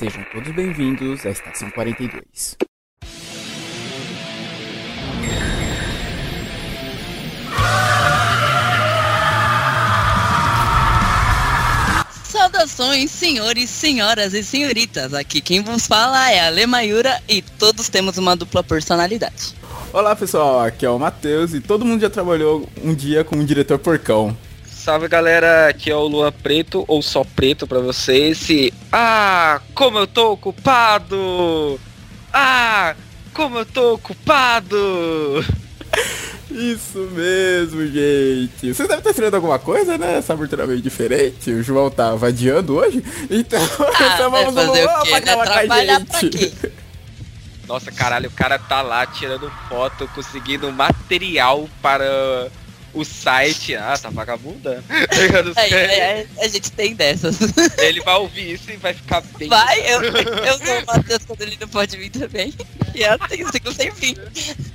Sejam todos bem-vindos à Estação 42. Saudações, senhores, senhoras e senhoritas. Aqui quem vos fala é a Lemayura e todos temos uma dupla personalidade. Olá pessoal, aqui é o Matheus e todo mundo já trabalhou um dia como diretor porcão. Salve galera, aqui é o Lua Preto, ou só preto pra vocês. E... Ah, como eu tô ocupado! Ah, como eu tô ocupado! Isso mesmo, gente. Vocês devem estar estranhando alguma coisa, né? Essa abertura meio diferente. O João tá vadiando hoje. Então, Ah, chamamos vai o fazer Luan o quê, pra gravar com a gente. Nossa, caralho, o cara tá lá tirando foto, conseguindo material para o site. Ah, tá vagabunda. É, é, é, a gente tem dessas. Ele vai ouvir isso e vai ficar bem. Vai, eu, eu sou o Matheus quando ele não pode vir também. E é assim, sigo sem fim.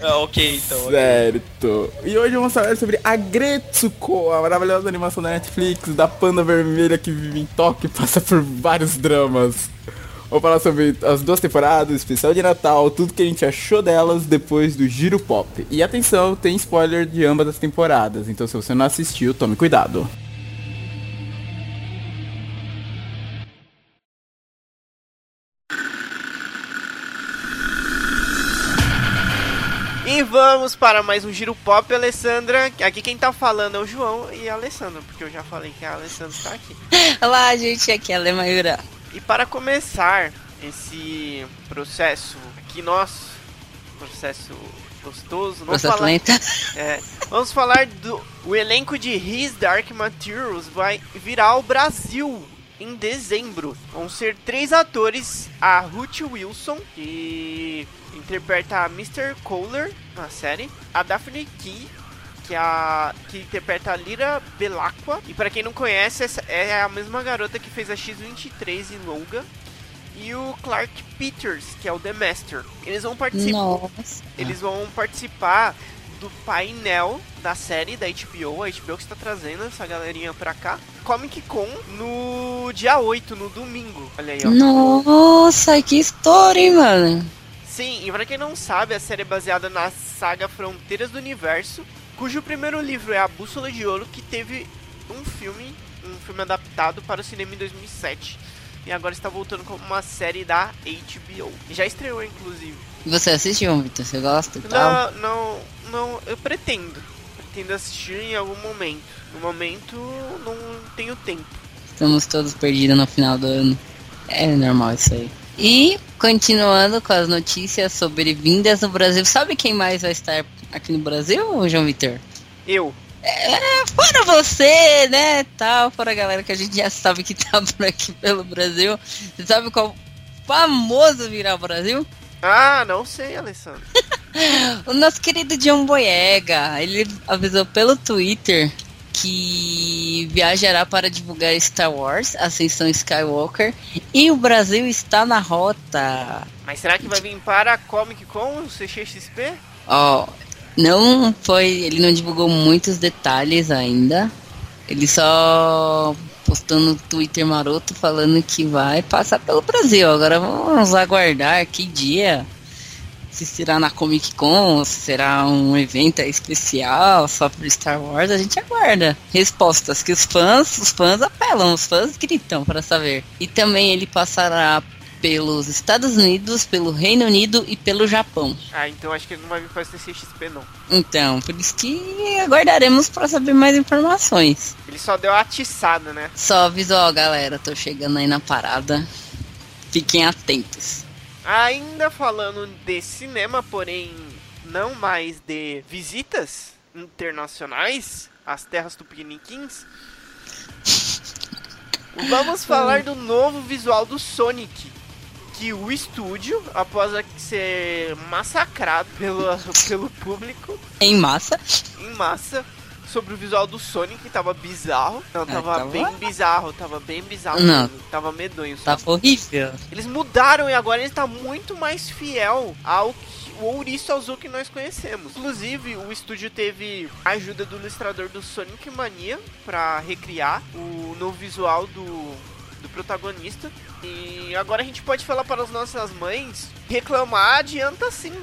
Ah, ok, então. Certo. E hoje vamos falar sobre a Gretsuko, a maravilhosa animação da Netflix, da panda vermelha que vive em Tóquio e passa por vários dramas. Vamos falar sobre as duas temporadas, especial de Natal, tudo que a gente achou delas depois do Giro Pop. E atenção, tem spoiler de ambas as temporadas, então se você não assistiu, tome cuidado. E vamos para mais um Giro Pop, Alessandra. Aqui quem tá falando é o João e a Alessandra, porque eu já falei que a Alessandra está aqui. Olá, gente, aqui é a Lemayura. E para começar esse processo aqui nosso, processo gostoso, vamos Processo falar, lento. é, vamos falar do o elenco de His Dark Materials vai virar o Brasil em dezembro. Vão ser três atores, a Ruth Wilson, que interpreta a Mr. Kohler na série, a Daphne Key, que é a que interpreta a Lyra Belacqua, e para quem não conhece, essa é a mesma garota que fez a X-23 em Logan. E o Clark Peters, que é o The Master. Eles vão participar. Nossa. Eles vão participar do painel da série da HBO, a HBO que está trazendo essa galerinha pra cá. Comic Con no dia 8, no domingo. Olha aí, ó. Nossa, que história, hein, mano. Sim, e pra quem não sabe, a série é baseada na saga Fronteiras do Universo, cujo primeiro livro é A Bússola de Ouro, que teve um filme, um filme adaptado para o cinema em 2007. E agora está voltando como uma série da HBO. Já estreou, inclusive. Você assistiu, Vitor? Você gosta e tal? Não, não, não, eu pretendo. Pretendo assistir em algum momento. No momento, não tenho tempo. Estamos todos perdidos no final do ano. É normal isso aí. E continuando com as notícias sobre vindas no Brasil, sabe quem mais vai estar aqui no Brasil, João Vitor? Eu. É, fora você, né, tal, fora a galera que a gente já sabe que tá por aqui pelo Brasil. Você sabe qual famoso virar o Brasil? Ah, não sei, Alessandro. O nosso querido John Boyega, ele avisou pelo Twitter que viajará para divulgar Star Wars, Ascensão Skywalker, e o Brasil está na rota. Mas será que vai vir para a Comic Con, o CXXP? Ó, não foi, ele não divulgou muitos detalhes ainda. Ele só postou no Twitter maroto falando que vai passar pelo Brasil. Agora vamos aguardar que dia. Se será na Comic Con, se será um evento especial só para Star Wars, a gente aguarda. Respostas que os fãs, os fãs apelam, os fãs gritam para saber. E também ele passará pelos Estados Unidos, pelo Reino Unido e pelo Japão. Ah, então acho que ele não vai vir para o CXP, não. Então, por isso que aguardaremos para saber mais informações. Ele só deu a atiçada, né? Só aviso, ó, galera, tô chegando aí na parada. Fiquem atentos. Ainda falando de cinema, porém não mais de visitas internacionais às terras tupiniquins, vamos falar do novo visual do Sonic. Que o estúdio, após ser massacrado pelo, pelo público Em massa. em massa sobre o visual do Sonic, que tava bizarro. Não, É, tava tava- bem bizarro, tava bem bizarro. Não. mesmo, Tava medonho. Tava horrível. Eles mudaram e agora ele está muito mais fiel ao que o ouriço azul que nós conhecemos. Inclusive, o estúdio teve a ajuda do ilustrador do Sonic Mania para recriar o novo visual do, do protagonista. E agora a gente pode falar para as nossas mães, reclamar adianta sim.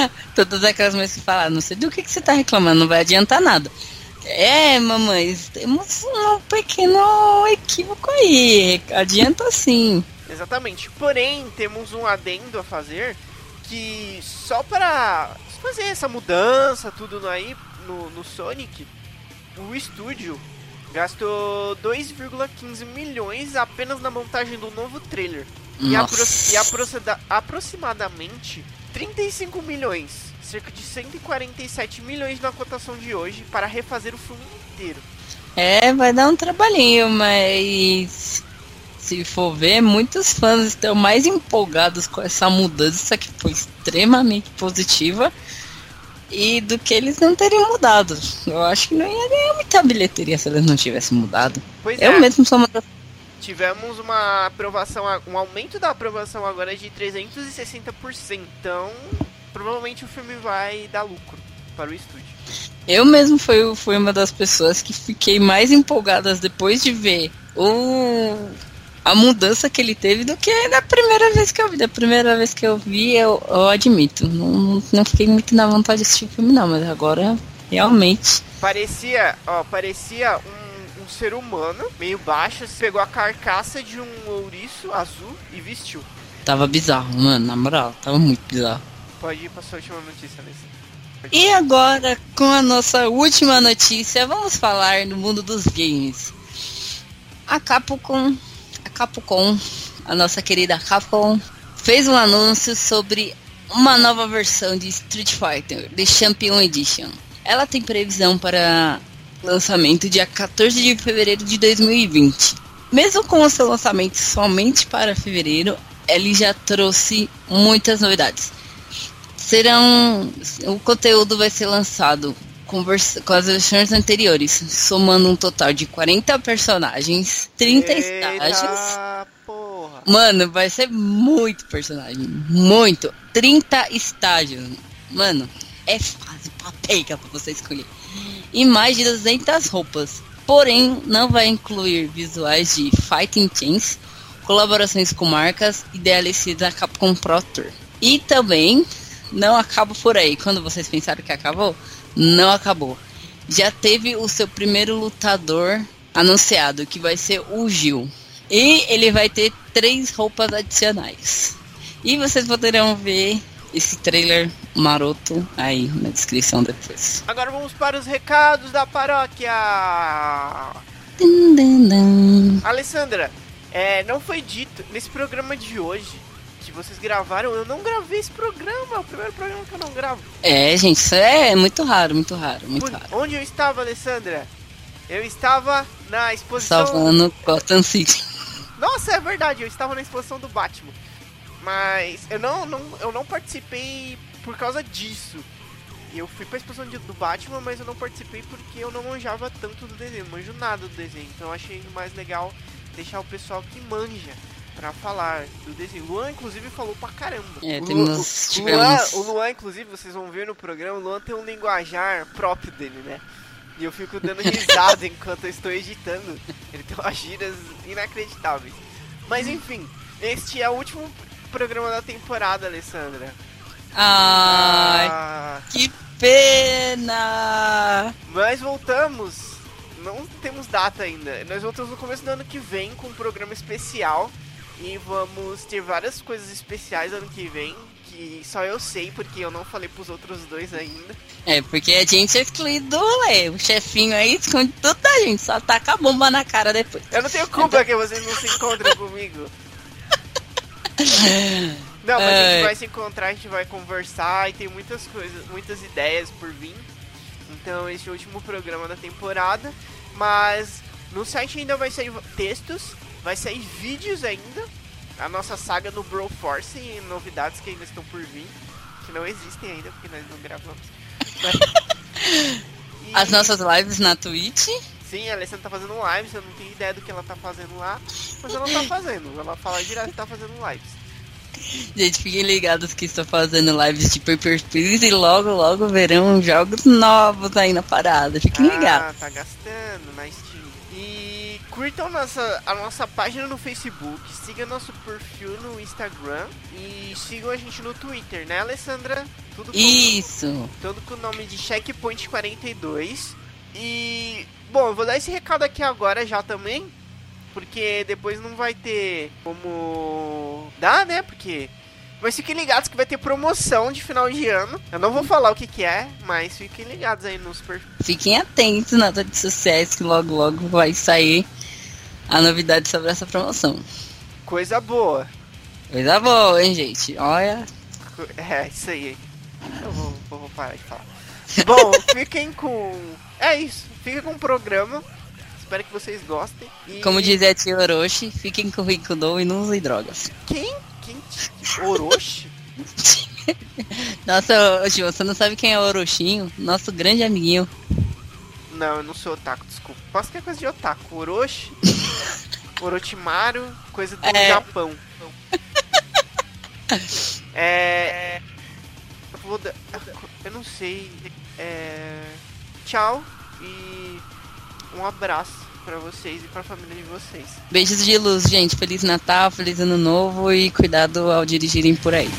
Todas aquelas mães que falam, não sei do que, que você tá reclamando, não vai adiantar nada. É, mamãe, temos um pequeno equívoco aí. Adianta sim. Exatamente. Porém, temos um adendo a fazer que só para fazer essa mudança, tudo aí no, no Sonic, o estúdio gastou 2,15 milhões apenas na montagem do novo trailer. E, apro e aproximadamente 35 milhões, cerca de 147 milhões na cotação de hoje, para refazer o filme inteiro. É, vai dar um trabalhinho, mas se for ver, muitos fãs estão mais empolgados com essa mudança que foi extremamente positiva e do que eles não terem mudado. Eu acho que não ia ganhar muita bilheteria se eles não tivessem mudado. Pois Eu é. mesmo sou uma das... Tivemos uma aprovação, um aumento da aprovação agora de 360%. Então, provavelmente o filme vai dar lucro para o estúdio. Eu mesmo fui, fui uma das pessoas que fiquei mais empolgadas depois de ver o, a mudança que ele teve do que da primeira vez que eu vi. Da primeira vez que eu vi, eu, eu admito. Não, não fiquei muito na vontade de assistir o filme, não, mas agora realmente. Parecia, ó, parecia um, um ser humano, meio baixo, pegou a carcaça de um ouriço azul e vestiu. Tava bizarro, mano, na moral, tava muito bizarro. Pode ir pra sua última notícia, Alessia. E agora, com a nossa última notícia, vamos falar do mundo dos games. A Capcom, a Capcom, a nossa querida Capcom, fez um anúncio sobre uma nova versão de Street Fighter, The Champion Edition. Ela tem previsão para lançamento dia 14 de fevereiro de 2020. Mesmo com o seu lançamento somente para fevereiro, ele já trouxe muitas novidades serão. O conteúdo vai ser lançado com, com, as versões anteriores, somando um total de 40 personagens, 30 Eita estágios. Porra. Mano, vai ser muito personagem. Muito. 30 estágios. Mano, é fácil pra pega pra você escolher. E mais de 200 roupas. Porém, não vai incluir visuais de Fighting Chains, colaborações com marcas e DLC da Capcom Pro Tour. E também não acaba por aí. Quando vocês pensaram que acabou, não acabou. Já teve o seu primeiro lutador anunciado, que vai ser o Gil. E ele vai ter três roupas adicionais. E vocês poderão ver esse trailer maroto aí na descrição depois. Agora vamos para os recados da paróquia. Dun, dun, dun. Alessandra, é, não foi dito nesse programa de hoje que vocês gravaram. Eu não gravei esse programa, é o primeiro programa que eu não gravo. É, gente, isso é muito raro, muito raro, muito Onde- raro. Onde eu estava, Alessandra? Eu estava na exposição. Salvando Gotham City. Nossa, é verdade, eu estava na exposição do Batman. Mas eu não, não, eu não participei por causa disso. Eu fui pra exposição de- do Batman, mas eu não participei porque eu não manjava tanto do desenho, não manjo nada do desenho. Então eu achei mais legal deixar o pessoal que manja pra falar do desenho. O Luan, inclusive, falou pra caramba. É, o, Lu- temos- o, Luan, tivemos- o Luan, inclusive, vocês vão ver no programa, o Luan tem um linguajar próprio dele, né? E eu fico dando risada enquanto eu estou editando. Ele tem umas gírias inacreditáveis. Mas enfim, este é o último programa da temporada, Alessandra. Ai, Ah, que pena! mas voltamos. Não temos data ainda. Nós voltamos no começo do ano que vem com um programa especial. E vamos ter várias coisas especiais ano que vem. Que só eu sei, porque eu não falei pros outros dois ainda. É, porque a gente é excluído do rolê. O chefinho aí esconde tudo da gente, só taca a bomba na cara depois. Eu não tenho culpa que vocês não se encontrem comigo. Não, mas a gente Ai. vai se encontrar, a gente vai conversar e tem muitas coisas, muitas ideias por vir. Então esse é o último programa da temporada. Mas no site ainda vai sair textos, vai sair vídeos ainda. A nossa saga no Broforce e novidades que ainda estão por vir. Que não existem ainda, porque nós não gravamos. Mas- E- As nossas lives na Twitch. Sim, a Alessandra tá fazendo lives, eu não tenho ideia do que ela tá fazendo lá, mas ela tá fazendo. Ela fala direto que tá fazendo lives. Gente, fiquem ligados que estou fazendo lives de Paper Please e logo, logo verão jogos novos aí na parada. Fiquem ligados. Ah, tá gastando na Steam. E curtam nossa, a nossa página no Facebook, sigam nosso perfil no Instagram e sigam a gente no Twitter, né, Alessandra? Tudo com, Isso. tudo com o nome de Checkpoint 42. E, bom, eu vou dar esse recado aqui agora já também, porque depois não vai ter como dar, né? Porque mas fiquem ligados que vai ter promoção de final de ano. Eu não vou falar o que, que é, mas fiquem ligados aí nos perfis. Fiquem atentos nas redes sociais que logo logo vai sair a novidade sobre essa promoção. Coisa boa. Coisa boa, hein, gente? Olha. É, isso aí. Eu vou, eu vou parar de falar. Bom, fiquem com. É isso. Fica com o programa. Espero que vocês gostem. E... Como dizia a tia Orochi, fiquem com o Rikudo e não usem drogas. Quem? Quem? Orochi? Nossa, Oxi, você não sabe quem é o Orochinho? Nosso grande amiguinho. Não, eu não sou otaku, desculpa. Posso que é coisa de otaku. Orochi? Orochimaru, coisa do É. Japão. É. Eu dar. Eu não sei. É. Tchau e um abraço pra vocês e pra família de vocês. Beijos de luz, gente. Feliz Natal, feliz Ano Novo e cuidado ao dirigirem por aí.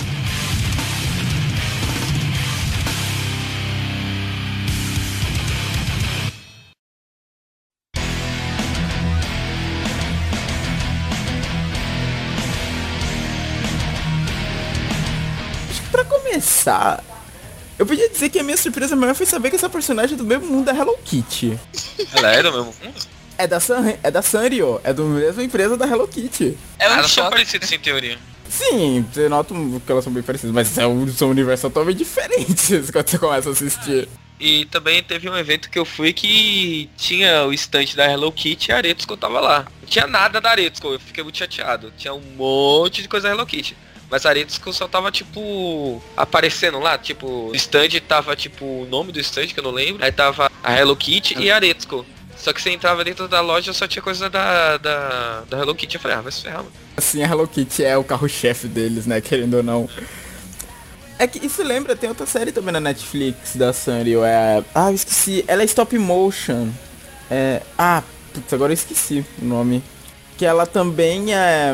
Acho que pra começar, eu podia dizer que a minha surpresa maior foi saber que essa personagem é do mesmo mundo da Hello Kitty. Ela é do mesmo mundo? É da, San, é da Sanrio, é da mesma empresa da Hello Kitty. É um Elas são parecidas em teoria. Sim, você nota que elas são bem parecidas, mas é um, são universos totalmente diferentes quando você começa a assistir. E também teve um evento que eu fui que tinha o estante da Hello Kitty e a Aretsuko tava lá. Não tinha nada da Aretsuko, eu fiquei muito chateado. Tinha um monte de coisa da Hello Kitty. Mas a só tava, tipo, aparecendo lá. Tipo, o stand tava, tipo, o nome do stand, que eu não lembro. Aí tava a Hello Kitty e a Aretsuko. Só que você entrava dentro da loja só tinha coisa da, da, da Hello Kitty. Eu falei, ah, vai se ferrar, mano. Assim, a Hello Kitty é o carro-chefe deles, né, querendo ou não. É que isso lembra, tem outra série também na Netflix da Sanrio, é... Ah, eu esqueci, ela é stop motion. É... Ah, putz, agora eu esqueci o nome. Que ela também é...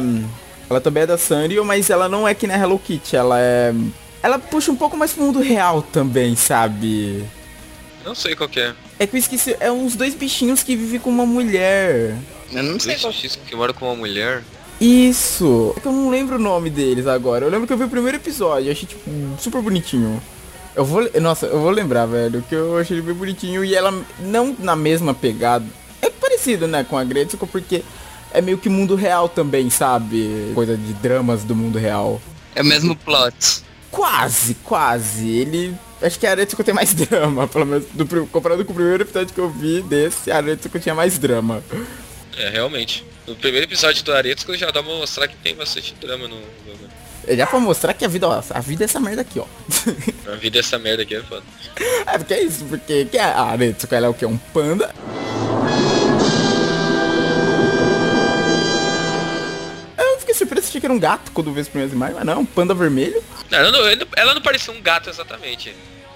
Ela também é da Sanrio, mas ela não é que nem a Hello Kitty, ela é... Ela puxa um pouco mais pro mundo real também, sabe? Não sei qual que é. É que eu esqueci, é uns dois bichinhos que vivem com uma mulher. Eu não sei qual. Dois que mora com uma mulher. Isso! É que eu não lembro o nome deles agora. Eu lembro que eu vi o primeiro episódio, achei tipo super bonitinho. Eu vou, nossa, eu vou lembrar, velho, que eu achei ele bem bonitinho e ela não na mesma pegada. É parecido, né, com a Gretsuko porque é meio que mundo real também, sabe? Coisa de dramas do mundo real. É o mesmo plot. Quase, quase. Ele acho que a Aretsuko tem mais drama, pelo menos do, comparado com o primeiro episódio que eu vi desse, a Aretsuko tinha mais drama. É, realmente. No primeiro episódio do Aretsuko já dá pra mostrar que tem bastante drama no jogo. É já pra mostrar que a vida, ó, a vida é essa merda aqui, ó. A vida dessa merda aqui é foda. É, porque é isso, porque que é a Aretsuko, ela é o que? Um panda. Fiquei surpreso, achei que era um gato quando vi as primeiras imagens, mas não, um panda vermelho. Não, ela, não, ela não parecia um gato exatamente.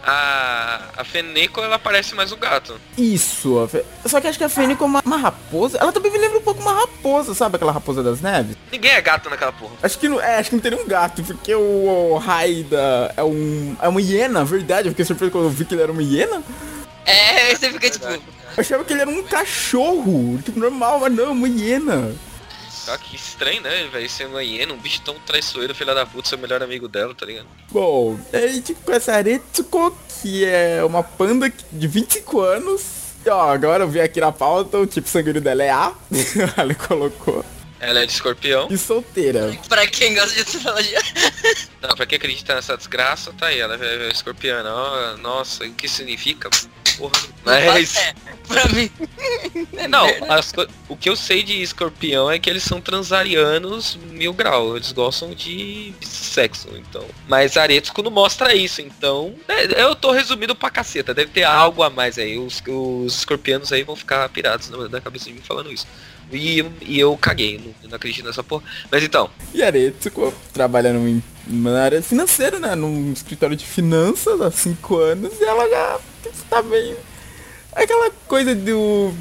A, a Feneko, ela parece mais um gato. Isso, a Fe- só que acho que a Fênix é uma, uma raposa, ela também me lembra um pouco uma raposa, sabe aquela raposa das neves? Ninguém é gato naquela porra. Acho que não, é, acho que não teria um gato, porque o, o Raida é um, é uma hiena, verdade, eu fiquei surpreso quando eu vi que ele era uma hiena. É, você fica tipo. Eu achava que ele era um cachorro, tipo, normal, mas não, é uma hiena. Ah, que estranho, né, velho? Ser uma hiena, um bicho tão traiçoeiro, filha da puta, ser o melhor amigo dela, tá ligado? Bom, tipo com essa Aretsuko, que é uma panda de 25 anos. E, ó, agora eu vi aqui na pauta, o tipo sanguíneo dela é A, ela colocou. Ela é de escorpião. E solteira. Pra quem gosta de astrologia. Não, pra quem acredita nessa desgraça, tá aí, ela é escorpiana. Ó, nossa, o que significa? Porra. Mas. É, pra mim. Não, as co- o que eu sei de escorpião é que eles são transarianos mil grau. Eles gostam de sexo, então. Mas Aretsuko não mostra isso, então. é, eu tô resumindo pra caceta. Deve ter algo a mais aí. Os, os escorpianos aí vão ficar pirados na, na cabeça de mim falando isso. E, e eu caguei, não, não acredito nessa porra. Mas então, E a Aretsuko trabalha num, na área financeira, né? Num escritório de finanças há 5 anos e ela já tá bem. Aquela coisa do.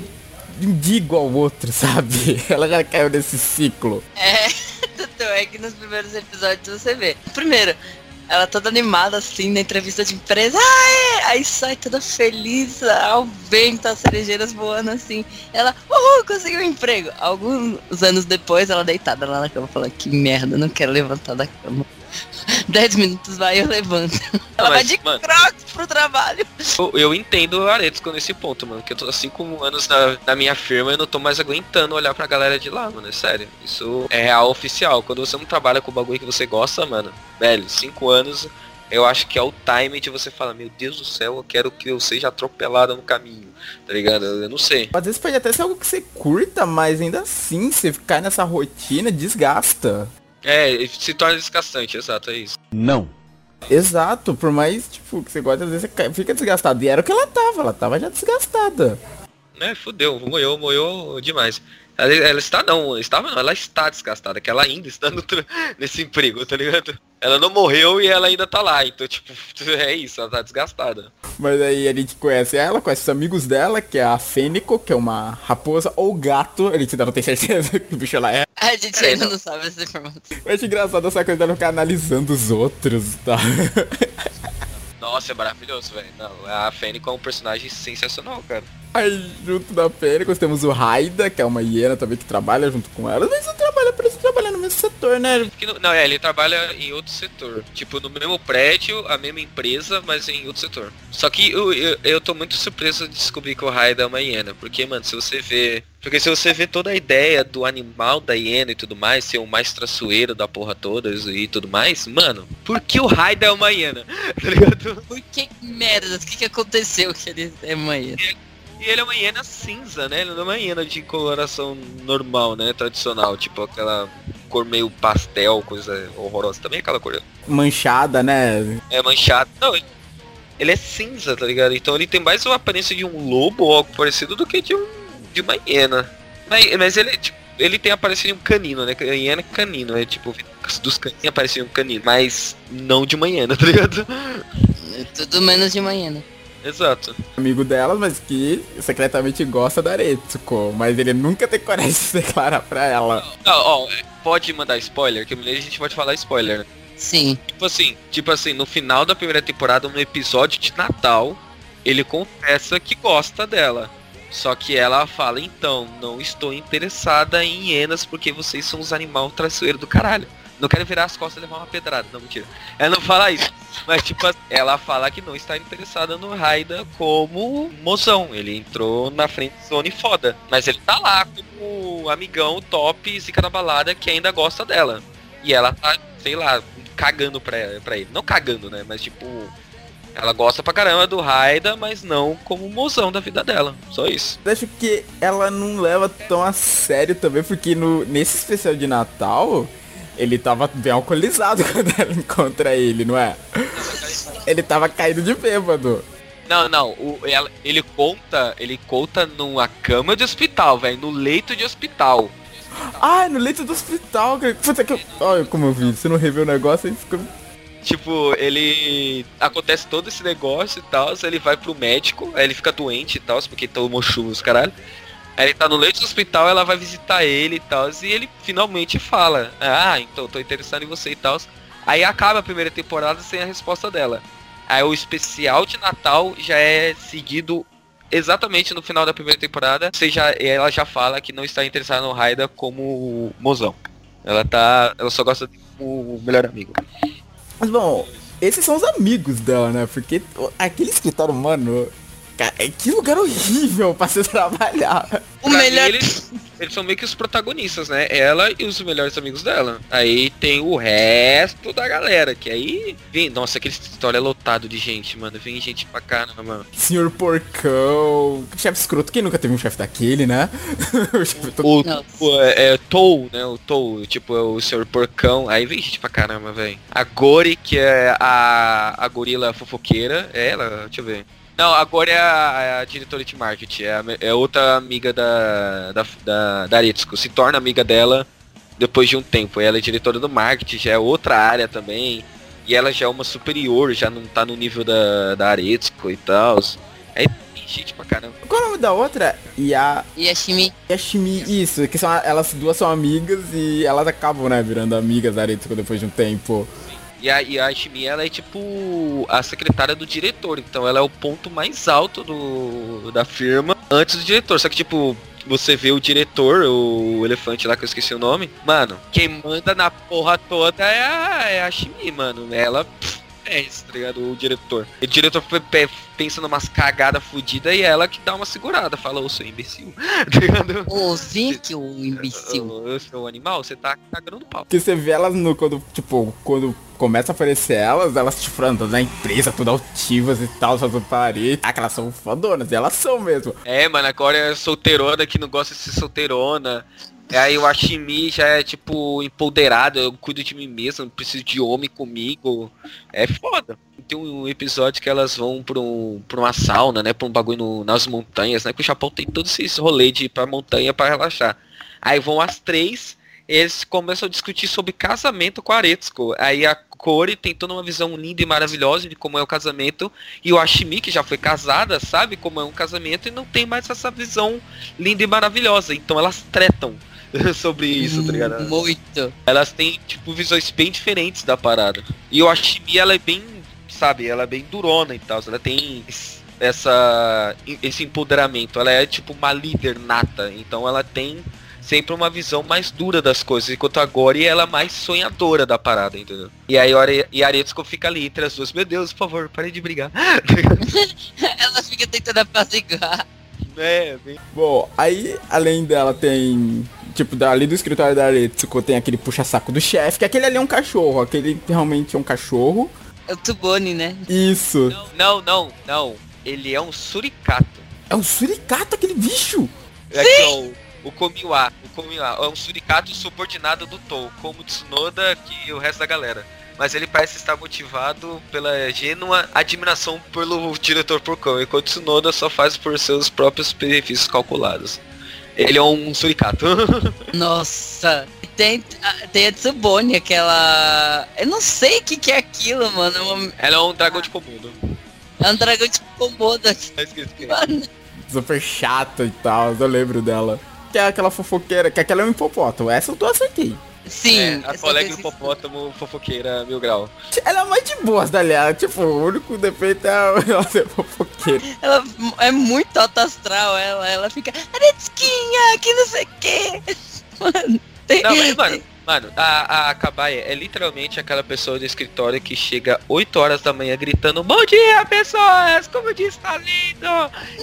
um igual ao outro, sabe? Ela já caiu nesse ciclo. É, então é que nos primeiros episódios você vê. Primeiro, ela toda animada assim na entrevista de empresa, Aê! aí sai toda feliz ao vento, as cerejeiras voando assim. Ela, uhul, conseguiu um emprego. Alguns anos depois, ela deitada lá na cama, falando, que merda, não quero levantar da cama. Dez minutos vai eu levanto. Ela vai Mas, de mano- crocs pro trabalho. Eu, eu entendo o Aretsuko nesse ponto, mano. Que eu tô há cinco anos na, na minha firma e eu não tô mais aguentando olhar pra galera de lá, mano. É sério. Isso é real oficial. Quando você não trabalha com o bagulho que você gosta, mano, velho, cinco anos. Eu acho que é o time de você falar, meu Deus do céu, eu quero que eu seja atropelada no caminho, tá ligado? Eu, eu não sei. Às vezes pode até ser algo que você curta, mas ainda assim, você ficar nessa rotina desgasta. É, se torna desgastante, exato, é isso. Não. Exato, por mais, tipo, que você gosta, às vezes você fica desgastado. E era o que ela tava, ela tava já desgastada. É, fudeu, moiou, moiou demais. Ela, ela está não, estava não, ela está desgastada, que ela ainda está no nesse emprego, tá ligado? Ela não morreu e ela ainda tá lá, então tipo, é isso, ela tá desgastada. Mas aí a gente conhece ela, conhece os amigos dela, que é a Fênico, que é uma raposa ou gato, a gente ainda não tem certeza que bicho ela é. A gente É, ainda não. não sabe essa informação. Eu acho engraçado essa coisa dela ficar analisando os outros e tal. Nossa, é maravilhoso, velho. Não, a Fênix é um personagem sensacional, cara. Aí junto da Fênix temos o Raida, que é uma hiena também que trabalha junto com ela, mas não trabalha, parece que trabalha no mesmo setor, né? Que não, não, é, ele trabalha em outro setor. Tipo, no mesmo prédio, a mesma empresa, mas em outro setor. Só que eu, eu, eu tô muito surpreso de descobrir que o Raida é uma hiena. Porque, mano, se você vê. Porque se você vê toda a ideia do animal da hiena e tudo mais, ser o mais traçoeiro da porra toda e tudo mais, mano, por que o Raida é uma hiena? Tá ligado? Por que merda? O que, que aconteceu que ele é mãe? E ele é uma hiena cinza, né? Ele não é uma hiena de coloração normal, né? Tradicional, tipo aquela cor meio pastel, coisa horrorosa. Também é aquela cor Manchada, né? é manchado. Não, ele, ele é cinza, tá ligado? Então ele tem mais uma aparência de um lobo ou algo parecido do que de um de uma hiena. Mas, mas ele, tipo, ele tem a aparência de um canino, né? A hiena é canino, é tipo, dos caninos aparecia um canino. Mas não de uma hiena, tá ligado? Tudo menos de manhã, né? Exato. Amigo delas, mas que secretamente gosta da Aretsuko. Mas ele nunca tem coragem de se declarar pra ela. Não, ó, pode mandar spoiler, que a gente pode falar spoiler, né? Sim. Tipo assim, tipo assim, no final da primeira temporada, no episódio de Natal, ele confessa que gosta dela. Só que ela fala, então, não estou interessada em hienas porque vocês são os animais traiçoeiros do caralho. Não quero virar as costas e levar uma pedrada, não, mentira. Ela não fala isso. Mas tipo, ela fala que não está interessada no Raida como mozão. Ele entrou na frente zone foda. Mas ele tá lá como amigão top, zica na balada, que ainda gosta dela. E ela tá, sei lá, cagando pra, pra ele. Não cagando, né? Mas tipo. Ela gosta pra caramba do Raida, mas não como mozão da vida dela. Só isso. Eu acho que ela não leva tão a sério também, porque no, nesse especial de Natal, ele tava bem alcoolizado quando ela encontra ele, não é? Ele tava caído de bêbado. Não, não. O, ela- ele conta. Ele conta numa cama de hospital, velho. No leito de hospital. Ah, no leito do hospital, cara. Puta que eu... Olha como eu vi, você não revê o negócio, aí fica... Tipo, ele. Acontece todo esse negócio e tal. Ele vai pro médico, aí ele fica doente e tal, porque tomou chuva os caralho. Ele tá no leito do hospital, ela vai visitar ele e tal. E ele finalmente fala: Ah, então tô interessado em você e tal. Aí acaba a primeira temporada sem a resposta dela. Aí o especial de Natal já é seguido exatamente no final da primeira temporada. Ou seja, ela já fala que não está interessada no Raida como mozão. Ela tá. Ela só gosta do melhor amigo. Mas bom, esses são os amigos dela, né? Porque o- aquele escritório, mano... Cara, que lugar horrível pra se trabalhar. O Pra melhor. mim, eles, eles são meio que os protagonistas, né? Ela e os melhores amigos dela. Aí tem o resto da galera, que aí. Vem, nossa, aquele escritório é lotado de gente, mano. Vem gente pra caramba, mano. Senhor Porcão. Chefe escroto. Quem nunca teve um chefe daquele, né? o chefe todo... O, Nossa. o é, é Tou, né? O Tou, tipo, é o senhor porcão. Aí vem gente pra caramba, velho. A Gori, que é a, a gorila fofoqueira. É ela, deixa eu ver. Não, a Gori é a, é a diretora de marketing. É, a é outra amiga da, da, da, da Aretsuko. Se torna amiga dela depois de um tempo. Ela é diretora do marketing, já é outra área também. E ela já é uma superior, já não tá no nível da, da Aretsuko e tal. Aí tem gente pra caramba. Qual é o nome da outra? Ya... E a Shimi, Yashimi, isso, que são, elas duas são amigas e elas acabam, né, virando amigas da Aretsuko depois de um tempo. E a, e a ela é tipo a secretária do diretor, então ela é o ponto mais alto do, da firma antes do diretor. Só que, tipo, você vê o diretor, o elefante lá que eu esqueci o nome, mano, quem manda na porra toda é a, é a mano. Ela. pff, É isso, tá ligado? O diretor. O diretor pe- pe- pensa numas cagadas fodidas e ela que dá uma segurada. Fala, ô seu imbecil. tá ligado? ô Zeke, o imbecil. Ô, seu animal, você tá cagando pau. Porque você vê elas no, quando, tipo, quando começa a aparecer elas, elas, tipo, andando na empresa, tudo altivas e tal, fazendo parede. Ah, que elas são fodonas, e elas são mesmo. É, mano, agora é solteirona que não gosta de ser solteirona. É, Aí o Ashimi já é tipo empoderado, eu cuido de mim mesmo, não preciso de homem comigo. É foda. Tem um episódio que elas vão pra, um, pra uma sauna, né? Pra um bagulho no- nas montanhas, né? Que o Japão tem todos esses rolês de ir pra montanha pra relaxar. Aí vão as três, eles começam a discutir sobre casamento com a Aretsuko. Aí a Kori tem toda uma visão linda e maravilhosa de como é o casamento. E o Ashimi, que já foi casada, sabe como é um casamento e não tem mais essa visão linda e maravilhosa. Então elas tretam sobre isso, tá ligado? Muito. Elas têm, tipo, visões bem diferentes da parada. E o Ashimi, ela é bem, sabe, ela é bem durona e tal. Ela tem es- essa esse empoderamento. Ela é tipo uma líder nata. Então ela tem sempre uma visão mais dura das coisas. Enquanto a Gori, ela é mais sonhadora da parada, entendeu? E aí e a Aretsuko fica ali entre as duas. Meu Deus, por favor, parem de brigar. Ela fica tentando apaziguar. é, bem... Bom, aí, além dela, tem. Tipo, da- ali do escritório da Aretsuko tem aquele puxa-saco do chefe, que aquele ali é um cachorro, aquele realmente é um cachorro. É o Tubone, né? Isso. Não, não, não. Ele é um suricato. É um suricato aquele bicho. É que é o, o Komiwa. O Komiwa é um suricato subordinado do Tou, como Tsunoda que o resto da galera. Mas ele parece estar motivado pela gênua admiração pelo diretor Porcão, enquanto Tsunoda só faz por seus próprios benefícios calculados. Ele é um suricato. Nossa. Tem, a- tem a Tsubone, aquela. Eu não sei o que, que é aquilo, mano. Ela é um dragão de Komodo. é um dragão de Komodo. Tá. Super chata e tal, eu lembro dela. Que é aquela fofoqueira, que aquela é um hipopótamo. Essa eu tô acertei. Sim. É, a colega coisa- hipopótamo fofoqueira mil grau. Ela é mais de boas, dali. Tipo, o único defeito é ela ser fofoqueira. Ela é muito alta astral, ela. Ela fica. Aretsuquinha, que não sei o quê. Mano, tem- Não, mas, mano, mano, a, a Kabaia é literalmente aquela pessoa do escritório que chega 8 horas da manhã gritando Bom dia, pessoas! Como o dia está lindo!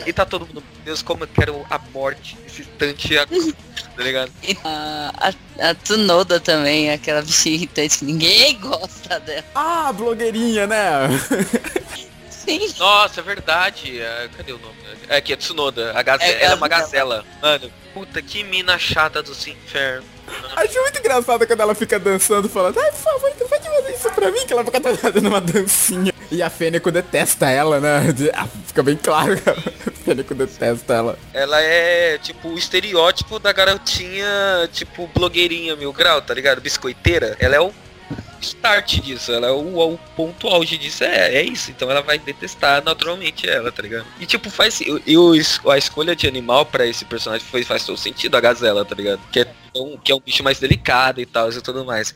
E tá todo mundo, meu Deus, como eu quero a morte nesse instante agora", tá ligado? A, a, a Tsunoda também, aquela bichinha irritante que ninguém gosta dela. Ah, blogueirinha, né? Sim. Nossa, é verdade. é, cadê o nome? É aqui, é Tsunoda. A gaze- É ela é uma gazela. gazela. Mano, puta que mina chata dos infernos. Acho muito engraçado quando ela fica dançando, falando, ai, por favor, não pode fazer isso pra mim, que ela fica dando uma dancinha. E a Fênico detesta ela, né? Ah, fica bem claro que a Fênico detesta ela. Ela é, tipo, o estereótipo da garotinha, tipo, blogueirinha mil grau, tá ligado? Biscoiteira. Ela é o start disso, ela é o, o ponto auge disso, é, é isso. Então ela vai detestar naturalmente ela, tá ligado? E, tipo, faz... E, e o es- a escolha de animal pra esse personagem foi, faz todo sentido, a gazela, tá ligado? Que é um, que é um bicho mais delicado e tal, e tudo mais.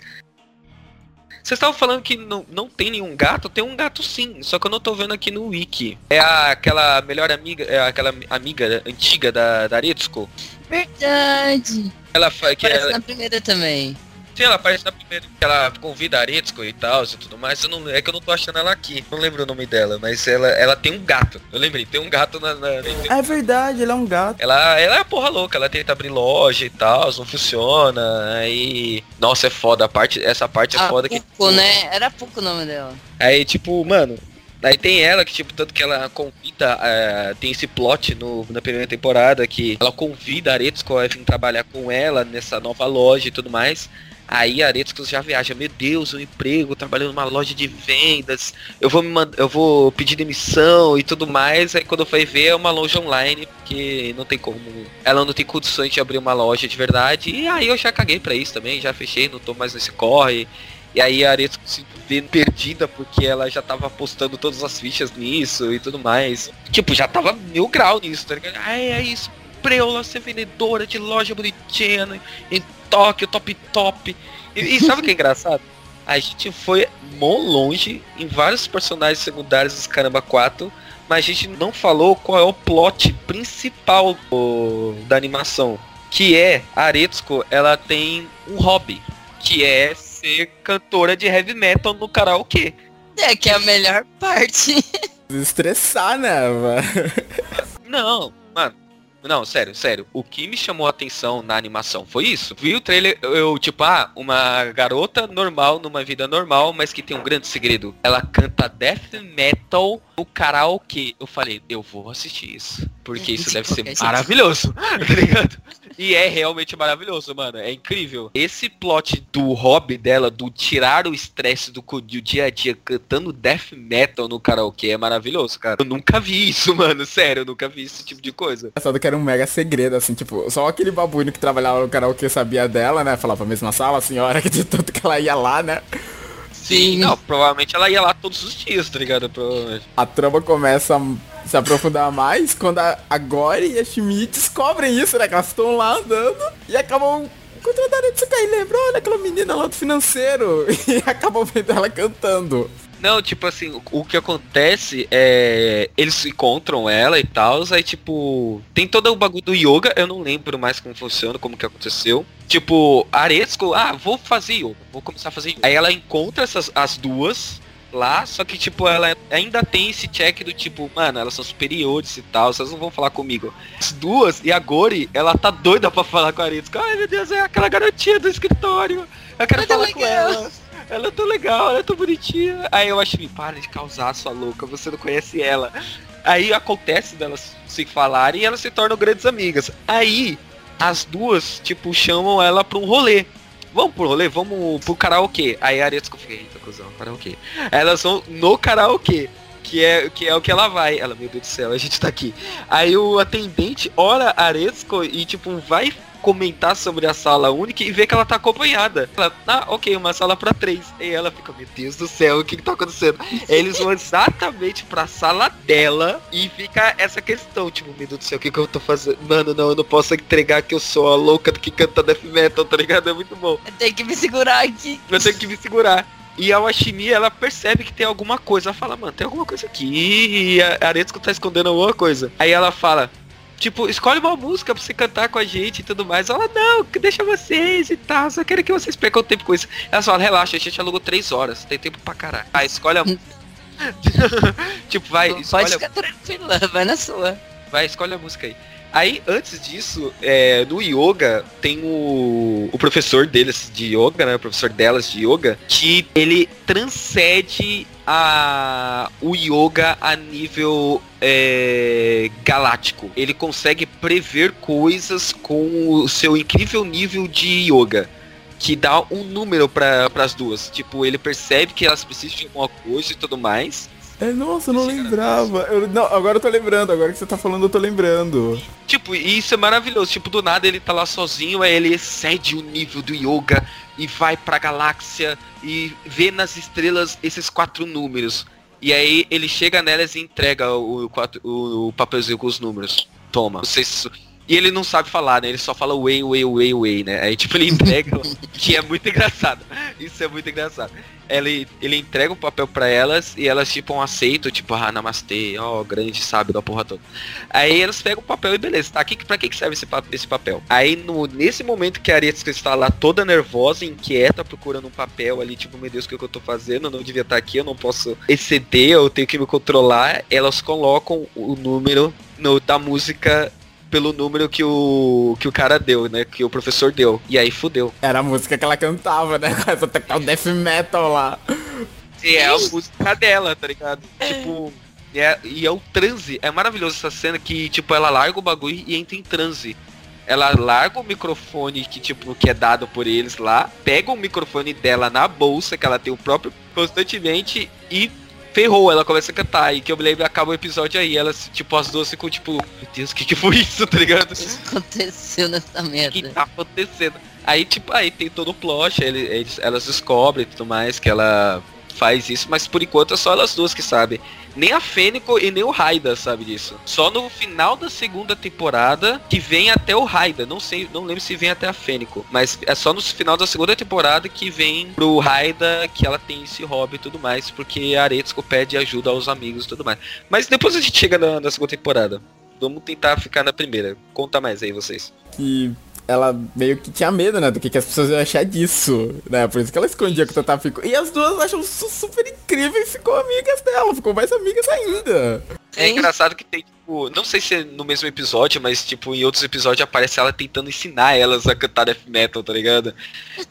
Vocês estavam falando que não, não tem nenhum gato? Tem um gato sim, só que eu não tô vendo aqui no wiki. É a, aquela melhor amiga, é aquela amiga antiga da, da Aretsuko. Verdade. Ela fa- que Parece ela, na primeira também. Sim, ela aparece na primeira que ela convida a Aretsuko e tal e tudo mais. Eu não, é que eu não tô achando ela aqui. Não lembro o nome dela, mas ela, ela tem um gato. Eu lembrei, tem um gato na. na- É verdade, ele é um gato. ela, ela é a porra louca, ela tenta abrir loja e tal, não funciona. Aí. Nossa, é foda. A parte, essa parte é Ah, foda que. Puco, né? Era Puco o nome dela. Aí, tipo, mano, aí tem ela que, tipo, tanto que ela convida, é, tem esse plot no, na primeira temporada que ela convida a Aretsuko a vir trabalhar com ela nessa nova loja e tudo mais. Aí a Aretsuko já viaja, meu Deus, um emprego, trabalhando numa loja de vendas, eu vou me eu vou pedir demissão e tudo mais. Aí quando foi ver é uma loja online, porque não tem como. Ela não tem condições de abrir uma loja de verdade. E aí eu já caguei pra isso também, já fechei, não tô mais nesse corre. E aí a Aretsuko se vê perdida porque ela já tava postando todas as fichas nisso e tudo mais. Tipo, já tava mil grau nisso, tá ligado? Ai, é isso. Preula ser vendedora de loja bonitinha em Tóquio, top top. E, e sabe o que é engraçado? A gente foi mó longe em vários personagens secundários dos Caramba 4, mas a gente não falou qual é o plot principal do- da animação. Que é, a Aretsuko, ela tem um hobby, que é ser cantora de heavy metal no karaokê. É que é a melhor parte. Estressar, né, mano? Não, mano. Não, sério, sério. O que me chamou a atenção na animação foi isso. Vi o trailer, eu, tipo, ah, uma garota normal, numa vida normal, mas que tem um grande segredo. Ela canta death metal no karaokê. Eu falei, eu vou assistir isso. Porque isso De deve ser jeito. maravilhoso, tá ligado? E é realmente maravilhoso, mano. É incrível. Esse plot do hobby dela, do tirar o estresse do, do dia a dia cantando death metal no karaokê é maravilhoso, cara. Eu nunca vi isso, mano. Sério, eu nunca vi esse tipo de coisa. Engraçado que era um mega segredo, assim, tipo, só aquele babuíno que trabalhava no karaokê sabia dela, né? Falava a mesma sala, a senhora que de tanto que ela ia lá, né? Sim. Não, provavelmente ela ia lá todos os dias, tá ligado? Provavelmente. A trama começa se aprofundar mais quando a, a Gore e a Shimi descobrem isso, né? Que elas estão lá andando e acabam encontrando a Aretsuka e lembram, olha aquela menina lá do financeiro. E acabam vendo ela cantando. Não, tipo assim, o, que acontece é. Eles encontram ela e tal, aí tipo. Tem todo o bagulho do yoga, eu não lembro mais como funciona, como que aconteceu. Tipo, a Aretsuko, ah, vou fazer yoga, vou começar a fazer yoga. Aí ela encontra essas, as duas lá, só que tipo, ela ainda tem esse check do tipo, mano, elas são superiores e tal, vocês não vão falar comigo. As duas, e a Gori, ela tá doida pra falar com a Aretsuko. Ai meu Deus, é aquela garotinha do escritório. Eu quero Mas é falar com legal. ela. Ela é tão legal, ela é tão bonitinha. Aí eu acho que para de causar, sua louca, você não conhece ela. Aí acontece delas se falarem e elas se tornam grandes amigas. Aí as duas, tipo, chamam ela pra um rolê. Vamos pro rolê? Vamos pro karaokê. Aí a Aretsuko fica, eita, cuzão, karaokê. Aí elas vão no karaokê. Que é, que é o que ela vai. Ela, meu Deus do céu, a gente tá aqui. Aí o atendente ora a Aretsuko e, tipo, vai comentar sobre a sala única e vê que ela tá acompanhada. Ela, ah, ok, uma sala pra três. E ela fica, meu Deus do céu, o que que tá acontecendo? Eles vão exatamente pra sala dela e fica essa questão, tipo, meu Deus do céu, o que que eu tô fazendo? Mano, não, eu não posso entregar que eu sou a louca que canta death metal, tá ligado? É muito bom. Eu tenho que me segurar aqui. Eu tenho que me segurar. E a Washimi, ela percebe que tem alguma coisa. Ela fala, mano, tem alguma coisa aqui. E a Aretsuko tá escondendo alguma coisa. Aí ela fala, tipo, escolhe uma música pra você cantar com a gente e tudo mais. Ela, não, que deixa vocês e tal. Só quero que vocês percam tempo com isso. Ela fala, relaxa, a gente alugou três horas. Tem tempo pra caralho. Ah, escolhe a música. tipo, vai, Pode escolhe a ficar tranquila, vai na sua. Vai, escolhe a música aí. Aí, antes disso, é, no yoga, tem o, o professor deles de yoga, né? O professor delas de yoga, que ele transcende a, o yoga a nível é, galáctico. Ele consegue prever coisas com o seu incrível nível de yoga. Que dá um número para as duas. Tipo, ele percebe que elas precisam de alguma coisa e tudo mais. É, nossa, eu não cara- lembrava. Eu, não, agora eu tô lembrando, agora que você tá falando, eu tô lembrando. Tipo, e isso é maravilhoso. Tipo, do nada ele tá lá sozinho, aí ele excede o nível do yoga e vai pra galáxia e vê nas estrelas esses quatro números. E aí ele chega nelas e entrega o, o, o papelzinho com os números. Toma. Vocês... E ele não sabe falar, né? Ele só fala way, way, way, way, né? Aí tipo ele entrega, que é muito engraçado. Isso é muito engraçado. Ele, ele entrega o papel pra elas e elas tipo aceitam, tipo, ah, namastê, ó, grande sábio da porra toda. Aí elas pegam o papel e beleza, tá? Que, pra que, serve esse, esse papel? Aí no, nesse momento que a Arietsuka está lá toda nervosa, inquieta, procurando um papel ali, tipo, meu Deus, o que, que eu tô fazendo? Eu não devia estar aqui, eu não posso exceder, eu tenho que me controlar. Elas colocam o número no, da música pelo número que o, que o cara deu, né? Que o professor deu. E aí fudeu. Era a música que ela cantava, né? Com essa tocar o death metal lá. E é a música dela, tá ligado? Tipo. E é, e é o transe. É maravilhoso essa cena que, tipo, ela larga o bagulho e entra em transe. Ela larga o microfone que, tipo, que é dado por eles lá, pega o microfone dela na bolsa, que ela tem o próprio constantemente, e ferrou, ela começa a cantar. E que eu me lembro, acaba o episódio aí, elas, tipo, as duas ficam, tipo, meu Deus, o que que foi isso, tá ligado? O que aconteceu nessa O que merda? tá acontecendo? Aí, tipo, aí tem todo o plot, ele- eles, elas descobrem e tudo mais, que ela faz isso, mas por enquanto é só elas duas que sabem. Nem a Fênico e nem o Raida sabe disso. Só no final da segunda temporada que vem até o Raida. Não sei, não lembro se vem até a Fênico. Mas é só no final da segunda temporada que vem pro Raida que ela tem esse hobby e tudo mais. Porque a Aretsuko pede ajuda aos amigos e tudo mais. Mas depois a gente chega na, na segunda temporada. Vamos tentar ficar na primeira. Conta mais aí vocês. Que ela meio que tinha medo, né, do que, que as pessoas iam achar disso, né, por isso que ela escondia que o Tata ficou. E as duas acham su- super incrível e ficou amigas dela, ficou mais amigas ainda. É engraçado que tem, tipo, não sei se é no mesmo episódio, mas tipo, em outros episódios aparece ela tentando ensinar elas a cantar death metal, tá ligado?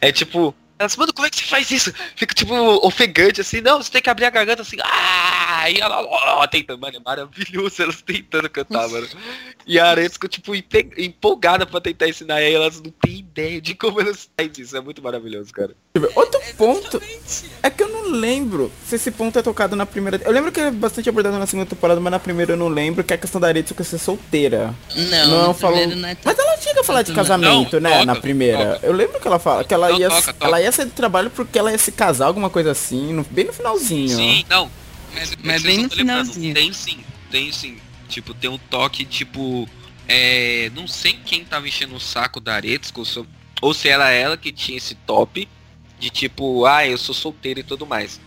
É tipo, elas, mano, como é que você faz isso? Fica tipo ofegante assim, não, você tem que abrir a garganta assim, ah, e ela, ó, tentando, mano, é maravilhoso elas tentando cantar, mano. E a Aretsuko, tipo, empe- empolgada pra tentar ensinar, e aí elas não têm ideia de como elas fazem isso, é muito maravilhoso, cara. Outro ponto é que eu não lembro se esse ponto é tocado na primeira. Eu lembro que é bastante abordado na segunda temporada, mas na primeira eu não lembro, que é a questão da Aretsuko ser solteira. Não, Não no falou. não é tão- Mas ela chega a falar de casamento, não, né? toca, na primeira. toca. Eu lembro que ela fala que ela Não, ia, toca, toca. ela ia sair do trabalho porque ela ia se casar, alguma coisa assim, no- bem no finalzinho. Sim, não. Mas, Mas bem no finalzinho. Tem sim, tem sim. Tipo, tem um toque, tipo. É, não sei quem tava enchendo o saco da Aretsuko, só- Ou se era ela que tinha esse top de tipo, ah, eu sou solteiro e tudo mais.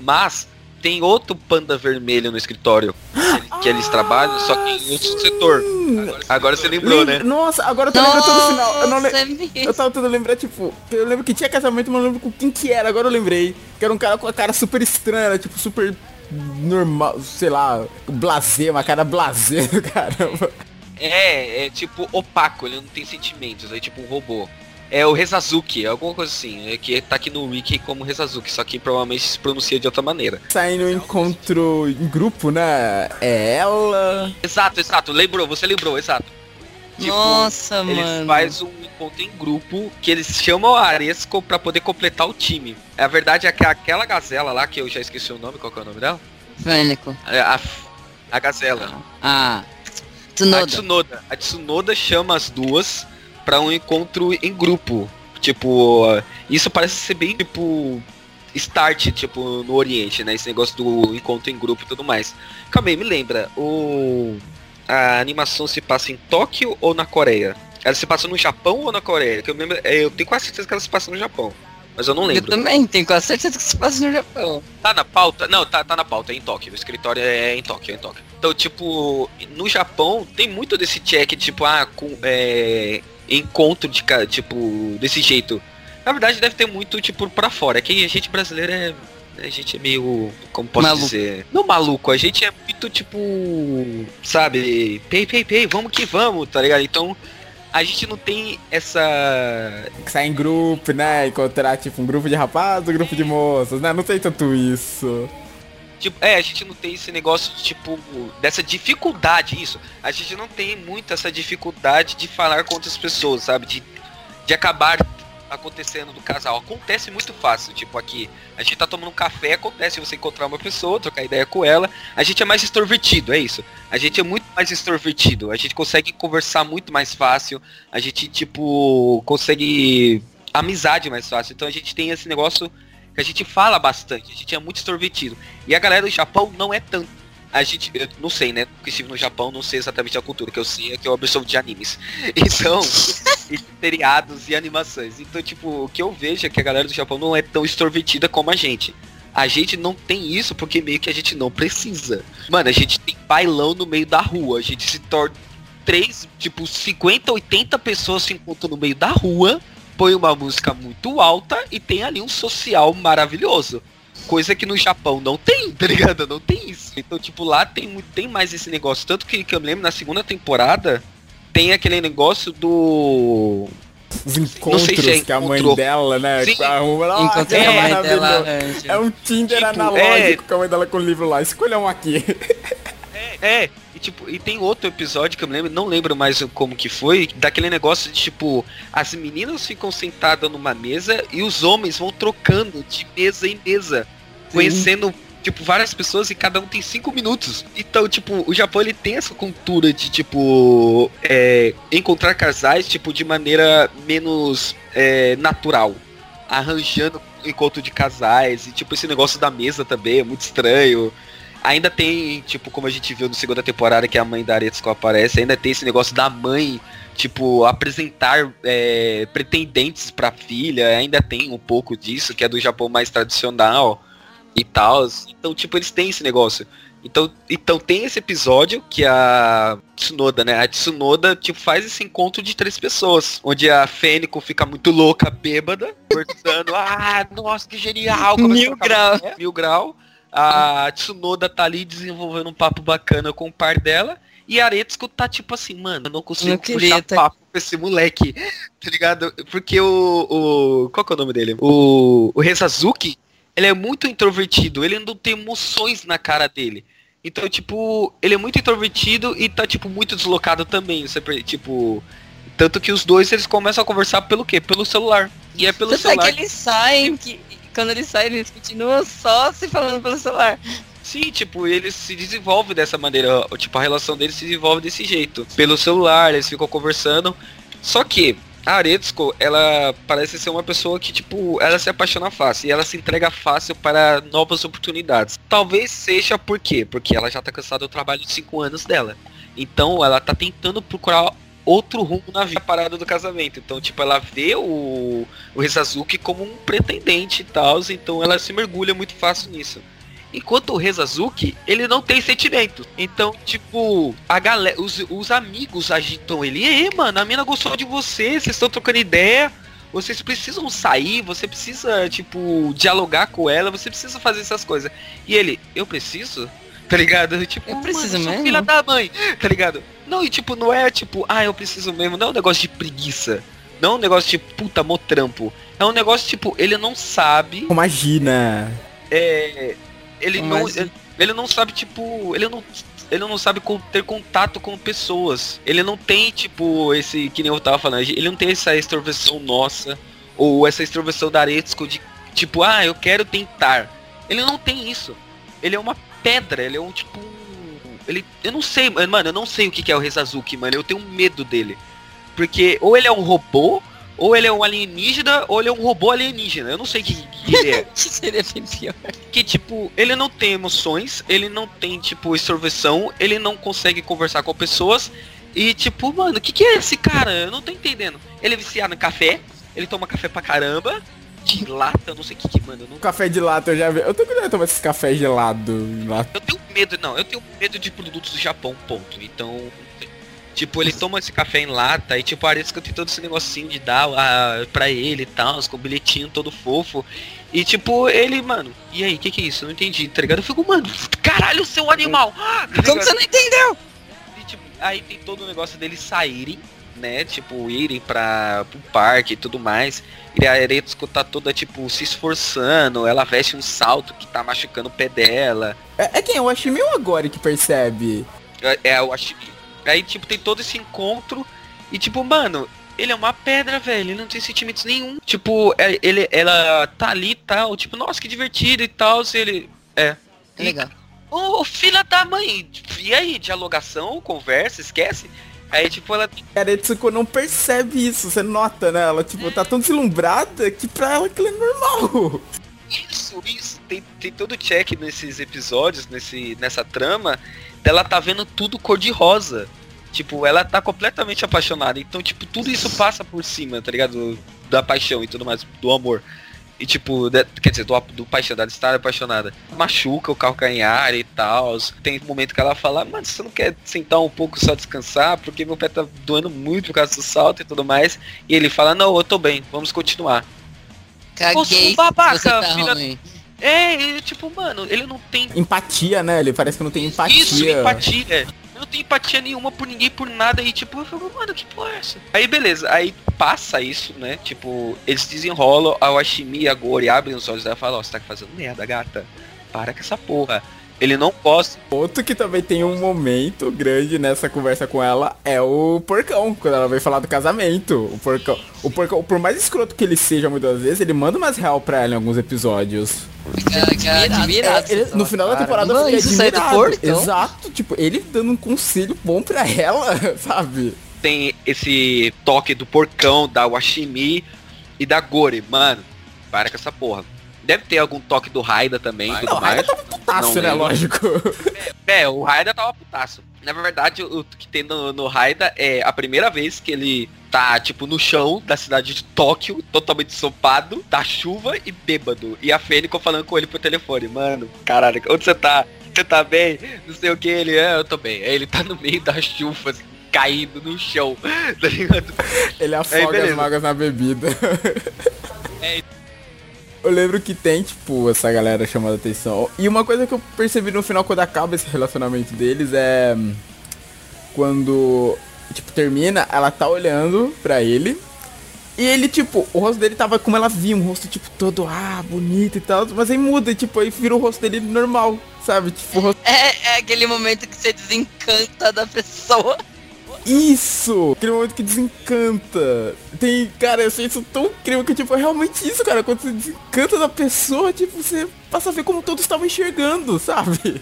Mas tem outro panda vermelho no escritório que eles trabalham, só que em outro setor. Agora você lembrou, né? Nossa, agora eu tô lembrando todo o final. Eu, não le- é eu tava tentando lembrar, tipo, eu lembro que tinha casamento, mas eu não lembro com quem que era, agora eu lembrei. Que era um cara com a cara super estranha, era, tipo, super normal, sei lá, blasé, uma cara blasé do caramba. É, é tipo opaco, ele não tem sentimentos, é tipo um robô. É o Rezazuki, alguma coisa assim, é que tá aqui no wiki como Rezazuki, só que provavelmente se pronuncia de outra maneira. Sai no encontro em grupo, né? É ela. Exato, exato, lembrou, você lembrou, exato. Tipo, Nossa, Eles mano. fazem um encontro em grupo que eles chamam a Aresco pra poder completar o time. A verdade é que aquela gazela lá, que eu já esqueci o nome, qual que é o nome dela? Fênico. É, A, a gazela. Ah. A Tsunoda. Tsunoda. A Tsunoda chama as duas pra um encontro em grupo. Tipo, isso parece ser bem tipo start, tipo, no Oriente, né? Esse negócio do encontro em grupo e tudo mais. Calma aí, me lembra, o. A animação se passa em Tóquio ou na Coreia? Ela se passa no Japão ou na Coreia? Que eu, lembro, é, eu tenho quase certeza que ela se passa no Japão. Mas eu não Eu lembro. também tenho quase certeza que se passa no Japão. Tá na pauta? Não, tá, tá na pauta, é em Tóquio. O escritório é em Tóquio, é em Tóquio. Então, tipo, no Japão tem muito desse check, tipo, ah, com, é, encontro de, tipo, desse jeito. Na verdade, deve ter muito, tipo, pra fora. É que a gente brasileiro é. A gente é meio. Como posso Maluco. dizer? Não maluco, a gente é muito, tipo. Sabe? Pei, pei, pei, vamos que vamos, tá ligado? Então. A gente não tem essa Sai em grupo, né? Encontrar, tipo, um grupo de rapazes, um grupo de moças, né? Não tem tanto isso. Tipo, é, a gente não tem esse negócio de, tipo, dessa dificuldade, isso. A gente não tem muito essa dificuldade de falar com outras pessoas, sabe? De, de acabar acontecendo do casal. Acontece muito fácil, tipo, aqui. A gente tá tomando um café, acontece você encontrar uma pessoa, trocar ideia com ela. A gente é mais extrovertido, é isso. A gente é muito mais extrovertido. A gente consegue conversar muito mais fácil. A gente, tipo, consegue amizade mais fácil. Então a gente tem esse negócio que a gente fala bastante, a gente é muito extrovertido. E a galera do Japão não é tanto. A gente, eu não sei, né? Porque estive no Japão, não sei exatamente a cultura. Que eu sei é que eu absorvo de animes. Então, e e animações. Então, tipo, o que eu vejo é que a galera do Japão não é tão extrovertida como a gente. A gente não tem isso porque meio que a gente não precisa. Mano, a gente tem bailão no meio da rua. A gente se torna três, tipo, 50, 80 pessoas se encontram no meio da rua põe uma música muito alta e tem ali um social maravilhoso. Coisa que no Japão não tem, tá ligado? Não tem isso. Então, tipo, lá tem, tem mais esse negócio. Tanto que, que eu me lembro, na segunda temporada, tem aquele negócio do... Os encontros sei se é que a mãe dela, né? Sim. com a uma, Nossa, Encontrei é a mãe dela laranja. É um Tinder Tipo, analógico com a mãe dela com o livro lá. Escolha um aqui. É, tipo, e tem outro episódio que eu me lembro, não lembro mais como que foi, daquele negócio de tipo, as meninas ficam sentadas numa mesa e os homens vão trocando de mesa em mesa, conhecendo tipo várias pessoas e cada um tem cinco minutos. Então, tipo, o Japão ele tem essa cultura de tipo é, encontrar casais tipo de maneira menos é, natural, arranjando encontro de casais, e tipo, esse negócio da mesa também é muito estranho. Ainda tem, tipo, como a gente viu no segunda temporada que a mãe da Aretsuko aparece, ainda tem esse negócio da mãe, tipo, apresentar é, pretendentes pra filha, ainda tem um pouco disso, que é do Japão mais tradicional e tal. Então, tipo, eles têm esse negócio. Então, então tem esse episódio que a Tsunoda, né? A Tsunoda, tipo, faz esse encontro de três pessoas. Onde a Fênico fica muito louca, bêbada, cortando, ah, nossa, que genial. Mil grau. É, mil grau. A Tsunoda tá ali desenvolvendo um papo bacana com o par dela. E a Aretsuko tá tipo assim, mano, eu não consigo Não puxar tá- papo com esse moleque, tá ligado? Porque o, o... Qual que é o nome dele? O, o Rezazuki, ele é muito introvertido, ele não tem emoções na cara dele. Então, tipo, ele é muito introvertido e tá, tipo, muito deslocado também. Você, tipo... Tanto que os dois, eles começam a conversar pelo quê? Pelo celular. E é pelo Tanto é celular. que eles saem, que quando eles saem, eles continuam só se falando pelo celular. Sim, tipo, eles se desenvolvem dessa maneira, tipo, a relação deles se desenvolve desse jeito. Pelo celular, eles ficam conversando. Só que a Aretsuko, ela parece ser uma pessoa que, tipo, ela se apaixona fácil e ela se entrega fácil para novas oportunidades. Talvez seja por quê? Porque ela já tá cansada do trabalho de 5 anos dela. Então ela tá tentando procurar outro rumo na vida parada do casamento. Então, tipo, ela vê o, o Rezazuki como um pretendente e tal, então ela se mergulha muito fácil nisso. Enquanto o Rezazuki, ele não tem sentimento. Então, tipo, a galera, os, os amigos agitam ele. Ei, mano, a mina gostou de você, vocês estão trocando ideia. Vocês precisam sair, você precisa, tipo, dialogar com ela, você precisa fazer essas coisas. E ele, eu preciso? Tá ligado? Tipo, Eu preciso mano, sou mesmo? filha da mãe, tá ligado? Não, e tipo, não é tipo, ah, eu preciso mesmo, não é um negócio de preguiça. Não é um negócio de puta, mó trampo. É um negócio, tipo, ele não sabe Imagina. é, ele Como não ele, ele não sabe tipo ele não ele não sabe ter contato com pessoas ele não tem tipo esse que nem eu tava falando ele não tem essa extroversão nossa ou essa extroversão da Aretsuko de tipo ah eu quero tentar ele não tem isso ele é uma pedra ele é um tipo ele eu não sei mano eu não sei o que é o Rezazuki mano eu tenho medo dele porque ou ele é um robô ou ele é um alienígena ou ele é um robô alienígena eu não sei o que, que ele é Que seria bem pior. que, tipo, ele não tem emoções, ele não tem, tipo, extroversão, ele não consegue conversar com pessoas. E, tipo, mano, o que, que é esse cara? Eu não tô entendendo. Ele é viciado em café, ele toma café pra caramba, de lata, eu não sei o que, que mano. Eu, não- Café de lata eu já vi. Eu tô cuidado de tomar esses cafés gelados em lata. eu tenho medo, não, eu tenho medo de produtos do Japão, ponto. Então, tipo, ele toma esse café em lata e, tipo, a Aretsuko tem todo esse negocinho de dar ah, pra ele e tal, com o bilhetinho todo fofo. E, tipo, ele, mano, e aí, o que, que é isso? Eu não entendi, tá ligado? Eu fico, mano, caralho, seu animal! Tá Como você não entendeu? E, tipo, aí tem todo o negócio deles saírem, né? Tipo, irem pra, pro parque e tudo mais. E a Eretsuko tá toda, tipo, se esforçando. Ela veste um salto que tá machucando o pé dela. É, é quem? O Ashimi ou agora que percebe? É, é o Ashimi. Aí, tipo, tem todo esse encontro. E, tipo, mano, ele é uma pedra, velho. Ele não tem sentimentos nenhum. Tipo, é- ele, ela tá ali e tal. Tipo, nossa, que divertido e tal. Se ele. É. É legal. Ô, filha da mãe. E aí, dialogação, conversa, esquece. Aí, tipo, ela A Aretsuko não percebe isso, você nota, né? Ela, tipo, tá tão deslumbrada que pra ela aquilo é normal. Isso, isso. Tem, tem todo check nesses episódios, nesse, nessa trama, dela tá vendo tudo cor-de-rosa. Tipo, ela tá completamente apaixonada. Então, tipo, tudo isso passa por cima, tá ligado? Da paixão e tudo mais, do amor. E tipo, da- quer dizer, do, do paixão, da estar apaixonada. Machuca o calcanhar e tal. Tem um momento que ela fala, mano, você não quer sentar um pouco só descansar? Porque meu pé tá doendo muito por causa do salto e tudo mais. E ele fala, não, eu tô bem, vamos continuar. Caguei. babaca, você tá filha- ruim. É, ele, tipo, mano, ele não tem Empatia, né? Ele parece que não tem empatia. isso, empatia. Não tenho empatia nenhuma por ninguém, por nada. E tipo, eu fico, mano, que porra é essa? Aí beleza, aí passa isso, né? Tipo, eles desenrolam, a Washimi e a Gori abrem os olhos dela e falam, ó, você tá fazendo merda, gata. Para com essa porra. Ele não gosta. Outro que também tem um momento grande nessa conversa com ela é o porcão, quando ela vai falar do casamento. O porcão, o porcão, por mais escroto que ele seja muitas vezes, ele manda umas real pra ela em alguns episódios. Fica admirado. É, ele- no final da temporada Caramba, eu fiquei admirado. Exato, tipo, ele dando um conselho bom pra ela, sabe? Tem esse toque do porcão, da Washimi e da Gori. Mano, para com essa porra. Deve ter algum toque do Raida também, Não, o Raida tava putaço, Não né? lembro. Lógico. É, o Raida tava putaço. Na verdade, o que tem no, no Raida é a primeira vez que ele tá, tipo, no chão da cidade de Tóquio, totalmente sopado, da chuva e bêbado. E a Fênico falando com ele por telefone. Mano, caralho, onde você tá? Você tá bem? Não sei o que, ele é, eu tô bem. Aí ele tá no meio da chuva, assim, caindo no chão, tá ligado? Ele afoga as beleza. magas na bebida. É. Eu lembro que tem, tipo, essa galera chamando atenção. E uma coisa que eu percebi no final quando acaba esse relacionamento deles é. hum, Quando, tipo, termina, ela tá olhando pra ele. E ele, tipo, o rosto dele tava como ela via, um rosto, tipo, todo, ah, bonito e tal. Mas aí muda, tipo, aí vira o rosto dele normal, sabe? Tipo, rosto É, é aquele momento que você desencanta da pessoa. Isso! Aquele momento que desencanta. Tem, cara, eu achei isso tão incrível que, tipo, é realmente isso, cara. Quando você desencanta da pessoa, tipo, você passa a ver como todos estavam enxergando, sabe?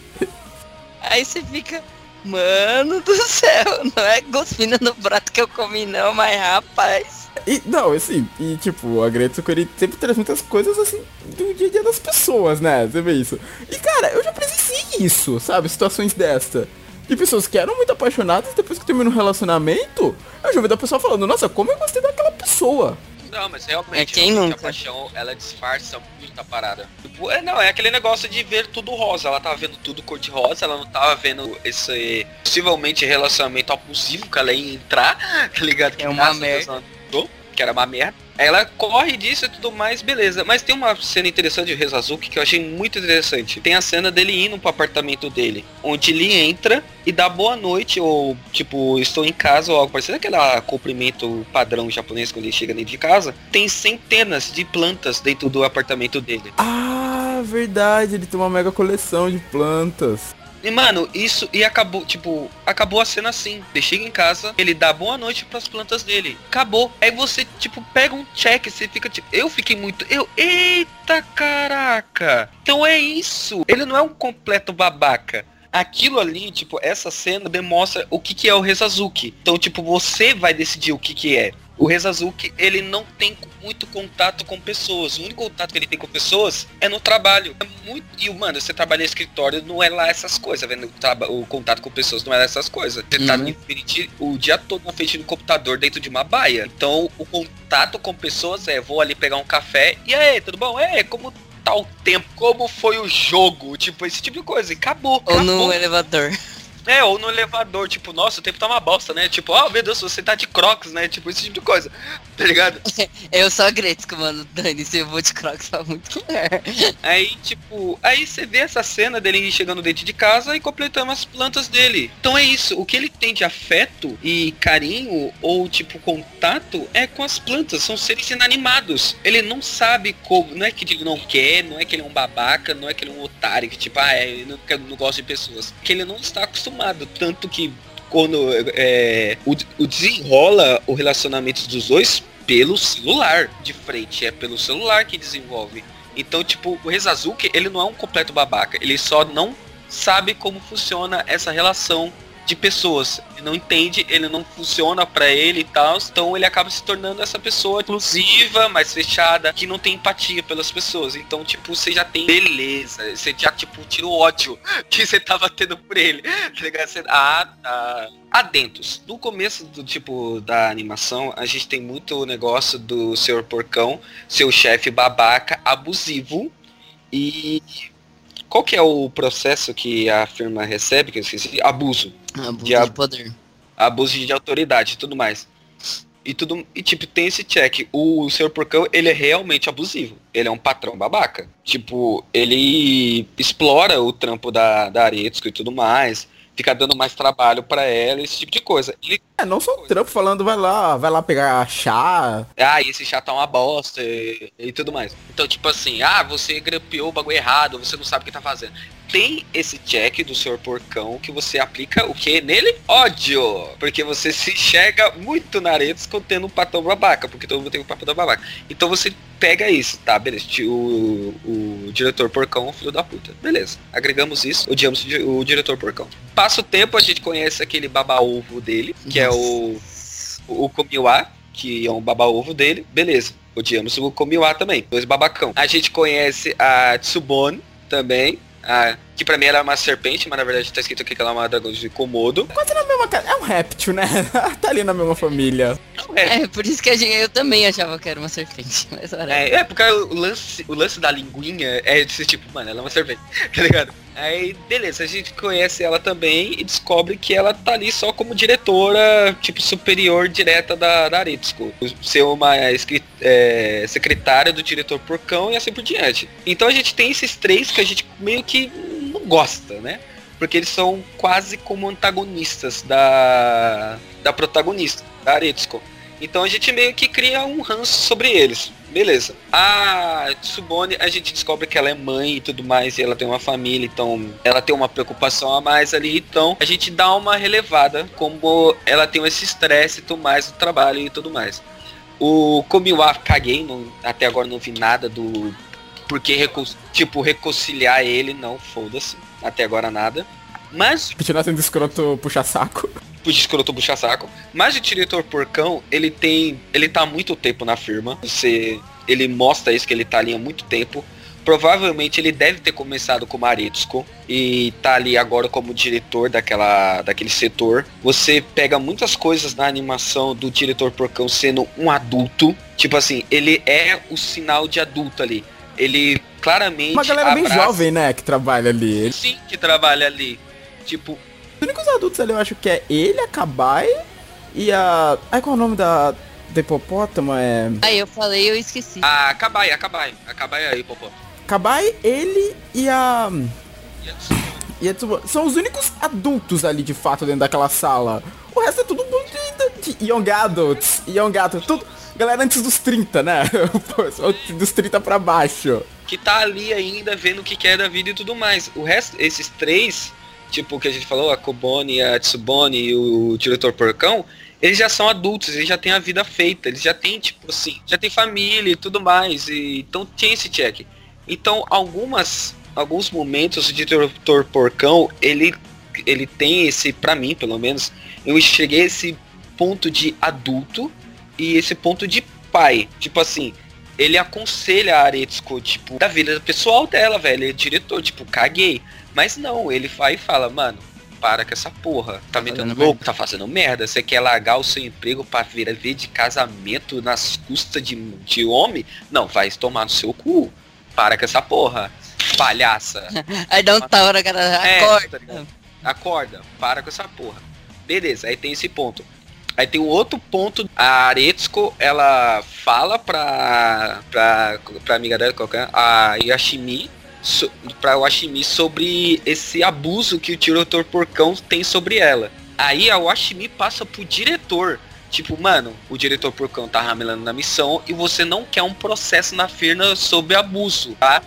Aí você fica, mano do céu, não é cuspindo no prato que eu comi não, mas rapaz. E, não, assim, e, tipo, a Gretsuko, ele sempre traz muitas coisas, assim, do dia a dia das pessoas, né? Você vê isso. E, cara, eu já presenciei isso, sabe? Situações desta. De pessoas que eram muito apaixonadas, depois que terminam um relacionamento, eu já ouvi da pessoa falando, nossa, como eu gostei daquela pessoa. Não, mas realmente, É, quem realmente nunca? a paixão, ela disfarça muito a parada. Tipo, é, não, é aquele negócio de ver tudo rosa. Ela tava vendo tudo cor de rosa, ela não tava vendo esse possivelmente relacionamento abusivo que ela ia entrar, tá ligado? Que É uma merda. não que era uma merda. Ela corre disso e tudo mais, beleza. Mas tem uma cena interessante de Rezazuki que eu achei muito interessante. Tem a cena dele indo pro apartamento dele, onde ele entra e dá boa noite, ou tipo, estou em casa, ou algo parecido. Aquele cumprimento padrão japonês quando ele chega dentro de casa. Tem centenas de plantas dentro do apartamento dele. Ah, verdade, ele tem uma mega coleção de plantas. E mano, isso e acabou, tipo, acabou a cena assim. Ele chega em casa, ele dá boa noite pras plantas dele. Acabou. Aí você, tipo, pega um check, você fica tipo, eu fiquei muito, eu, eita caraca. Então é isso. Ele não é um completo babaca. Aquilo ali, tipo, essa cena demonstra o que que é o Rezazuki. Então, tipo, você vai decidir o que que é. O Rezazuki, ele não tem muito contato com pessoas. O único contato que ele tem com pessoas é no trabalho. É muito... E, mano, você trabalha em escritório, não é lá essas coisas, vendo? O, traba- o contato com pessoas não é lá essas coisas. Você tá Uhum. em frente o dia todo na frente do computador dentro de uma baia. Então, o contato com pessoas é, vou ali pegar um café, e aí, tudo bom? É, como tá o tempo? Como foi o jogo? Tipo, esse tipo de coisa. E acabou. Ou acabou. no elevador. É, ou no elevador, tipo, nossa, o tempo tá uma bosta, né? Tipo, oh meu Deus, você tá de crocs, né? Tipo, esse tipo de coisa. Tá ligado? Eu sou a Gretzko, mano. Dani, se eu vou de Crocs tá muito melhor. Aí, tipo, aí você vê essa cena dele chegando dentro de casa e completando as plantas dele. Então é isso, o que ele tem de afeto e carinho ou tipo contato é com as plantas, são seres inanimados. Ele não sabe como, não é que ele não quer, não é que ele é um babaca, não é que ele é um otário, que tipo, ah, é, eu não, quero- não gosto de pessoas. Que ele não está acostumado, tanto que quando é, o, o desenrola o relacionamento dos dois pelo celular de frente, é pelo celular que desenvolve. Então, tipo, o Rezazuki, ele não é um completo babaca, ele só não sabe como funciona essa relação de pessoas. Ele não entende, ele não funciona pra ele e tal, então ele acaba se tornando essa pessoa inclusiva, mais fechada, que não tem empatia pelas pessoas. Então, tipo, você já tem beleza, você já, tipo, tira o ódio que você tava tendo por ele. Tá ligado? Você- ah, tá. Adentos. No começo do tipo da animação, a gente tem muito negócio do Senhor Porcão, seu chefe babaca, abusivo. E qual que é o processo que a firma recebe, que eu esqueci? Abuso. Abuso Diabo. de poder. Abuso de autoridade e tudo mais. E tudo. E tipo, tem esse check. O Senhor Porcão, ele é realmente abusivo. Ele é um patrão babaca. Tipo, ele explora o trampo da, da Aretsuko e tudo mais. Fica dando mais trabalho pra ela, esse tipo de coisa. Ele É, não só o trampo falando, vai lá, vai lá pegar chá. ah, esse chá tá uma bosta e, e tudo mais. Então, tipo assim, ah, você grampeou o bagulho errado, você não sabe o que tá fazendo. Tem esse check do Senhor Porcão que você aplica o que nele? Ódio! Porque você se enxerga muito na areia contendo um patão babaca, porque todo mundo tem um patão babaca. Então você pega isso, tá, beleza. O, o diretor Porcão filho da puta. Beleza. Agregamos isso, odiamos o di- o diretor Porcão. Passa o tempo, a gente conhece aquele baba-ovo dele, que é o o Komiwa, que é um baba-ovo dele, beleza. Odiamos o Komiwa também, dois babacão. A gente conhece a Tsubone também, a, que pra mim ela é uma serpente, mas na verdade tá escrito aqui que ela é uma dragão de Komodo. Quase na mesma casa. É um réptil, né? tá ali na mesma família. É, por isso que a gente, eu também achava que era uma serpente. Mas olha. É, é, porque o lance, o lance da linguinha é desse tipo, mano, ela é uma serpente, tá ligado? Aí, beleza, a gente conhece ela também e descobre que ela tá ali só como diretora, tipo, superior direta da, da Aritsuko. Ser uma é, secretária do diretor porcão e assim por diante. Então a gente tem esses três que a gente meio que gosta, né? Porque eles são quase como antagonistas da, da protagonista, da Aritsuko. Então a gente meio que cria um ranço sobre eles. Beleza. A Tsubone, a gente descobre que ela é mãe e tudo mais, e ela tem uma família, então ela tem uma preocupação a mais ali, então a gente dá uma relevada como ela tem esse estresse e tudo mais do trabalho e tudo mais. O Komiwa caguei, não, até agora não vi nada do porque tipo reconciliar ele, não, foda-se. Até agora nada. Mas. Continuar sendo escroto puxa saco de escroto puxa saco. Mas o diretor porcão, ele tem. Ele tá há muito tempo na firma. Você. Ele mostra isso, que ele tá ali há muito tempo. Provavelmente ele deve ter começado como Aretsuko e tá ali agora como diretor daquela, daquele setor. Você pega muitas coisas na animação do diretor porcão sendo um adulto. Tipo assim, ele é o sinal de adulto ali. Ele claramente. Uma galera abraça... bem jovem, né, que trabalha ali. Sim, que trabalha ali. Tipo, os únicos adultos ali eu acho que é ele, a Kabai e a. Ai, qual é o nome da. Da hipopótamo é. Aí eu falei, eu esqueci. A Kabai, a Kabai. A Kabai é a hipopótamo. Kabai, ele e a. E a Tsubone. São os únicos adultos ali de fato dentro daquela sala. O resto é tudo de, de young adults. Young adults. Tudo. Galera antes dos 30, né? dos 30 pra baixo. Que tá ali ainda vendo o que quer da vida e tudo mais. O resto, esses três, tipo o que a gente falou, a Kobone, a Tsubone e o diretor Porcão, eles já são adultos, eles já têm a vida feita, eles já têm, tipo assim, já tem família e tudo mais, e, então tem esse check. Então, algumas, alguns momentos o diretor Porcão, ele, ele tem esse, para mim, pelo menos, eu cheguei a esse ponto de adulto e esse ponto de pai. Tipo assim, ele aconselha a Aretsuko, tipo, da vida pessoal dela, velho. Ele é diretor, tipo, caguei. Mas não, ele vai e fala, mano, para com essa porra. Tá, tá metendo louco, merda. tá fazendo merda. Você quer largar o seu emprego pra vir ver de casamento nas custas de, de homem? Não, vai tomar no seu cu. Para com essa porra. Palhaça. aí dá um tapa na cara. É, acorda. Tá acorda. Para com essa porra. Beleza, aí tem esse ponto. Aí tem o outro ponto, a Aretsuko, ela fala pra, pra, pra amiga dela, qualquer, é? a Yashimi, so, pra Washimi sobre esse abuso que o diretor porcão tem sobre ela. Aí a Washimi passa pro diretor. Tipo, mano, o diretor porcão tá ramelando na missão e você não quer um processo na firma sobre abuso, tá?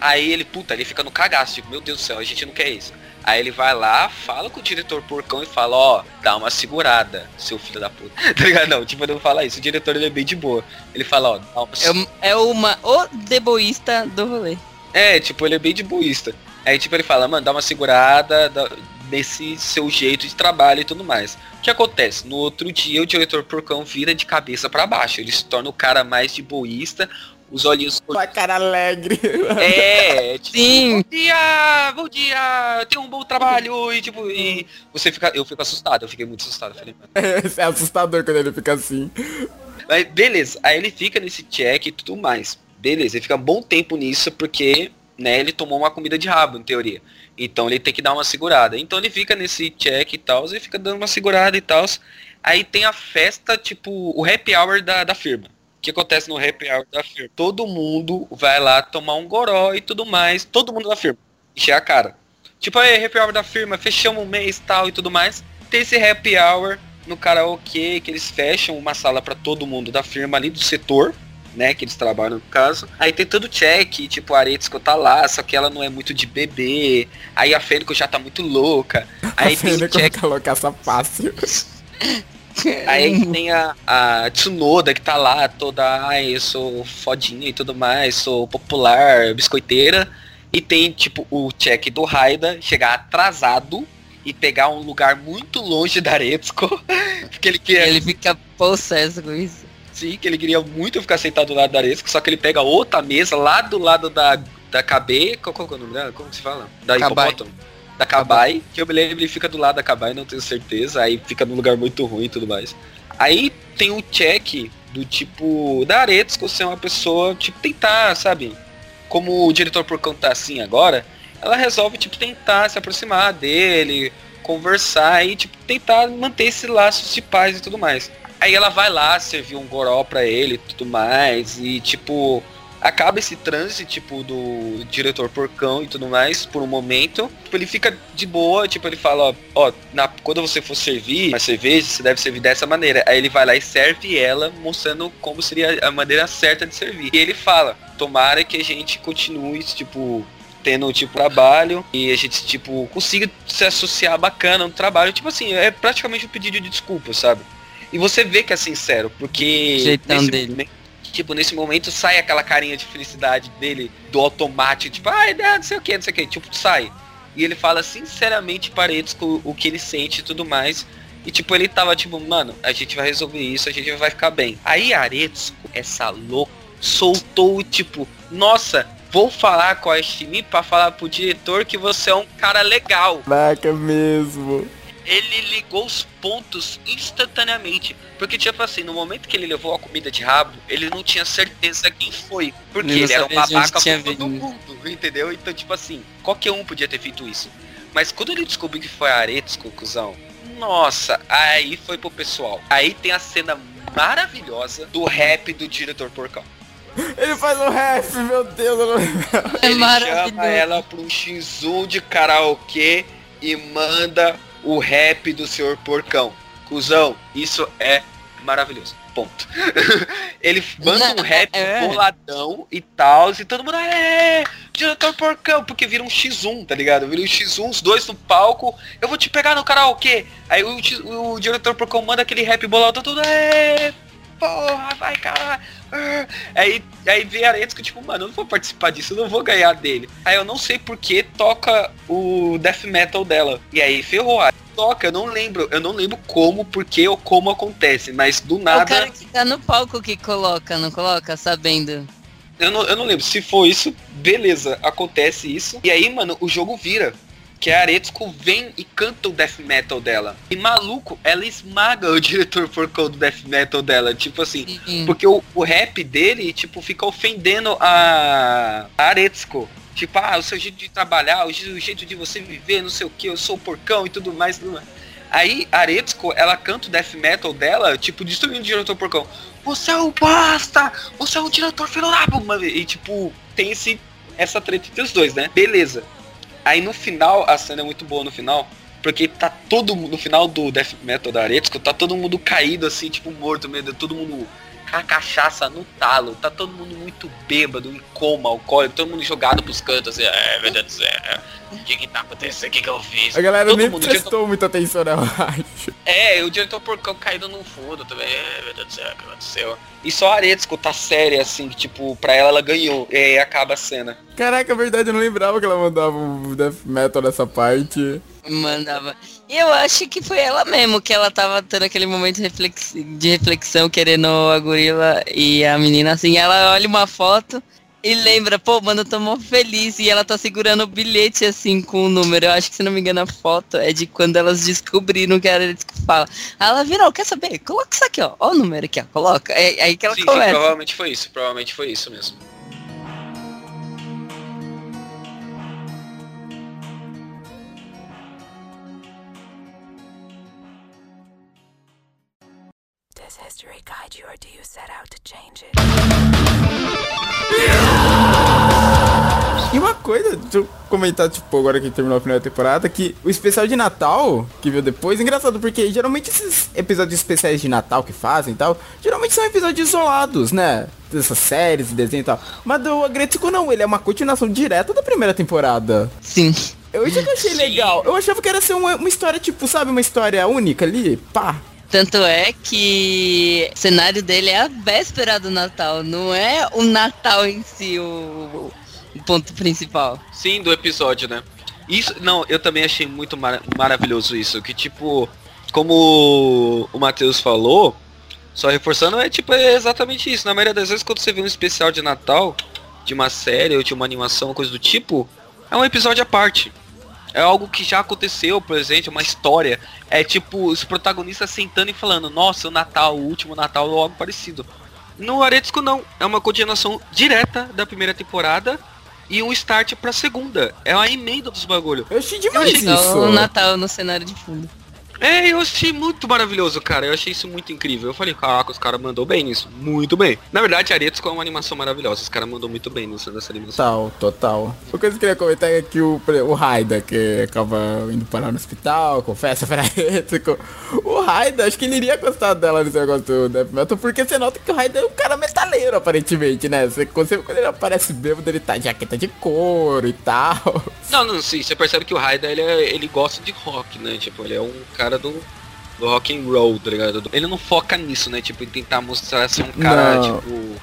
Aí ele, puta, ele fica no cagaço, tipo, meu Deus do céu, a gente não quer isso. Aí ele vai lá, fala com o diretor porcão e fala, ó, oh, dá uma segurada, seu filho da puta. tá ligado? Não, tipo, não fala isso, o diretor ele é bem de boa. Ele fala, ó, dá uma É, é uma o deboísta do rolê. É, tipo, ele é bem de boísta. Aí, tipo, ele fala, mano, dá uma segurada dá, nesse seu jeito de trabalho e tudo mais. O que acontece? No outro dia, o diretor porcão vira de cabeça para baixo. Ele se torna o cara mais de boísta, os olhinhos... Vai cara alegre. É, tipo, Sim. bom dia, bom dia, tem um bom trabalho, e tipo, e você fica, eu fico assustado, eu fiquei muito assustado. Falei, é, é assustador quando ele fica assim. Mas beleza, aí ele fica nesse check e tudo mais. Beleza, ele fica um bom tempo nisso porque, né, ele tomou uma comida de rabo, em teoria. Então ele tem que dar uma segurada. Então ele fica nesse check e tal, e fica dando uma segurada e tal. Aí tem a festa, tipo, o happy hour da, da firma. O que acontece no happy hour da firma? Todo mundo vai lá tomar um goró e tudo mais. Todo mundo da firma. Encher a cara. Tipo, aí, happy hour da firma, fechamos um mês tal e tudo mais. Tem esse happy hour no karaokê que eles fecham uma sala para todo mundo da firma ali do setor né, que eles trabalham no caso. Aí tem todo o check, tipo, a Aretsuko tá lá, só que ela não é muito de bebê. Aí a Fênico já tá muito louca. Aí a tem o check... tá loucaça fácil. Aí tem a, a Tsunoda que tá lá toda, ai, eu sou fodinha e tudo mais, sou popular, biscoiteira. E tem, tipo, o check do Raida chegar atrasado e pegar um lugar muito longe da Aretsuko. porque ele queria. Ele fica possesso com isso. Sim, que ele queria muito ficar sentado do lado da Aretsuko, só que ele pega outra mesa lá do lado da, da KB. Qual, qual é o nome dela? Como que se fala? Da Kabai. hipopótamo. Da Kabai, que eu me lembro, ele fica do lado da Kabai, não tenho certeza, aí fica num lugar muito ruim e tudo mais. Aí tem um check do tipo da Aretsuko ser uma pessoa, tipo, tentar, sabe? Como o diretor por contar assim agora, ela resolve, tipo, tentar se aproximar dele, conversar e, tipo, tentar manter esse laço de paz e tudo mais. Aí ela vai lá servir um goró pra ele e tudo mais, e, tipo, acaba esse transe, tipo, do diretor porcão e tudo mais, por um momento. Tipo, ele fica de boa, tipo, ele fala, ó, ó na, quando você for servir uma cerveja, você deve servir dessa maneira. Aí ele vai lá e serve ela, mostrando como seria a maneira certa de servir. E ele fala, tomara que a gente continue, tipo, tendo tipo trabalho e a gente tipo consiga se associar bacana no trabalho tipo assim é praticamente um pedido de desculpa sabe e você vê que é sincero porque Jeitão dele. momento- tipo nesse momento sai aquela carinha de felicidade dele do automático tipo ai não, não sei o que não sei o que tipo sai. E ele fala sinceramente para eles o, que ele sente e tudo mais. E tipo ele tava tipo mano a gente vai resolver isso a gente vai ficar bem aí Aretsuko essa louca soltou tipo nossa vou falar com a Shimi para falar pro diretor que você é um cara legal Caraca mesmo. Ele ligou os pontos instantaneamente. Porque, tipo assim, no momento que ele levou a comida de rabo, ele não tinha certeza quem foi. Porque Ele era um babaca com todo mundo, entendeu? Então, tipo assim, qualquer um podia ter feito isso. Mas quando ele descobriu que foi a cuzão, nossa, aí foi pro pessoal. Aí tem a cena maravilhosa do rap do diretor porcão. Ele faz um rap, meu Deus, eu não. É ele maravilhoso. chama ela pra um X1 de karaokê e manda o rap do senhor porcão. Cusão, isso é maravilhoso. Ponto. ele manda um rap é. boladão e tal, e todo mundo, é, diretor porcão, porque vira um X1, tá ligado? Vira um X1, os dois no palco, eu vou te pegar no karaokê. Aí o, o diretor porcão manda aquele rap boladão, todo, é, porra, vai caralho. Ah. Aí, aí vem a Aretsuko, tipo, mano, eu não vou participar disso, eu não vou ganhar dele. Aí eu não sei por que toca o death metal dela. E aí ferrou. Aí toca, eu não lembro, eu não lembro como, porque ou como acontece, mas do É o nada, cara que tá no palco que coloca, não coloca, sabendo. eu não, eu não lembro. Se for isso, beleza, acontece isso. E aí, mano, o jogo vira. Que a Aretsuko vem e canta o death metal dela. E maluco, ela esmaga o diretor porcão do death metal dela. Tipo assim, Sim. Porque o, o rap dele, tipo, fica ofendendo a, a Aretsuko. Tipo, ah, o seu jeito de trabalhar, o, je- o jeito de você viver, não sei o que, eu sou o porcão e tudo mais. Tudo mais. Aí Aretsuko, ela canta o death metal dela, tipo, destruindo o diretor porcão. Você é o basta! Você é o diretor filho da puta!" E tipo, tem esse, essa treta entre os dois, né? Beleza. Aí no final, a cena é muito boa no final, porque tá todo mundo, no final do Death Metal da Aretsuko, tá todo mundo caído assim, tipo morto mesmo, todo mundo a cachaça no talo, tá todo mundo muito bêbado, em coma, alcoólico, todo mundo jogado pros cantos, assim, é, meu Deus do céu, o que que tá acontecendo, o que que eu fiz? A galera Todo nem mundo, prestou muita atenção, né, eu acho. É, o diretor porcão caído no fundo também. É, meu Deus do céu, o que aconteceu? E só a Aretsuko tá séria, assim, que, tipo, pra ela ela ganhou. E aí acaba a cena. Caraca, é verdade, eu não lembrava que ela mandava o death metal nessa parte. Mandava. E eu acho que foi ela mesmo, que ela tava tendo aquele momento de reflex- de reflexão, querendo a gorila e a menina assim. Ela olha uma foto e lembra, pô, mano, eu tô mó feliz. E ela tá segurando o bilhete assim com o número. Eu acho que, se não me engano, a foto é de quando elas descobriram que era eles que fala. Aí ela virou, quer saber? Coloca isso aqui, ó. Ó o número aqui, ó. Coloca. É aí que ela Sim, sim, começa. provavelmente foi isso. Provavelmente foi isso mesmo. History guide you or do you set out to change it? E uma coisa, deixa eu comentar, tipo, agora que terminou a primeira temporada, que o especial de Natal, que veio depois, é engraçado, porque geralmente esses episódios especiais de Natal que fazem e tal, geralmente são episódios isolados, né? Dessas séries, desenho e tal. Mas do Agretsuko não, ele é uma continuação direta da primeira temporada. Sim. Eu eu achei legal. Eu achava que era ser uma, uma história, tipo, sabe, uma história única ali, pá. Tanto é que o cenário dele é a véspera do Natal, não é o Natal em si o, o ponto principal. Sim, do episódio, né? Isso, não, eu também achei muito mar- maravilhoso isso. Que tipo, como o Matheus falou, só reforçando, é tipo, é exatamente isso. Na maioria das vezes quando você vê um especial de Natal, de uma série ou de uma animação, coisa do tipo, é um episódio à parte. É algo que já aconteceu, por exemplo, uma história. É tipo, os protagonistas sentando e falando, nossa, o Natal, o último Natal ou algo parecido. No Aretsuko não, é uma continuação direta da primeira temporada e um start pra segunda. É uma emenda dos bagulho. Eu achei demais achei Só isso. o Natal no cenário de fundo. É, eu achei muito maravilhoso, cara. Eu achei isso muito incrível. Eu falei, caraca, os caras mandou bem nisso. Muito bem. Na verdade, Aretsuko é uma animação maravilhosa. Os caras mandou muito bem nisso, nessa animação. Total, total. Uma coisa que eu queria comentar é que o, o Raida, que acaba indo parar no hospital, confessa pra Etsuko. O Raida, acho que ele iria gostar dela nesse negócio do Death Metal, porque você nota que o Raida é um cara metaleiro, aparentemente, né? Você, você, quando ele aparece bêbado, ele tá de jaqueta de couro e tal. Não, não, sim. Você percebe que o Raida, ele, é- ele gosta de rock, né? Tipo, ele é um cara do... Do rock and roll, tá ligado? Ele não foca nisso, né? Tipo, em tentar mostrar ser um cara, Não. tipo...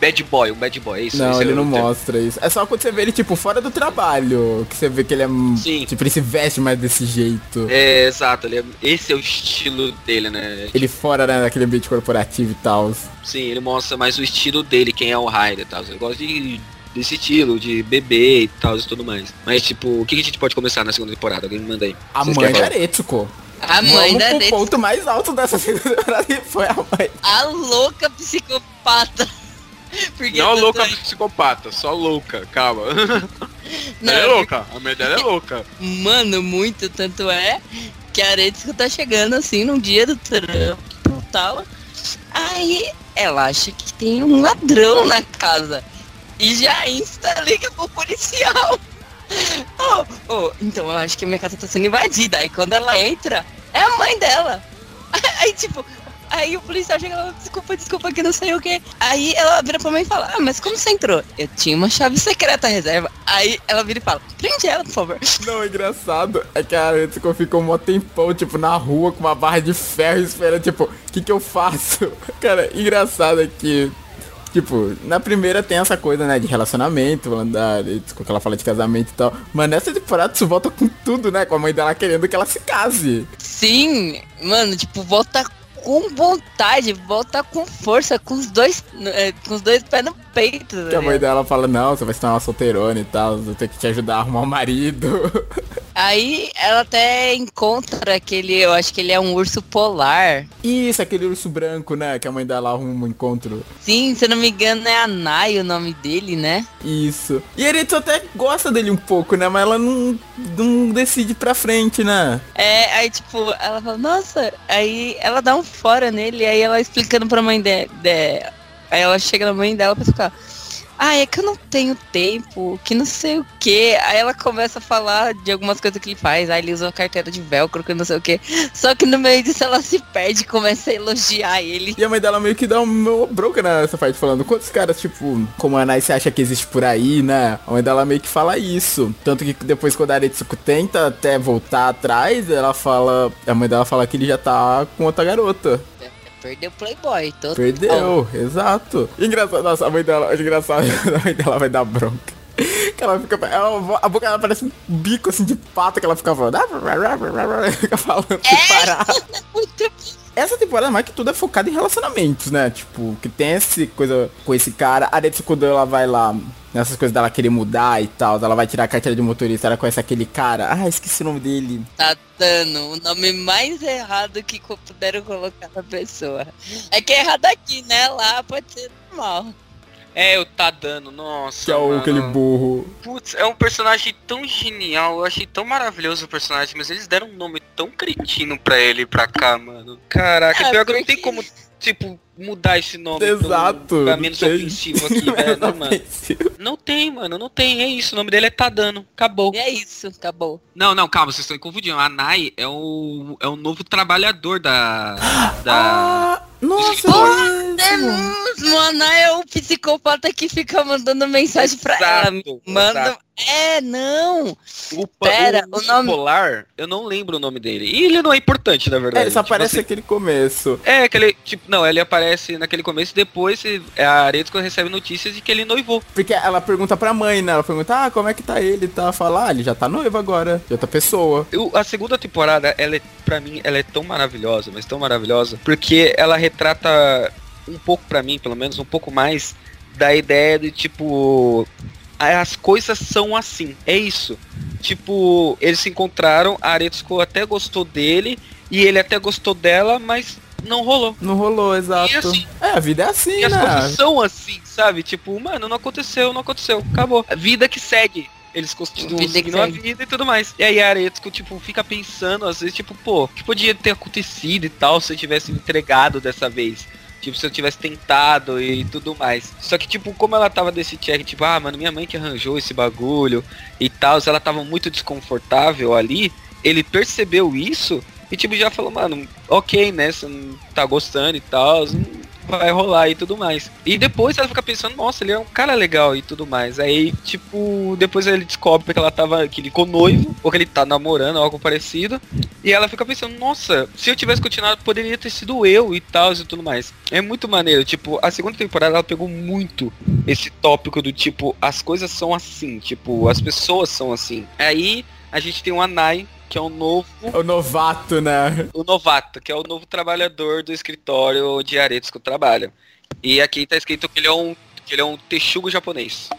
Bad boy, um bad boy, é isso? não, esse é ele o não termo. mostra isso. É só quando você vê ele, tipo, fora do trabalho, que você vê que ele é... Sim. Tipo, ele se veste mais desse jeito. É, exato. Ele é- esse é o estilo dele, né? Ele fora, né, daquele ambiente corporativo e tal. Sim, ele mostra mais o estilo dele, quem é o Raider e tal. Eu gosto de, desse estilo, de beber e tal e tudo mais. Mas, tipo, o que a gente pode começar na segunda temporada? Alguém me manda aí. A Vocês mãe da falar? Aretsuko. A mãe Vamos da Netsu, ponto mais alto dessa segunda temporada foi a mãe. a louca psicopata. Porque Não louca é- psicopata, só louca, calma. Não, ela é louca, a dela é louca. Mano, muito, tanto é que a Aretsuko tá chegando assim num dia do trampo e tal. Aí ela acha que tem um ladrão na casa. E já insta liga pro policial. Oh, oh, então eu acho que a minha casa tá sendo invadida. Aí quando ela entra, é a mãe dela. Aí tipo, aí o policial chega lá, desculpa, desculpa que não sei o que. Aí ela vira pra mãe e fala, ah, mas como você entrou? Eu tinha uma chave secreta reserva. Aí ela vira e fala, prende ela, por favor. Não, o engraçado é que a Aretsuko ficou um tempão, tipo, na rua com uma barra de ferro esperando, tipo, o que que eu faço? Cara, engraçado é que, tipo, na primeira tem essa coisa, né, de relacionamento, da Aretsuko, que ela fala de casamento e tal. Mas nessa temporada isso volta com tudo, né, com a mãe dela querendo que ela se case. Sim, mano, tipo, volta com vontade, volta com força, com os dois, é, com os dois pés no peito. Que a mãe dela fala, não, você vai se tornar uma solteirona e tal, eu tenho que te ajudar a arrumar um marido. Aí ela até encontra aquele, eu acho que ele é um urso polar. Isso, aquele urso branco, né, que a mãe dela arruma um encontro. Sim, se eu não me engano é a Nai o nome dele, né? Isso. E Eretsu até gosta dele um pouco, né? Mas ela não, não decide pra frente, né? É, aí tipo, ela fala, nossa, aí ela dá um fora nele, aí ela explicando pra mãe dela. Aí ela chega na mãe dela pra ficar. Ah, é que eu não tenho tempo, que não sei o que. Aí ela começa a falar de algumas coisas que ele faz. Aí ele usa uma carteira de velcro, que não sei o que. Só que no meio disso ela se perde e começa a elogiar ele. E a mãe dela meio que dá uma bronca nessa parte, falando quantos caras, tipo, como a você acha que existe por aí, né? A mãe dela meio que fala isso. Tanto que depois quando a Aretsuko tenta até voltar atrás, ela fala. A mãe dela fala que ele já tá com outra garota. Perdeu o Playboy, todo. Perdeu, exato. Engraçado, nossa, a mãe dela, engraçado, a mãe dela vai dar bronca. Que ela fica. ela- a boca dela parece um bico assim de pato que ela fica falando. Fica falando parar. Muito Essa temporada, mais que tudo, é focada em relacionamentos, né? Tipo, que tem essa coisa com esse cara. A Aretsu, quando ela vai lá, nessas coisas dela querer mudar e tal, ela vai tirar a carteira de motorista, ela conhece aquele cara. Ah, esqueci o nome dele. Tá dando o nome mais errado que puderam colocar na pessoa. É que é errado aqui, né? Lá pode ser normal. É, o Tadano, nossa. Que é o, mano. aquele burro. Putz, é um personagem tão genial, eu achei tão maravilhoso o personagem, mas eles deram um nome tão cretino pra ele e pra cá, mano. Caraca, É, pior que não tem porque- como, tipo, mudar esse nome Exato, pra não menos tem. ofensivo aqui, velho, né, mano? Não tem, mano, não tem, é isso, o nome dele é Tadano, acabou. É isso, acabou. Não, não, calma, vocês estão confundindo, a Nai é o, é o novo trabalhador da... da... Ah, nossa, É mesmo. Ana é o psicopata que fica mandando mensagem pra ela. Exato, Manda, exato. É, não! O, Pera, o, o nome- Polar, eu não lembro o nome dele. E ele não é importante, na É, verdade. ele só Tipo aparece assim, aquele começo. É, aquele. Tipo, não, ele aparece naquele começo e depois é, a Aretsuko recebe notícias de que ele noivou. Porque ela pergunta pra mãe, né? Ela pergunta, ah, como é que tá ele? Tá, fala, ah, ele já tá noivo agora, de outra pessoa. Eu- a segunda temporada, ela é, pra mim, ela é tão maravilhosa, mas tão maravilhosa, porque ela retrata um pouco pra mim, pelo menos, um pouco mais da ideia de tipo. As coisas são assim, é isso. Tipo, eles se encontraram, a Aretsuko até gostou dele, e ele até gostou dela, mas não rolou. Não rolou, exato. E assim- É, a vida é assim, E as né? coisas são assim, sabe? Tipo, mano, não aconteceu, não aconteceu, acabou. A vida que segue. Eles continuam Vida seguindo a vida e tudo mais. E aí a Aretsuko, tipo, fica pensando, às vezes, tipo, pô, o que podia ter acontecido e tal se eu tivesse me entregado dessa vez? Tipo, se eu tivesse tentado e tudo mais. Só que, tipo, como ela tava desse check, tipo, ah, mano, minha mãe que arranjou esse bagulho e tal, ela tava muito desconfortável ali, ele percebeu isso e, tipo, já falou, mano, ok, né, você não tá gostando e tal, vai rolar e tudo mais. E depois ela fica pensando, nossa, ele é um cara legal e tudo mais. Aí, tipo, depois ele descobre que ela tava, que ele ficou noivo, ou que ele tá namorando, algo parecido. E ela fica pensando, nossa, se eu tivesse continuado, poderia ter sido eu e tal e tudo mais. É muito maneiro, tipo, a segunda temporada ela pegou muito esse tópico do tipo, as coisas são assim, tipo, as pessoas são assim. Aí a gente tem o Anai, que é um novo O novato, né? o novato, que é o novo trabalhador do escritório de Aretsuko trabalha. E aqui tá escrito que ele é um que ele é um texugo japonês.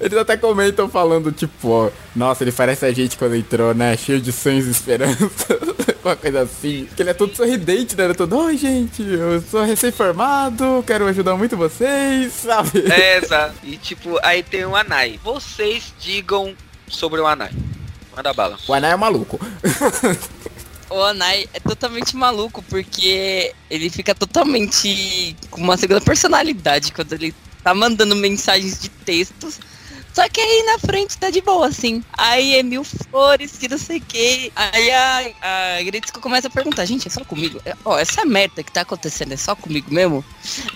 Eles até comentam falando, tipo, ó, nossa, ele parece a gente quando entrou, né? Cheio de sonhos e esperança. Uma coisa assim. Que ele é todo sorridente, né? Ele é todo, oi, gente, eu sou recém-formado, quero ajudar muito vocês, sabe? É, exato. E tipo, aí tem o Anai. Vocês digam sobre o Anai. Manda bala. O Anai é maluco. O Anai é totalmente maluco, porque ele fica totalmente com uma segunda personalidade quando ele tá mandando mensagens de textos. Só que aí na frente tá de boa, assim. Aí é mil flores, que não sei o que. Aí a, a começa a perguntar, gente, é só comigo? É, Ó, essa merda que tá acontecendo é só comigo mesmo?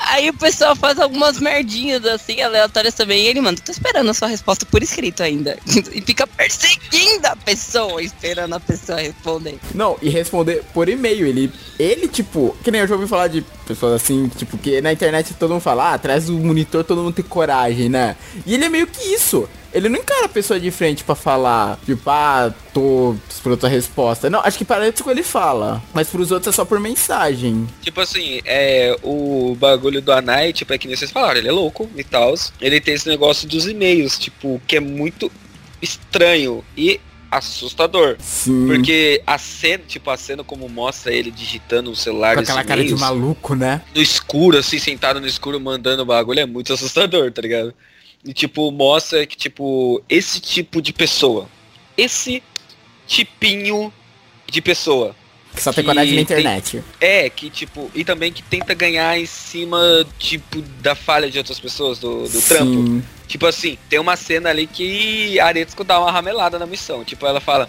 Aí o pessoal faz algumas merdinhas assim, aleatórias também. E ele manda, tô esperando a sua resposta por escrito ainda. E fica perseguindo a pessoa, esperando a pessoa responder. Não, e responder por e-mail. Ele, ele, tipo, que nem eu já ouvi falar de pessoas assim, tipo, que na internet todo mundo fala, ah, atrás do monitor todo mundo tem coragem, né? E ele é meio que isso. Ele não encara a pessoa de frente pra falar, tipo, ah, tô esperando a resposta. Não, acho que para isso ele fala. Mas pros outros é só por mensagem. Tipo assim, é, o bagulho do Anai, tipo, é que nem vocês falaram, ele é louco e tal. Ele tem esse negócio dos e-mails, tipo, que é muito estranho e assustador. Sim. Porque a cena, tipo, a cena como mostra ele digitando o celular com aquela cara de maluco, né? no escuro, assim, sentado no escuro, mandando o bagulho, é muito assustador, tá ligado? E, tipo, mostra que, tipo, esse tipo de pessoa, esse tipinho de pessoa, Que só tem coragem na tem- internet. é, que, tipo, e também que tenta ganhar em cima, tipo, da falha de outras pessoas, do, do trampo. Tipo assim, tem uma cena ali que a Aretsuko dá uma ramelada na missão. Tipo, ela fala,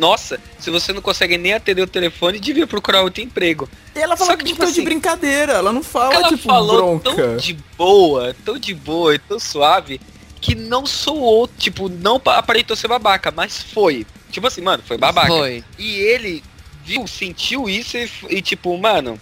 nossa, se você não consegue nem atender o telefone, devia procurar outro emprego. E ela Só fala que, que, tipo de assim, brincadeira. Ela não fala, ela tipo, falou bronca. tão de boa, tão de boa e tão suave, que não soou, tipo, não pa- aparentou ser babaca, mas foi. Tipo assim, mano, foi babaca. Foi. E ele viu, sentiu isso e, e, tipo, mano,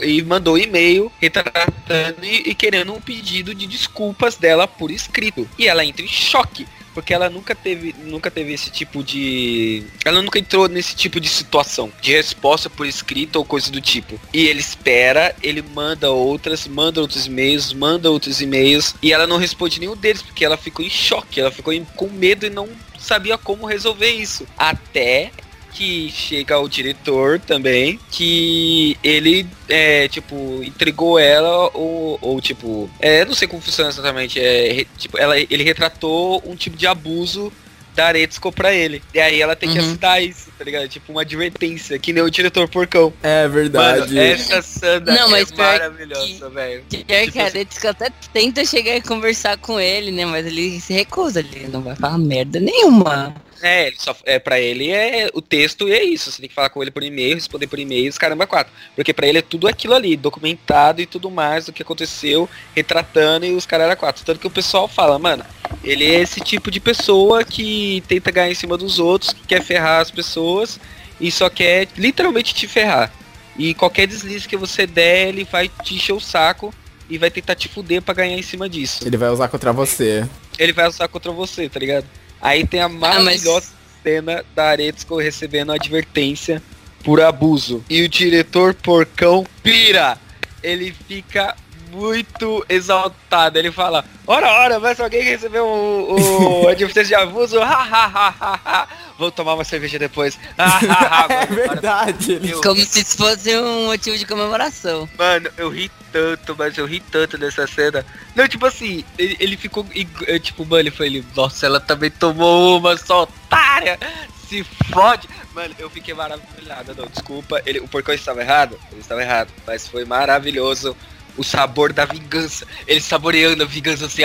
e mandou um e-mail retratando e, e querendo um pedido de desculpas dela por escrito. E ela entra em choque. Porque ela nunca teve, nunca teve esse tipo de. Ela nunca entrou nesse tipo de situação. De resposta por escrito ou coisa do tipo. E ele espera, ele manda outras, manda outros e-mails, manda outros e-mails. E ela não responde nenhum deles, porque ela ficou em choque. Ela ficou em- com medo e não sabia como resolver isso. Até que chega o diretor também, que ele, é, tipo, entregou ela ou, ou tipo, é, não sei como funciona exatamente, é, tipo, ela, ele retratou um tipo de abuso da Aretsuko pra ele. E aí ela tem que Uhum. assinar isso, tá ligado? Tipo, uma advertência, que nem o diretor porcão. É verdade. Mano, essa cena Não, mas é pior maravilhosa, velho. Que pior Tipo que a assim- Aretsuko até tenta chegar e conversar com ele, né? Mas ele se recusa, ele não vai falar merda nenhuma. É, ele só, é, pra ele é o texto é isso. Você tem que falar com ele por e-mail, responder por e-mail, os caramba quatro. Porque pra ele é tudo aquilo ali, documentado e tudo mais do que aconteceu, retratando e os caras quatro. Tanto que o pessoal fala, mano, Ele é esse tipo de pessoa que tenta ganhar em cima dos outros, que quer ferrar as pessoas e só quer literalmente te ferrar. E qualquer deslize que você der, ele vai te encher o saco e vai tentar te fuder pra ganhar em cima disso. Ele vai usar contra você. Ele vai usar contra você, tá ligado? Aí tem a Ah, maravilhosa cena da Aretsuko recebendo advertência por abuso. E o diretor porcão pira. Ele fica muito exaltado. Ele fala, ora, ora, mas alguém recebeu o, o advertência de abuso, ha, ha, ha, ha, ha. Vou tomar uma cerveja depois. Ha, ha, ha. É verdade. Eu- Como se isso fosse um motivo de comemoração. Mano, eu ri tanto, mas eu ri tanto nessa cena. Não, tipo assim, ele, ele ficou. eh, Tipo, mano, ele foi ele, nossa, ela também tomou uma, só otária! Se fode! Mano, eu fiquei maravilhado. Não, desculpa, ele, o porcão estava errado? Ele estava errado, mas foi maravilhoso. O sabor da vingança. Ele saboreando a vingança assim.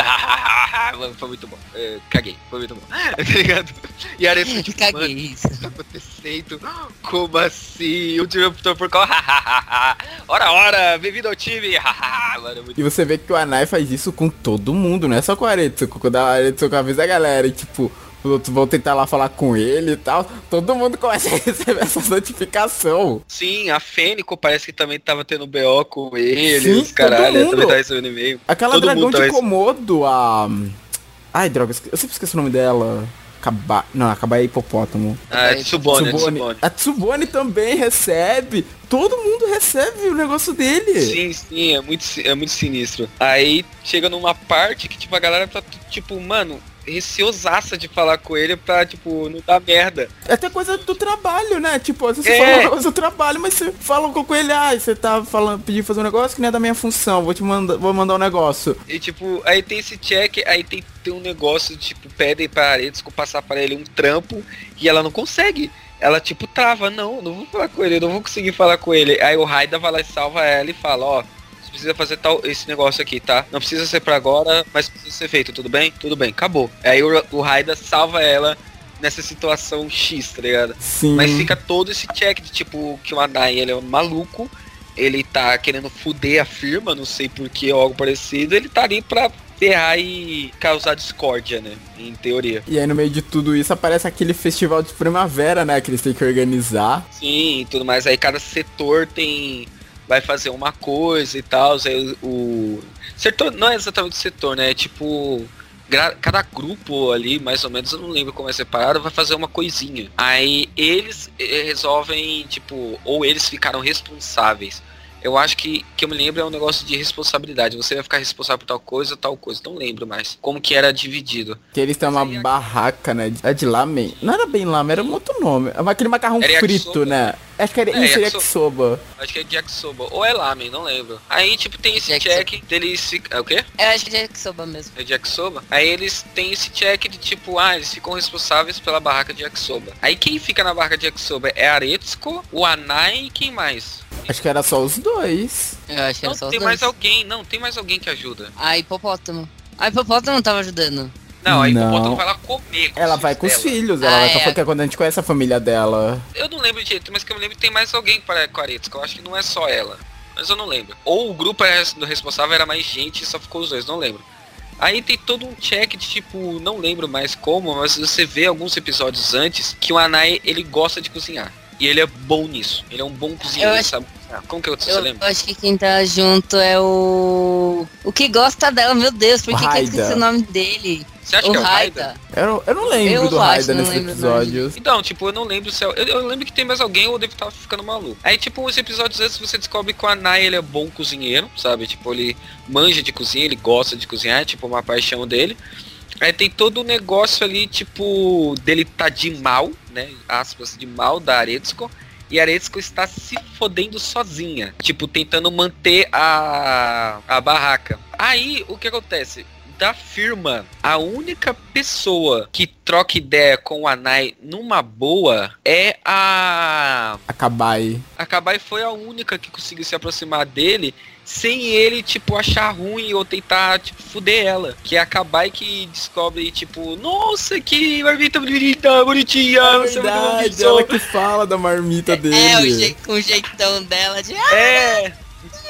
Mano, foi muito bom. Eh, caguei, foi muito bom. tá ligado? E a Aretsuko, tipo, mano, Caguei isso. tá acontecendo? Como assim? O diretor por qual? ora, ora, bem-vindo ao time! Mano, é muito... E você vê que o Anai faz isso com todo mundo, não é só com a Aretsuko. Quando a Aretsuko avisa a galera e tipo, os outros vão tentar lá falar com ele e tal, todo mundo começa a receber essa notificação. Sim, a Fênico parece que também tava tendo BO com ele, Sim, os caralho, todo mundo. também tá recebendo e-mail. Aquela Todo dragão mundo de tá Komodo, a... Ai, droga, eu sempre esqueço o nome dela. Acaba... Não, acabar é hipopótamo. Ah, é Tsubone, é Tsubone. Tsubone. A Tsubone também recebe. Todo mundo recebe o negócio dele. Sim, sim, é muito, é muito sinistro. Aí chega numa parte que, tipo, a galera tá, tipo, mano, receosaça de falar com ele pra, tipo, não dar merda. É até coisa do trabalho, né? Tipo, às vezes você É. fala coisa do trabalho, mas você fala com ele, ah, você tá falando, pedindo fazer um negócio que não é da minha função, vou te mandar, vou mandar um negócio. E tipo, aí tem esse check, aí tem, tem um negócio, tipo, pedem pra Aretsuko passar para ele um trampo e ela não consegue. Ela tipo trava, não, não vou falar com ele, não vou conseguir falar com ele. Aí o Raida vai lá e salva ela e fala, ó, você precisa fazer tal esse negócio aqui, tá? Não precisa ser pra agora, mas precisa ser feito, tudo bem? Tudo bem, acabou. Aí o, o Raida salva ela nessa situação X, tá ligado? Sim. Mas fica todo esse check de tipo que o Anai ele é um maluco, ele tá querendo fuder a firma, não sei porquê ou algo parecido, ele tá ali pra ferrar e causar discórdia, né? Em teoria. E aí no meio de tudo isso aparece aquele festival de primavera, né? Que eles têm que organizar. Sim, tudo mais. Aí cada setor tem. Vai fazer uma coisa e tal. Aí o. o- Setor não é exatamente setor, né? É tipo. Cada grupo ali, mais ou menos, eu não lembro como é separado, vai fazer uma coisinha. Aí eles eh, resolvem, tipo, ou eles ficaram responsáveis. Eu acho que, que eu me lembro é um negócio de responsabilidade. Você vai ficar responsável por tal coisa, tal coisa. Não lembro mais. Como que era dividido. Que eles têm uma barraca, né? É de lamen. Não era bem lamen, era um outro nome. É aquele macarrão Era frito, yakisoba. né? Acho que era É, isso, yakisoba. yakisoba. Acho que é yakisoba. Ou é lamen, não lembro. Aí, tipo, tem esse Yakisoba. check deles... É o quê? Eu acho que é que soba mesmo. É yakisoba. Aí eles têm esse check de tipo, ah, eles ficam responsáveis pela barraca de yakisoba. Aí quem fica na barraca de yakisoba é Aretsuko, o Anai e quem mais? Acho que era só os dois. Eu acho que Não, era só os tem dois. mais alguém, não, tem mais alguém que ajuda. A hipopótamo. A hipopótamo tava ajudando. Não, aí o Não. Hipopótamo vai lá comer. com Ela os vai com os dela. filhos, ela Ah, vai é. com a quando a gente conhece a família dela. Eu não lembro direito, mas que eu me lembro que tem mais alguém para com a Aretsuko. Eu acho que não é só ela. Mas eu não lembro. Ou o grupo responsável era mais gente e só ficou os dois, não lembro. Aí tem todo um check de tipo, não lembro mais como, mas você vê alguns episódios antes que o Anai ele gosta de cozinhar. E ele é bom nisso. Ele é um bom cozinheiro, Eu acho- sabe? cozinhar. Como que eu, você Eu lembra? acho que quem tá junto é o. O que gosta dela, meu Deus, por O que, que eu esqueci o nome dele? Você acha o que é o Raida. Eu, eu não lembro Eu do Raida nesses episódios. Então, tipo, eu não lembro se é, eu, eu lembro que tem mais alguém ou eu devo estar ficando maluco. Aí, tipo, os episódios antes você descobre que o Anai ele é bom cozinheiro, sabe? Tipo, ele manja de cozinha, ele gosta de cozinhar, é tipo uma paixão dele. Aí tem todo o negócio ali, tipo, dele tá de mal, né? Aspas, de mal da Aretsuko. E a Aretsuko está se fodendo sozinha. Tipo, tentando manter a, a barraca. Aí, o que acontece? Da firma, a única pessoa que troca ideia com o Anai numa boa é a. Acabar aí. A Kabai foi a única que conseguiu se aproximar dele sem ele, tipo, achar ruim ou tentar, tipo, fuder ela. Que é a Kabai que descobre, tipo, nossa, que marmita bonita, bonitinha, você é muito verdade, ela que fala da marmita dele. É, o je- o jeitão dela de. "Ah, É,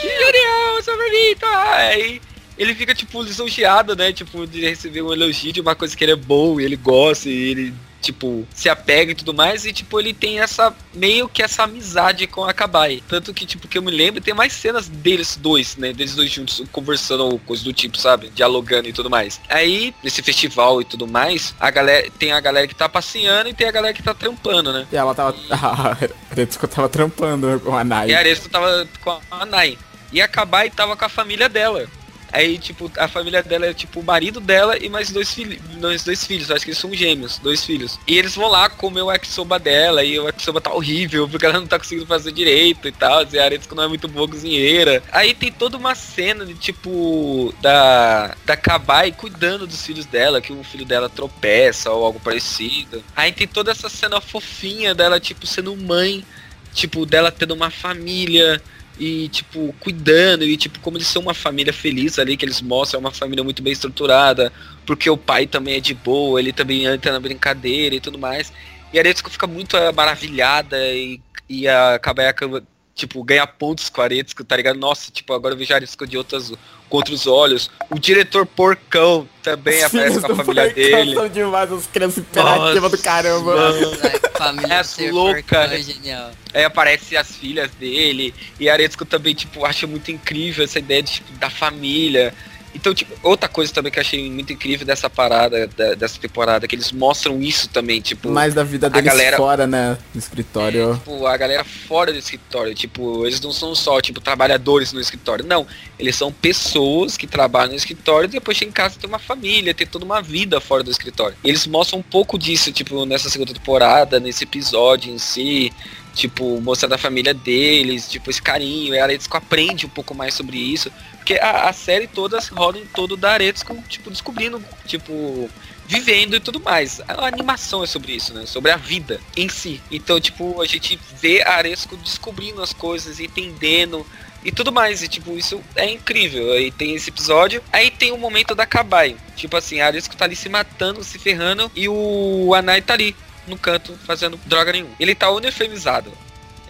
que genial, essa marmita. Aí ele fica, tipo, lisonjeado, né? Tipo, de receber um elogio de uma coisa que ele é bom e ele gosta e ele, tipo, se apega e tudo mais. E, tipo, ele tem essa, meio que essa amizade com a Kabai. Tanto que, tipo, que eu me lembro, tem mais cenas deles dois, né? Deles dois juntos, conversando ou coisa do tipo, sabe? Dialogando e tudo mais. Aí, nesse festival e tudo mais, a galera, tem a galera que tá passeando e tem a galera que tá trampando, né? E ela tava. A Retsuko tava trampando com a Nai. E a Aresto tava com a Nai. E a Kabai tava com a família dela. Aí, tipo, a família dela é tipo o marido dela e mais dois filhos. Mais dois filhos, acho que eles são gêmeos, dois filhos. E eles vão lá comer o yakisoba dela e o yakisoba tá horrível, porque ela não tá conseguindo fazer direito e tal. E a Aretsuko não é muito boa cozinheira. Aí tem toda uma cena de tipo da da Kabai cuidando dos filhos dela, que o filho dela tropeça ou algo parecido. Aí tem toda essa cena fofinha dela tipo sendo mãe, tipo dela tendo uma família e, tipo, cuidando, e, tipo, como eles são uma família feliz ali, que eles mostram, é uma família muito bem estruturada, porque o pai também é de boa, ele também entra na brincadeira e tudo mais. E a Aretsuko fica muito maravilhada e, e a Kabayaka, tipo, ganha pontos com a Aretsuko, tá ligado? Nossa, tipo, agora eu vejo a Aretsuko de outras, com outros olhos. O diretor Porcão também Os aparece com a família Porcão dele. São demais, as crianças imperativas do caramba. mano. Família É louca, porcão né? é genial. Aí aparece as filhas dele. E a Aretsuko também, tipo, acha muito incrível essa ideia de, tipo, da família. Então, tipo, outra coisa também que eu achei muito incrível dessa parada, da- dessa temporada, que eles mostram isso também, tipo, Mais da vida deles galera- fora, né? No escritório. tipo, a galera fora do escritório, tipo, eles não são só, tipo, trabalhadores no escritório, não. Eles são pessoas que trabalham no escritório e depois chegam em casa tem uma família, tem toda uma vida fora do escritório. E eles mostram um pouco disso, tipo, nessa segunda temporada, nesse episódio em si, tipo, mostrando a família deles, tipo, esse carinho, e a Aretsuko aprende um pouco mais sobre isso, porque a, a série toda roda em todo da Aretsuko, tipo, descobrindo, tipo, vivendo e tudo mais. A animação é sobre isso, né? Sobre a vida em si. Então, tipo, a gente vê a Aresco descobrindo as coisas, entendendo e tudo mais. E, tipo, isso é incrível. Aí tem esse episódio. Aí tem o momento da Kabai. Tipo assim, a Aresco tá ali se matando, se ferrando. E o Anai tá ali, no canto, fazendo droga nenhuma. Ele tá uniformizado.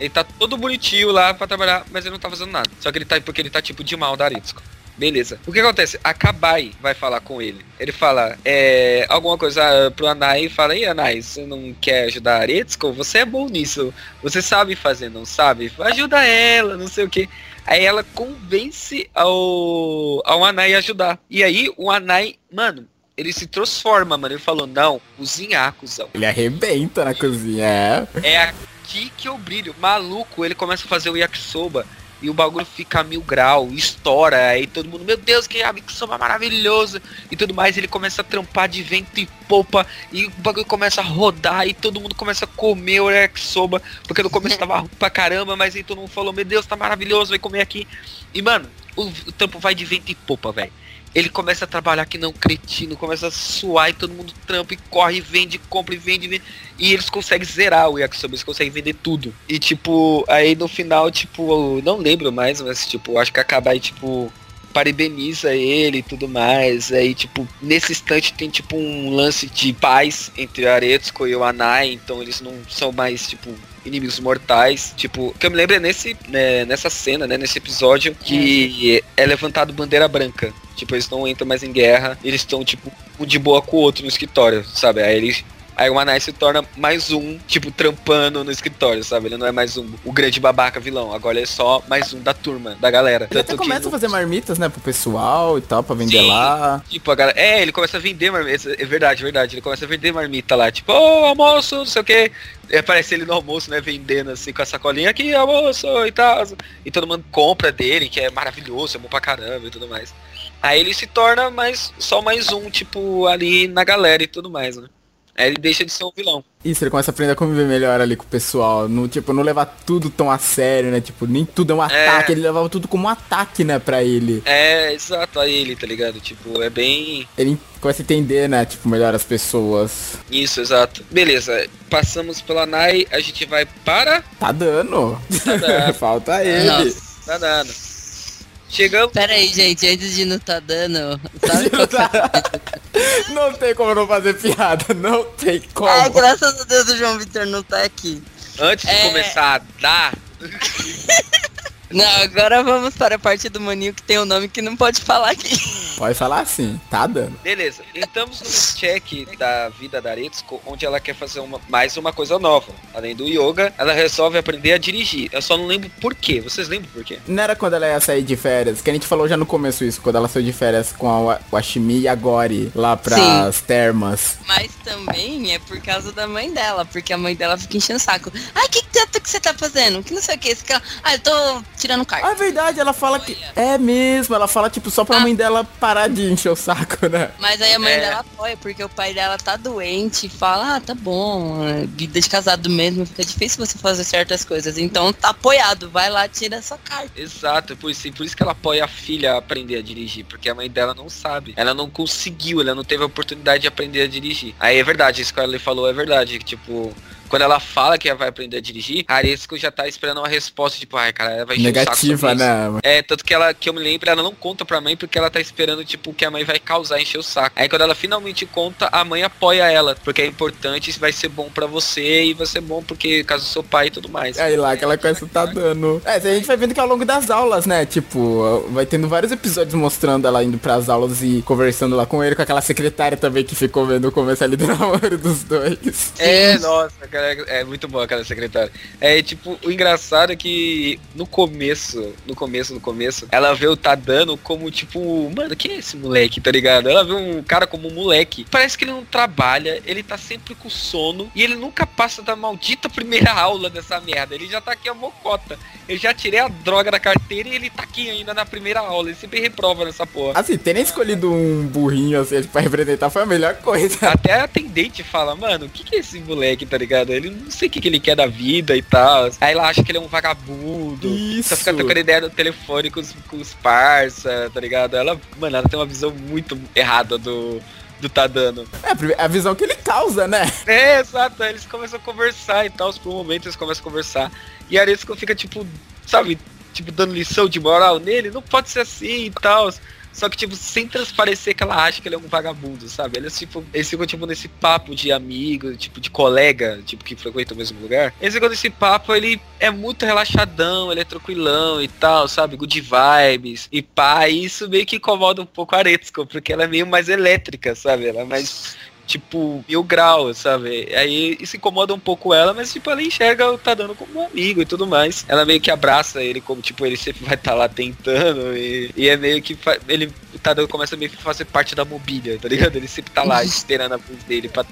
Ele tá todo bonitinho lá pra trabalhar, mas ele não tá fazendo nada. Só que ele tá porque ele tá tipo de mal da Aretsuko. Beleza. O que acontece? A Kabai vai falar com ele. Ele fala, é, alguma coisa ah, pro Anai e fala, e Anai, você não quer ajudar a Aretsuko? Você é bom nisso. Você sabe fazer, não sabe? Ajuda ela, não sei o que. Aí ela convence ao, ao Anai a ajudar. E aí o Anai, mano, ele se transforma, mano. Ele falou, não, cozinhar, cuzão. Ele arrebenta na cozinha, é. É aqui que eu brilho. Maluco, ele começa a fazer o yakisoba e o bagulho fica a mil grau, estoura, aí todo mundo, meu Deus, que yakisoba maravilhoso e tudo mais. Ele começa a trampar de vento e popa e o bagulho começa a rodar e todo mundo começa a comer o yakisoba, porque no começo tava ruim pra caramba, mas aí todo mundo falou, meu Deus, tá maravilhoso, vai comer aqui. E mano, o, o trampo vai de vento e popa, velho. Ele começa a trabalhar que não cretino, começa a suar e todo mundo trampa e corre, vende, compra e vende, vende. E eles conseguem zerar o yakisoba, eles conseguem vender tudo. E tipo, aí no final, tipo, não lembro mais, mas tipo, acho que acabar tipo parabeniza ele e tudo mais. Aí, tipo, nesse instante tem tipo um lance de paz entre Aretsuko e o Anai, então eles não são mais, tipo, inimigos mortais. Tipo, o que eu me lembro é nesse, né, nessa cena, né, nesse episódio, que é levantado bandeira branca. Tipo, eles não entram mais em guerra, eles estão, tipo, um de boa com o outro no escritório, sabe? Aí eles. Aí o Anai se torna mais um, tipo, trampando no escritório, sabe? Ele não é mais um, o grande babaca vilão. Agora ele é só mais um da turma, da galera. Ele até Tanto começa no- a fazer marmitas, né, pro pessoal e tal, pra vender Sim. lá. Tipo, a galera. É, ele começa a vender marmita. É verdade, verdade. Ele começa a vender marmita lá. Tipo, ô, almoço, não sei o que. Aparece ele no almoço, né? Vendendo assim com a sacolinha aqui, almoço e tal. E todo mundo compra dele, que é maravilhoso, é bom pra caramba e tudo mais. Aí ele se torna mais só mais um, tipo, ali na galera e tudo mais, né? Aí ele deixa de ser um vilão. Isso, ele começa a aprender a conviver melhor ali com o pessoal. No, tipo, não levar tudo tão a sério, né? Tipo, nem tudo é um É. ataque. Ele levava tudo como um ataque, né, pra ele. É, exato, a ele, tá ligado? Tipo, é bem. Ele começa a entender, né, tipo, melhor as pessoas. Isso, exato. Beleza, passamos pela Nai, a gente vai para. Tá dando. Tá dando. Falta ele. Nossa. Tá dando. Chegamos. Pera aí, gente, antes de não tá dando, sabe qual? Não tem como não fazer piada, não tem como. Ai, graças a Deus o João Vitor não tá aqui. Antes de É. começar a dar. Não, agora vamos para a parte do maninho que tem um nome que não pode falar aqui. Pode falar assim, tá dando. Beleza, estamos no check da vida da Aretsuko, onde ela quer fazer uma, mais uma coisa nova. Além do yoga, ela resolve aprender a dirigir. Eu só não lembro por quê. Vocês lembram por quê? Não era quando ela ia sair de férias, que a gente falou já no começo isso, quando ela saiu de férias com a Wa- Washimi e a Gori lá pras termas. Mas também é por causa da mãe dela, porque a mãe dela fica enchendo o saco. Ai, que tanto que você tá fazendo? Que não sei o que. Esse cara... Ah, eu tô tirando carta. Ah, é verdade, ela fala que. É mesmo, ela fala, tipo, só pra Ah. mãe dela parar de encher o saco, né? Mas aí a mãe É. dela apoia, porque o pai dela tá doente e fala, ah, tá bom, é, vida de casado mesmo, fica difícil você fazer certas coisas. Então tá apoiado, vai lá, tira essa carta. Exato, por isso, por isso que ela apoia a filha a aprender a dirigir, porque a mãe dela não sabe. Ela não conseguiu, ela não teve a oportunidade de aprender a dirigir. Aí é verdade, isso que ela falou é verdade, que tipo. Quando ela fala que ela vai aprender a dirigir, a Aretsuko já tá esperando uma resposta, tipo, ai, cara, ela vai Negativa, né? É, tanto que ela, que eu me lembro, ela não conta pra mãe porque ela tá esperando, tipo, que a mãe vai causar, encher o saco. Aí quando ela finalmente conta, a mãe apoia ela, porque é importante, isso vai ser bom pra você e vai ser bom porque caso seu pai e tudo mais. Aí lá que ela começa tá dando. É, a gente vai vendo que ao longo das aulas, né? Tipo, vai tendo vários episódios mostrando ela indo pras aulas e conversando lá com ele, com aquela secretária também que ficou vendo o começo ali do namoro dos dois. É, nossa, cara, é muito bom aquela secretária. É, tipo, o engraçado é que no começo, no começo, no começo, ela vê o Tadano como, tipo, mano, quem é esse moleque, tá ligado? Ela vê um cara como um moleque. Parece que ele não trabalha, ele tá sempre com sono e ele nunca passa da maldita primeira aula dessa merda. Ele já tá aqui a mocota. Eu já tirei a droga da carteira e ele tá aqui ainda na primeira aula. Ele sempre reprova nessa porra. Assim, terem escolhido um burrinho assim pra representar foi a melhor coisa. Até a atendente fala, mano, o que, que é esse moleque, tá ligado? Ele não sei o que, que ele quer da vida e tal. Aí ela acha que ele é um vagabundo. Isso. Só fica trocando ideia no telefone com os, com os parça, tá ligado? Ela, mano, ela tem uma visão muito errada do, do Tadano. É a visão que ele causa, né? É, exato. Eles começam a conversar e tal. Por um momento eles começam a conversar. E a Aretsuko fica, tipo, sabe, tipo, dando lição de moral nele. Não pode ser assim e tal. Só que, tipo, sem transparecer que ela acha que ele é um vagabundo, sabe? Eles, tipo, eles ficam, tipo, nesse papo de amigo, tipo, de colega, tipo, que frequenta o mesmo lugar. Eles ficam nesse papo, ele é muito relaxadão, ele é tranquilão e tal, sabe? Good vibes e pá. E isso meio que incomoda um pouco a Aretsuko, porque ela é meio mais elétrica, sabe? Ela é mais tipo, mil graus, sabe? Aí isso incomoda um pouco ela, mas tipo, ela enxerga o Tadano como um amigo e tudo mais. Ela meio que abraça ele como, tipo, ele sempre vai estar lá tentando e, e é meio que ele, o Tadano começa meio que fazer parte da mobília, tá ligado? Ele sempre tá lá esperando a vez dele pra.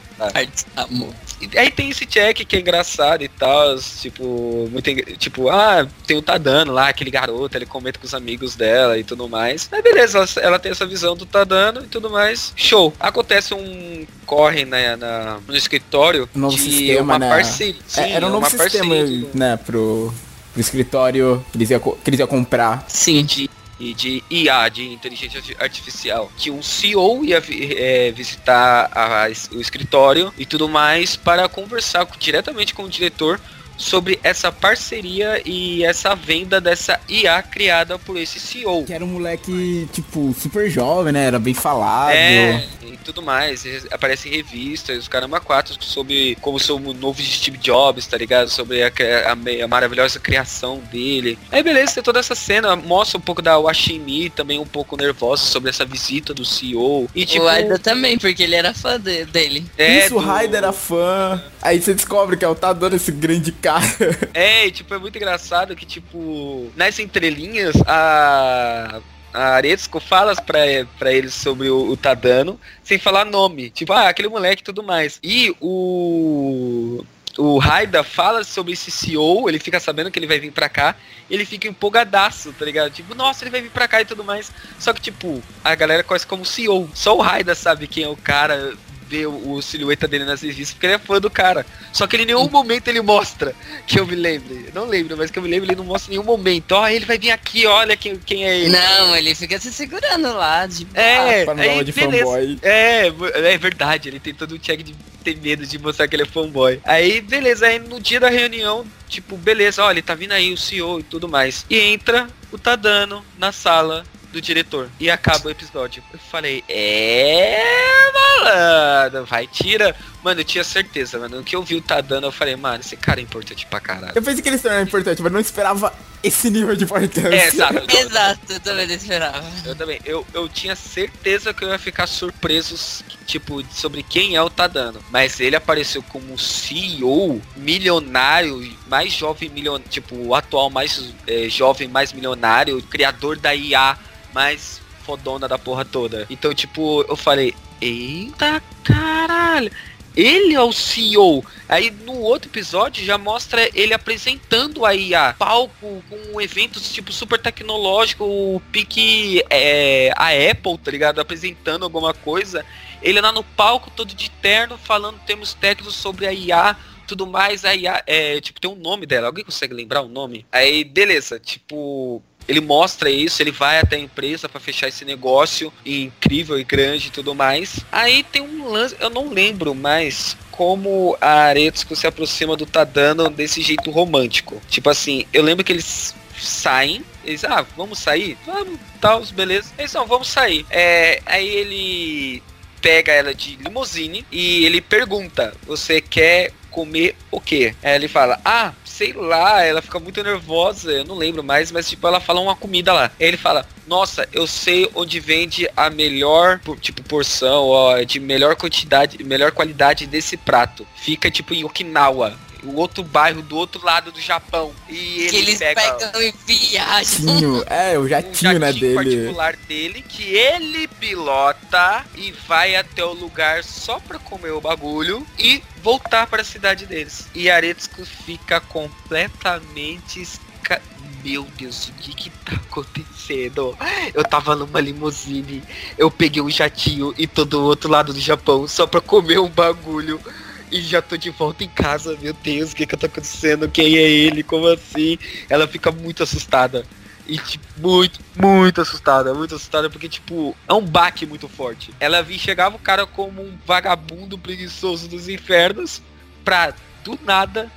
E aí tem esse check que é engraçado e tal, tipo, muito tipo, ah, tem o Tadano lá, aquele garoto, ele comenta com os amigos dela e tudo mais. Aí beleza, ela, ela tem essa visão do Tadano e tudo mais. Show. Acontece um corre né, na, no escritório novo de sistema, uma né? parceria. É, Sim, era um novo sistema, né, pro, pro escritório que eles, iam, que eles iam comprar. Sim. de, e de IA, de inteligência arti- artificial, que um CEO ia é, visitar a- o escritório e tudo mais para conversar com- diretamente com o diretor sobre essa parceria e essa venda dessa IA criada por esse CEO. Que era um moleque, tipo, super jovem, né? Era bem falado. É, e tudo mais. Aparece em revistas, os caramba quatro sobre como sou o novo Steve Jobs, tá ligado? Sobre a, a a maravilhosa criação dele. Aí beleza, tem toda essa cena, mostra um pouco da Washimi, também um pouco nervosa sobre essa visita do CEO. E tipo, o Aida também, porque ele era fã de- dele. é, Isso, o do- Raider era fã. Aí você descobre que é o Tadano, esse grande cara. É, e, tipo, é muito engraçado que, tipo, nas entrelinhas, a. A fala pra, pra eles sobre o, o Tadano, sem falar nome. Tipo, ah, aquele moleque e tudo mais. E o. O Raida fala sobre esse CEO, ele fica sabendo que ele vai vir pra cá, ele fica empolgadaço, tá ligado? Tipo, nossa, ele vai vir pra cá e tudo mais. Só que, tipo, a galera conhece como CEO. Só o Raida sabe quem é o cara, vê o, o silhueta dele nas revistas, porque ele é fã do cara. Só que ele em nenhum momento ele mostra que eu me lembre. Eu não lembro, mas que eu me lembro, ele não mostra em nenhum momento. Ó, ele vai vir aqui, olha quem, quem é ele. Não, ele fica se segurando lá. De... É, aí, uma de beleza. fanboy. É, é verdade, ele tem todo o check de ter medo de mostrar que ele é fanboy. Aí, beleza, aí no dia da reunião, tipo, beleza, olha, tá vindo aí o CEO e tudo mais. E entra o Tadano na sala do diretor. E acaba o episódio. Eu falei, é, ligado? Vai, tira. Mano, eu tinha certeza, mano. No que eu vi o Tadano, eu falei, mano, esse cara é importante pra caralho. Eu pensei que ele se tornaria importante, mas não esperava esse nível de importância. É, exato. Eu, Exato, eu também não esperava. eu também. Eu, eu tinha certeza que eu ia ficar surpreso, tipo, sobre quem é o Tadano. Mas ele apareceu como CEO milionário, mais jovem milionário, tipo, o atual mais é, jovem, mais milionário, criador da IA mais fodona da porra toda. Então, tipo, eu falei, eita caralho. Ele é o CEO. Aí no outro episódio já mostra ele apresentando a IA. Palco com eventos tipo super tecnológico, o pique é, a Apple, tá ligado? Apresentando alguma coisa. Ele lá no palco todo de terno falando termos técnicos sobre a IA tudo mais, a IA, é, tipo, tem um nome dela, alguém consegue lembrar o nome? Aí, beleza, tipo, ele mostra isso, ele vai até a empresa para fechar esse negócio incrível e grande e tudo mais. Aí tem um lance, eu não lembro mais como a Aretsuko se aproxima do Tadano desse jeito romântico. Tipo assim, eu lembro que eles saem, eles, ah, vamos sair? Vamos, tal, beleza. Eles não, vamos sair. É, aí ele pega ela de limousine e ele pergunta: Você quer comer o quê? Aí ele fala: Ah, sei lá, ela fica muito nervosa, eu não lembro mais, mas tipo, ela fala uma comida lá. Aí ele fala: Nossa, eu sei onde vende a melhor, tipo, porção, ó, de melhor quantidade, melhor qualidade desse prato. Fica tipo em Okinawa. O outro bairro do outro lado do Japão. E ele que eles pega pegam e viajam. Jatinho, é, o um jatinho, né, jatinho dele. particular dele que ele pilota e vai até o lugar só pra comer o bagulho e voltar para a cidade deles. E Aretsuko fica completamente esca... Meu Deus, o que que tá acontecendo? Eu tava numa limusine, eu peguei um jatinho e tô do outro lado do Japão só pra comer um bagulho. E já tô de volta em casa, meu Deus, o que que tá acontecendo? Quem é ele? Como assim? Ela fica muito assustada. E, tipo, muito, muito assustada, muito assustada, porque, tipo, é um baque muito forte. Ela vi, chegava o cara como um vagabundo preguiçoso dos infernos, pra, do nada,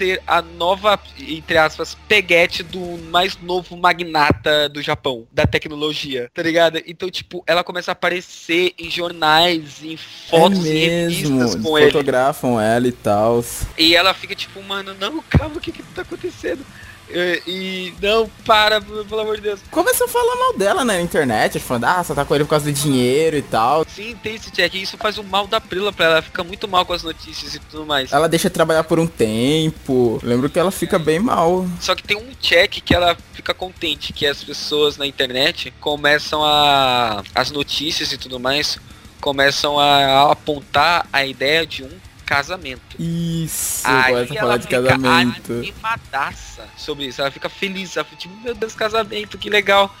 ser a nova, entre aspas, peguete do mais novo magnata do Japão, da tecnologia, tá ligado? Então, tipo, ela começa a aparecer em jornais, em fotos é e revistas mesmo, com ele. fotografam ela e tal. E ela fica tipo, mano, não, calma, o que que tá acontecendo? E, e, não, para, pelo amor de Deus. Começou a falar mal dela né, na internet, falando, ah, só tá com ele por causa do dinheiro e tal. Sim, tem esse check. Isso faz o mal da Prila pra ela. Ela fica muito mal com as notícias e tudo mais. Ela deixa de trabalhar por um tempo. Lembro que ela fica bem mal. Só que tem um check que ela fica contente, que as pessoas na internet começam a. As notícias e tudo mais começam a apontar a ideia de um casamento. Isso, Aí ela falar de fica casamento. animadaça sobre isso. Ela fica feliz. Ela fica tipo, meu Deus, casamento, que legal.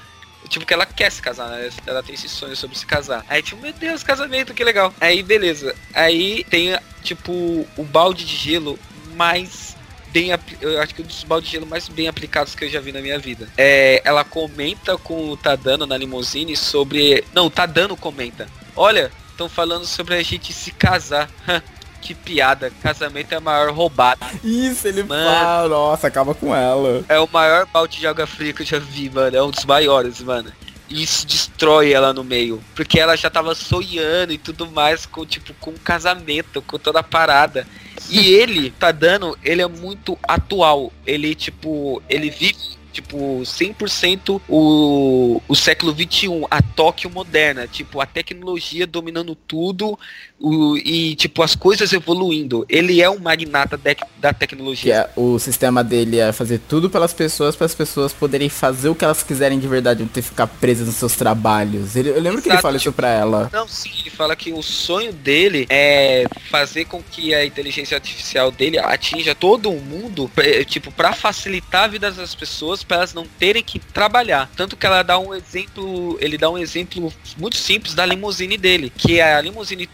Tipo, que ela quer se casar, né? Ela tem esse sonho sobre se casar. Aí, tipo, meu Deus, casamento, que legal. Aí, beleza. Aí tem, tipo, o balde de gelo mais bem eu acho que um dos baldes de gelo mais bem aplicados que eu já vi na minha vida. É, ela comenta com o Tadano na limusine sobre. Não, o Tadano comenta. Olha, estão falando sobre a gente se casar. que piada. Casamento é a maior roubada. Isso, ele Mano. fala, nossa, acaba com ela. É o maior balde de água fria que eu já vi, mano. É um dos maiores, mano. E isso destrói ela no meio. Porque ela já tava sonhando e tudo mais com, tipo, com casamento, com toda a parada. E ele, tá dando, ele é muito atual. Ele, tipo, ele vive, tipo, 100% o, o século 21, a Tóquio moderna. Tipo, a tecnologia dominando tudo o, e, tipo, as coisas evoluindo. Ele é um magnata dec- da tecnologia. é, o sistema dele é fazer tudo pelas pessoas, para as pessoas poderem fazer o que elas quiserem de verdade, não ter que ficar presas nos seus trabalhos. Ele- eu lembro que ele Exato, fala isso tipo, pra ela. Não, sim, ele fala que o sonho dele é fazer com que a inteligência artificial dele atinja todo o mundo, eh, tipo, pra facilitar a vida das pessoas, pra elas não terem que trabalhar. Tanto que ela dá um exemplo, ele dá um exemplo muito simples da limusine dele, que a limusine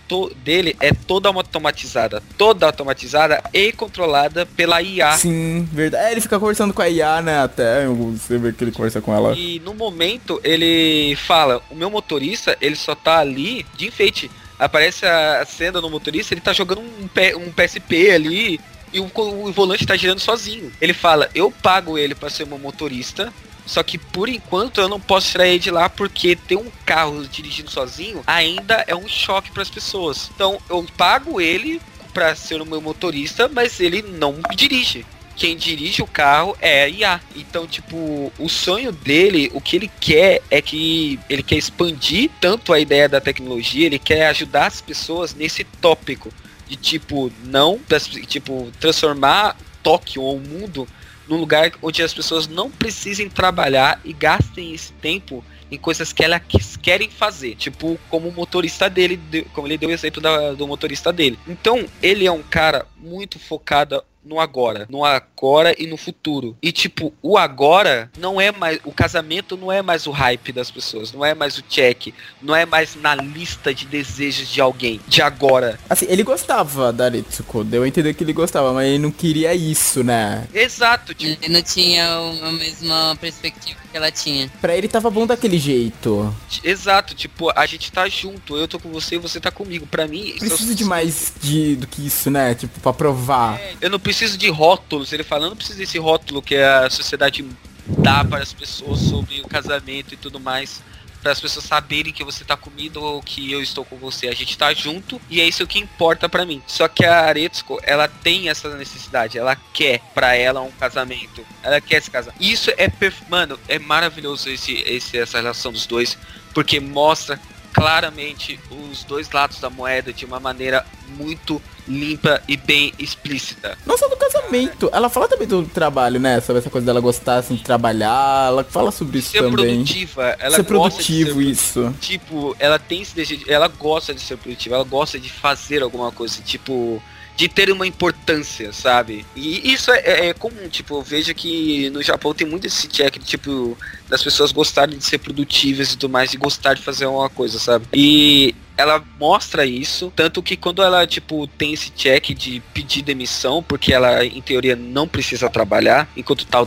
dele é toda automatizada, toda automatizada e controlada pela IA. Sim, verdade. É, ele fica conversando com a IA, né? Até você vê que ele conversa com ela. E no momento ele fala, o meu motorista, ele só tá ali de enfeite. Aparece a cena no motorista, ele tá jogando um, P- um PSP ali e o, o volante tá girando sozinho. Ele fala, eu pago ele pra ser meu motorista Só que por enquanto eu não posso tirar ele de lá porque ter um carro dirigindo sozinho ainda é um choque para as pessoas. Então eu pago ele para ser o meu motorista, mas ele não dirige. Quem dirige o carro é a IA. Então, tipo, o sonho dele, o que ele quer é que ele quer expandir tanto a ideia da tecnologia, ele quer ajudar as pessoas nesse tópico de tipo não, tipo transformar Tóquio ou o mundo num lugar onde as pessoas não precisem trabalhar e gastem esse tempo em coisas que elas querem fazer, tipo como o motorista dele, como ele deu o exemplo da, do motorista dele. Então ele é um cara muito focado no agora, no agora e no futuro. E tipo, o agora não é mais o casamento não é mais o hype das pessoas, não é mais o check, não é mais na lista de desejos de alguém, de agora. Assim, ele gostava da Ritsuko, deu a entender que ele gostava, mas ele não queria isso, né? Exato, tipo, Ele não tinha a mesma perspectiva que ela tinha. Pra ele tava bom daquele jeito. exato, tipo, a gente tá junto, eu tô com você e você tá comigo. Pra mim, isso é o Precisa de mais de, do que isso, né? Tipo, pra provar. Eu não preciso de rótulos, ele fala, eu não preciso desse rótulo que a sociedade dá para as pessoas sobre o casamento e tudo mais. Para as pessoas saberem que você tá comigo ou que eu estou com você. A gente tá junto e é isso que importa para mim. Só que a Aretsuko, ela tem essa necessidade. Ela quer para ela um casamento. Ela quer se casar. Isso é, perf... mano, é maravilhoso esse, esse, essa relação dos dois. Porque mostra claramente os dois lados da moeda de uma maneira muito limpa e bem explícita. Não só do casamento. Ela fala também do trabalho, né? Sobre essa coisa dela gostar assim, de trabalhar. Ela fala sobre isso Ser também. produtiva, ela ser gosta de produtivo, ser isso. tipo, ela tem esse desejo, ela gosta de ser produtiva, ela gosta de fazer alguma coisa, tipo, de ter uma importância, sabe? E isso é, é- é comum, tipo, eu vejo que no Japão tem muito esse check, tipo, das pessoas gostarem de ser produtivas e tudo mais, de gostar de fazer alguma coisa, sabe? E ela mostra isso, tanto que quando ela, tipo, tem esse check de pedir demissão, porque ela, em teoria, não precisa trabalhar, enquanto tá,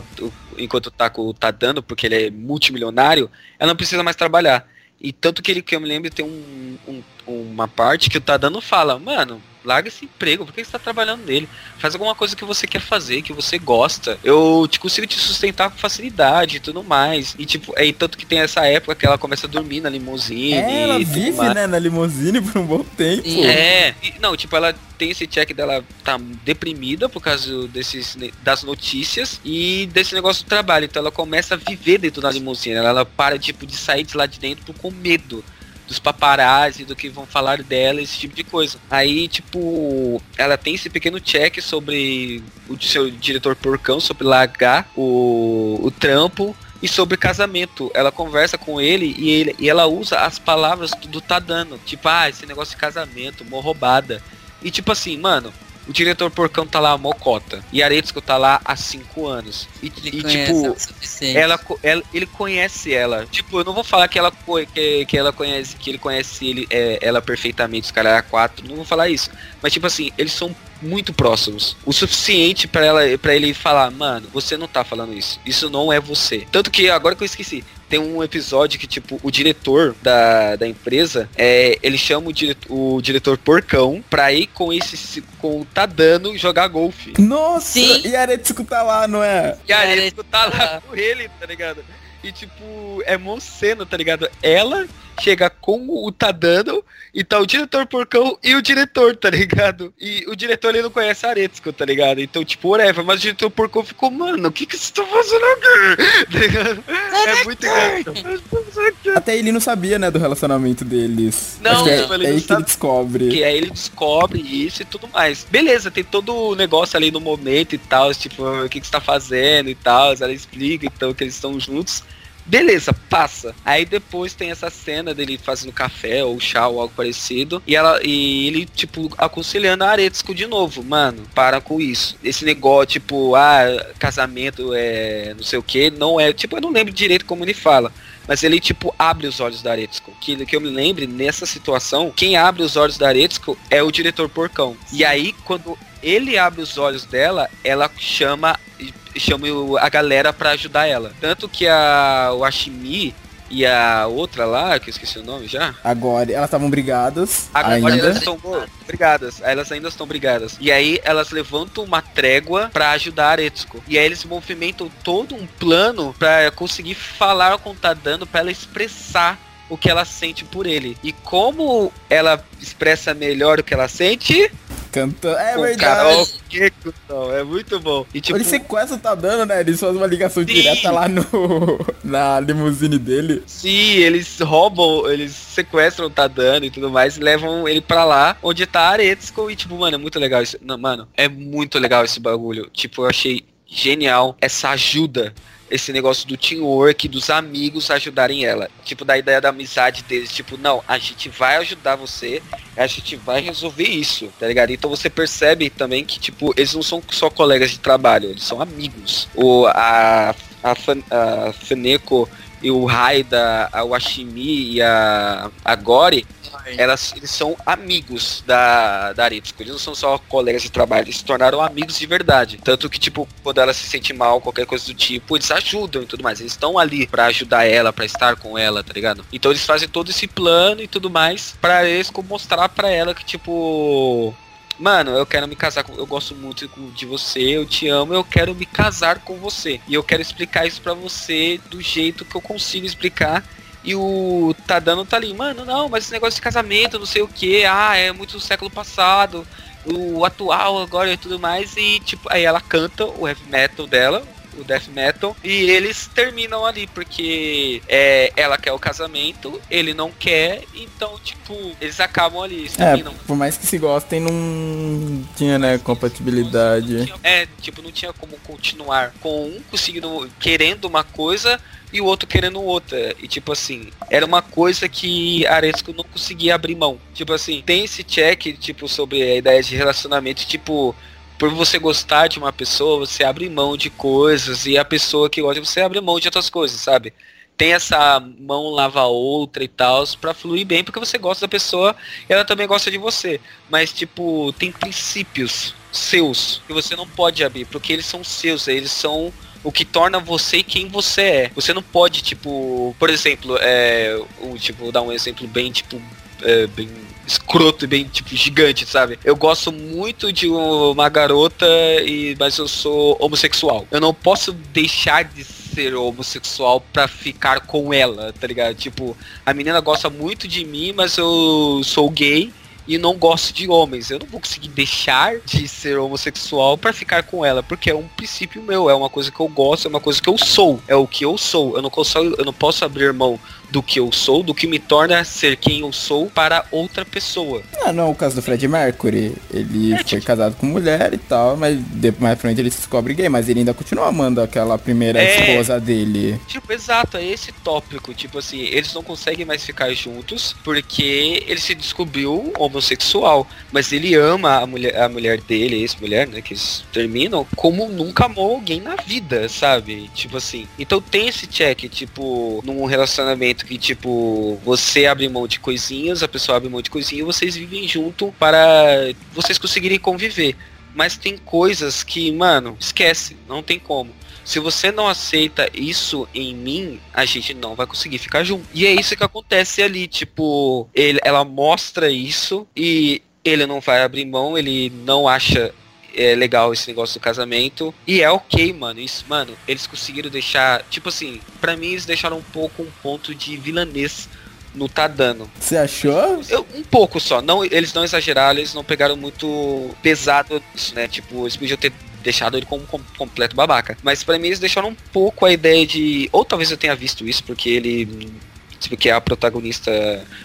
enquanto o Taco tá dando, porque ele é multimilionário, ela não precisa mais trabalhar. E tanto que ele, que eu me lembro, tem um, um- uma parte que o Tadano fala, mano, larga esse emprego, por que você tá trabalhando nele? Faz alguma coisa que você quer fazer, que você gosta. Eu te consigo te sustentar com facilidade e tudo mais. E tipo, é e tanto que tem essa época que ela começa a dormir na limusine. É, ela e vive, mais. né, na limusine por um bom tempo. É, e- não, tipo, ela tem esse check dela tá deprimida por causa desses, das notícias e desse negócio do trabalho. Então ela começa a viver dentro da limusine. Ela, ela para, tipo, de sair de lá de dentro com medo dos paparazzi, do que vão falar dela, esse tipo de coisa. Aí, tipo, ela tem esse pequeno check sobre o seu diretor porcão, sobre largar o, o trampo e sobre casamento. Ela conversa com ele e, ele e ela usa as palavras do, Tadano. Tipo, ah, esse negócio de casamento, mó roubada. E tipo assim, mano, o diretor porcão tá lá, mocota. E Aretsuko tá lá há cinco anos. E, Ele e, tipo, ela, ela- ele conhece ela. Tipo, eu não vou falar que ela que, que ela conhece, que ele conhece ele, é, ela perfeitamente, os caras é quatro, não vou falar isso. Mas tipo assim, eles são muito próximos. O suficiente pra ela para ele falar, mano, você não tá falando isso. Isso não é você. Tanto que agora que eu esqueci, tem um episódio que, tipo, o diretor da, da empresa, é, ele chama o, dire, o diretor porcão pra ir com esse com o Tadano jogar golfe. Nossa, Sim. e a Aretsuko tá lá, não é? E Aretsuko tá lá tá. com ele, tá ligado? E tipo, é mó cena, tá ligado? Ela chega com o Tadano e tá o diretor porcão e o diretor, tá ligado? E o diretor ele não conhece a Aretsuko, tá ligado? Então, tipo, whatever, mas o diretor porcão ficou, mano, o que que você tá fazendo aqui? Tá ligado? É muito engraçado. Até ele não sabia, né, do relacionamento deles. Não, é, não, ele é não aí que ele descobre. Que aí ele descobre isso e tudo mais. Beleza, tem todo o negócio ali no momento e tal, tipo, o que, que você tá fazendo e tal, ela explica então que eles estão juntos. Beleza, passa. Aí depois tem essa cena dele fazendo café ou chá ou algo parecido. E ela e ele, tipo, aconselhando a Aretsuko de novo. Mano, para com isso. Esse negócio, tipo, ah, casamento é não sei o que, não é. Tipo, eu não lembro direito como ele fala. Mas ele, tipo, abre os olhos da Aretsuko. Que, que eu me lembre, nessa situação, quem abre os olhos da Aretsuko é o diretor porcão. E aí, quando ele abre os olhos dela, ela chama chama a galera pra ajudar ela. Tanto que a, o Ashimi, e a outra lá, que eu esqueci o nome já. Agora, elas estavam brigadas Agora ainda. elas estão brigadas. Elas ainda estão brigadas. E aí elas levantam uma trégua pra ajudar a Aretsuko. E aí eles movimentam todo um plano pra conseguir falar com o Tadano pra ela expressar o que ela sente por ele. E como ela expressa melhor o que ela sente? Canta... É com verdade. karaokê, cuzão. É muito bom. E tipo, Ele sequestra tá dando, né? Eles fazem uma ligação Sim. direta lá no na limusine dele. Sim, eles roubam, eles sequestram o Tadano e tudo mais e levam ele pra lá, onde tá a Aretsuko e tipo, mano, é muito legal isso. Não, mano, é muito legal esse bagulho. Tipo, eu achei genial essa ajuda. Esse negócio do teamwork, dos amigos ajudarem ela. Tipo, da ideia da amizade deles. Tipo, não, a gente vai ajudar você, a gente vai resolver isso, tá ligado? Então você percebe também que, tipo, eles não são só colegas de trabalho, eles são amigos. O, a, a, a Faneko e o Raida, a Washimi e a, a elas, eles são amigos da, da Aritsuko. Eles não são só colegas de trabalho, eles se tornaram amigos de verdade. Tanto que, tipo, quando ela se sente mal, qualquer coisa do tipo, eles ajudam e tudo mais. Eles estão ali pra ajudar ela, pra estar com ela, tá ligado? Então eles fazem todo esse plano e tudo mais pra eles mostrar pra ela que, tipo. Mano, eu quero me casar com. Eu gosto muito de você, eu te amo, eu quero me casar com você. E eu quero explicar isso pra você do jeito que eu consigo explicar. E o Tadano tá ali, mano, não, mas esse negócio de casamento, não sei o que, ah, é muito do século passado, o atual agora e tudo mais, e tipo, aí ela canta o heavy metal dela, o death metal, e eles terminam ali, porque é, ela quer o casamento, ele não quer, então, tipo, eles acabam ali, eles É, por mais que se gostem, não tinha, né, compatibilidade. É, tipo, não tinha como continuar com um conseguindo, querendo uma coisa e o outro querendo outra. E tipo assim, era uma coisa que Aresco não conseguia abrir mão. Tipo assim, tem esse check, tipo, sobre a ideia de relacionamento, tipo, por você gostar de uma pessoa, você abre mão de coisas e a pessoa que gosta, você abre mão de outras coisas, sabe? Tem essa mão lava outra e tal, pra fluir bem, porque você gosta da pessoa ela também gosta de você. Mas, tipo, tem princípios seus que você não pode abrir, porque eles são seus, eles são o que torna você quem você é. Você não pode, tipo, por exemplo, é, o, tipo, vou dar um exemplo bem, tipo, é, bem escroto e bem, tipo, gigante, sabe? Eu gosto muito de uma garota, e mas eu sou homossexual. Eu não posso deixar de ser homossexual pra ficar com ela, tá ligado? Tipo, a menina gosta muito de mim, mas eu sou gay e não gosto de homens. Eu não vou conseguir deixar de ser homossexual pra ficar com ela, porque é um princípio meu, é uma coisa que eu gosto, é uma coisa que eu sou, é o que eu sou. Eu não consigo, eu não posso abrir mão do que eu sou, do que me torna ser quem eu sou para outra pessoa. Ah, não, o caso do Fred Mercury. Ele É, foi tipo- casado com mulher e tal, mas depois mais pra frente ele se descobre gay, mas ele ainda continua amando aquela primeira É. esposa dele. Tipo, exato, é esse tópico. Tipo assim, eles não conseguem mais ficar juntos porque ele se descobriu homossexual. Mas ele ama a mulher, a mulher dele, ex-mulher, né? Que eles terminam, como nunca amou alguém na vida, sabe? Tipo assim. Então tem esse check, tipo, num relacionamento que, tipo, você abre mão de coisinhas, a pessoa abre mão de coisinhas e vocês vivem junto para vocês conseguirem conviver. Mas tem coisas que, mano, esquece, não tem como. Se você não aceita isso em mim, a gente não vai conseguir ficar junto. E é isso que acontece ali, tipo, ele, ela mostra isso e ele não vai abrir mão, ele não acha é, legal esse negócio do casamento. E é ok, mano. Isso, mano, eles conseguiram deixar. Tipo assim, pra mim eles deixaram um pouco um ponto de vilanês no Tadano. Você achou? Eu, um pouco só. Não, eles não exageraram, eles não pegaram muito pesado nisso, né? Tipo, eles podiam ter deixado ele como com- completo babaca. Mas pra mim eles deixaram um pouco a ideia de. Ou talvez eu tenha visto isso, porque ele. Porque a protagonista.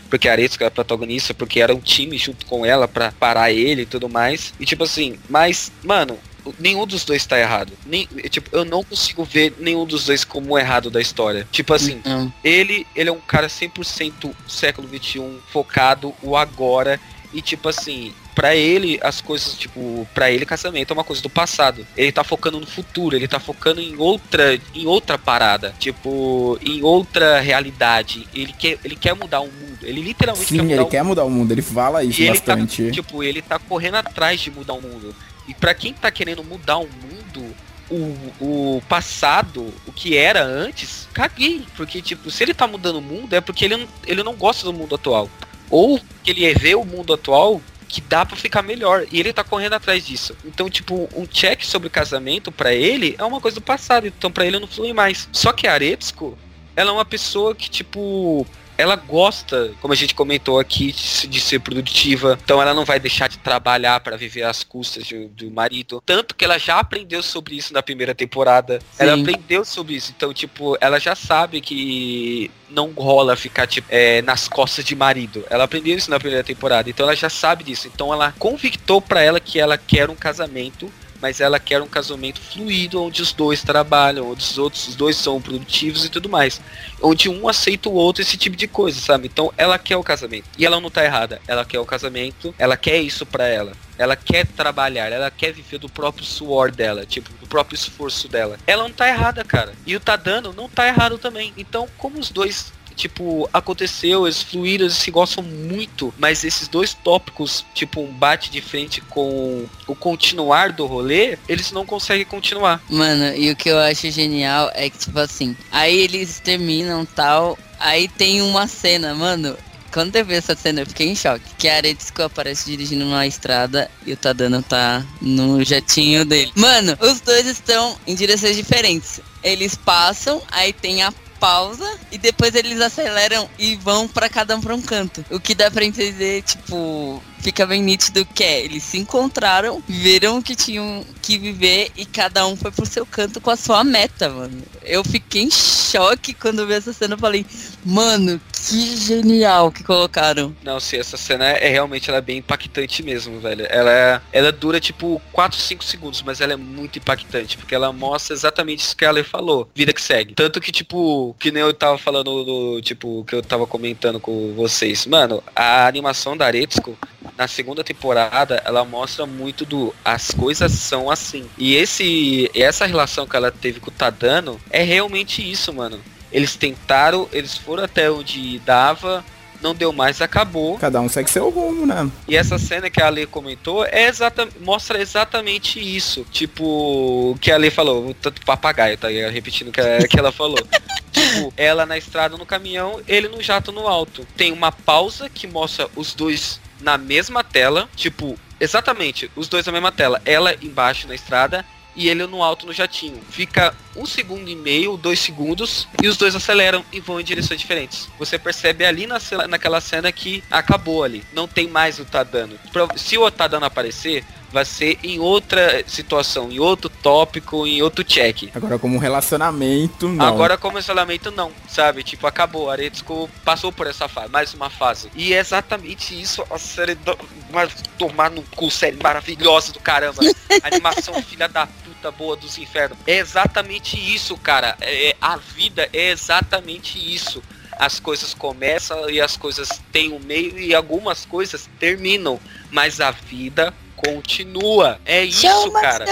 Porque a Aretsuko era a protagonista, porque era um time junto com ela pra parar ele e tudo mais. E tipo assim, mas, mano, nenhum dos dois tá errado. Nem, tipo, eu não consigo ver nenhum dos dois como errado da história. Tipo assim, Não. ele, ele é um cara 100% século 21, focado o agora e tipo assim, pra ele as coisas, tipo, pra ele casamento é uma coisa do passado. Ele tá focando no futuro, ele tá focando em outra, em outra parada, tipo, em outra realidade. Ele quer, ele quer mudar o mundo. Ele literalmente Sim, quer mudar ele o quer mudar o mundo, ele fala isso e ele tá, bastante. tipo, ele tá correndo atrás de mudar o mundo. E pra quem tá querendo mudar o mundo, o, o passado, o que era antes, caguei. Porque, tipo, se ele tá mudando o mundo, é porque ele, não- ele não gosta do mundo atual. Ou que ele vê o mundo atual que dá pra ficar melhor. E ele tá correndo atrás disso. Então, tipo, um check sobre casamento pra ele é uma coisa do passado. Então, pra ele não flui mais. Só que a Aretsuko, ela é uma pessoa que, tipo. Ela gosta, como a gente comentou aqui, de, se- de ser produtiva. Então ela não vai deixar de trabalhar pra viver às custas de- do marido. Tanto que ela já aprendeu sobre isso na primeira temporada. Ela Sim. aprendeu sobre isso. Então, tipo, ela já sabe que não rola ficar, tipo, é, nas costas de marido. Ela aprendeu isso na primeira temporada. Então ela já sabe disso. Então ela convictou pra ela que ela quer um casamento. Mas ela quer um casamento fluido, onde os dois trabalham, onde os outros, os dois são produtivos e tudo mais. Onde um aceita o outro, esse tipo de coisa, sabe? Então ela quer o casamento. E ela não tá errada. Ela quer o casamento, ela quer isso pra ela. Ela quer trabalhar, ela quer viver do próprio suor dela, tipo, do próprio esforço dela. Ela não tá errada, cara. E o Tadano não tá errado também. Então, como os dois tipo, aconteceu, eles fluíram, eles se gostam muito, mas esses dois tópicos, tipo, um bate de frente com o continuar do rolê, eles não conseguem continuar. Mano, e o que eu acho genial é que, tipo assim, aí eles terminam tal, aí tem uma cena, mano. Quando eu vi essa cena, eu fiquei em choque. Que a Aretsuko aparece dirigindo numa estrada e o Tadano tá no jetinho dele. Mano, os dois estão em direções diferentes. Eles passam, aí tem a pausa e depois eles aceleram e vão pra cada um pra um canto. O que dá pra entender, tipo, fica bem nítido que é, eles se encontraram, viram que tinham que viver e cada um foi pro seu canto com a sua meta, mano. Eu fiquei em choque quando vi essa cena, eu falei, mano, que genial que colocaram. Não, se essa cena é realmente ela é bem impactante mesmo, velho. Ela, é- ela dura tipo 4, 5 segundos, mas ela é muito impactante, porque ela mostra exatamente isso que a Ale falou. Vida que segue. Tanto que, tipo, que nem eu tava falando do, tipo, que eu tava comentando com vocês. Mano, a animação da Aretsuko, na segunda temporada, ela mostra muito do as coisas são assim. E esse essa relação que ela teve com o Tadano é realmente isso, mano. Eles tentaram, eles foram até onde dava, não deu mais, acabou. Cada um segue seu rumo, né? E essa cena que a Ale comentou é exata, mostra exatamente isso. Tipo, o que a Ale falou, tanto papagaio, tá repetindo o que, a- que ela falou. tipo, ela na estrada no caminhão, ele no jato no alto. Tem uma pausa que mostra os dois na mesma tela, tipo, exatamente, os dois na mesma tela. Ela embaixo na estrada e ele no alto no jatinho. Fica um segundo e meio, dois segundos, e os dois aceleram e vão em direções diferentes. Você percebe ali na naquela cena que acabou ali. Não tem mais o Tadano. Pro- Se o Tadano aparecer, vai ser em outra situação, em outro tópico, em outro check. Agora como um relacionamento, não. Agora como isolamento não, sabe? Tipo, acabou, a Aretsuko passou por essa fase, mais uma fase. E é exatamente isso a série do... Mas tomar no cu, série maravilhosa do caramba. Animação filha da puta boa dos infernos. É exatamente isso, cara. É, a vida é exatamente isso. As coisas começam e as coisas têm um meio e algumas coisas terminam. Mas a vida continua. É isso, cara.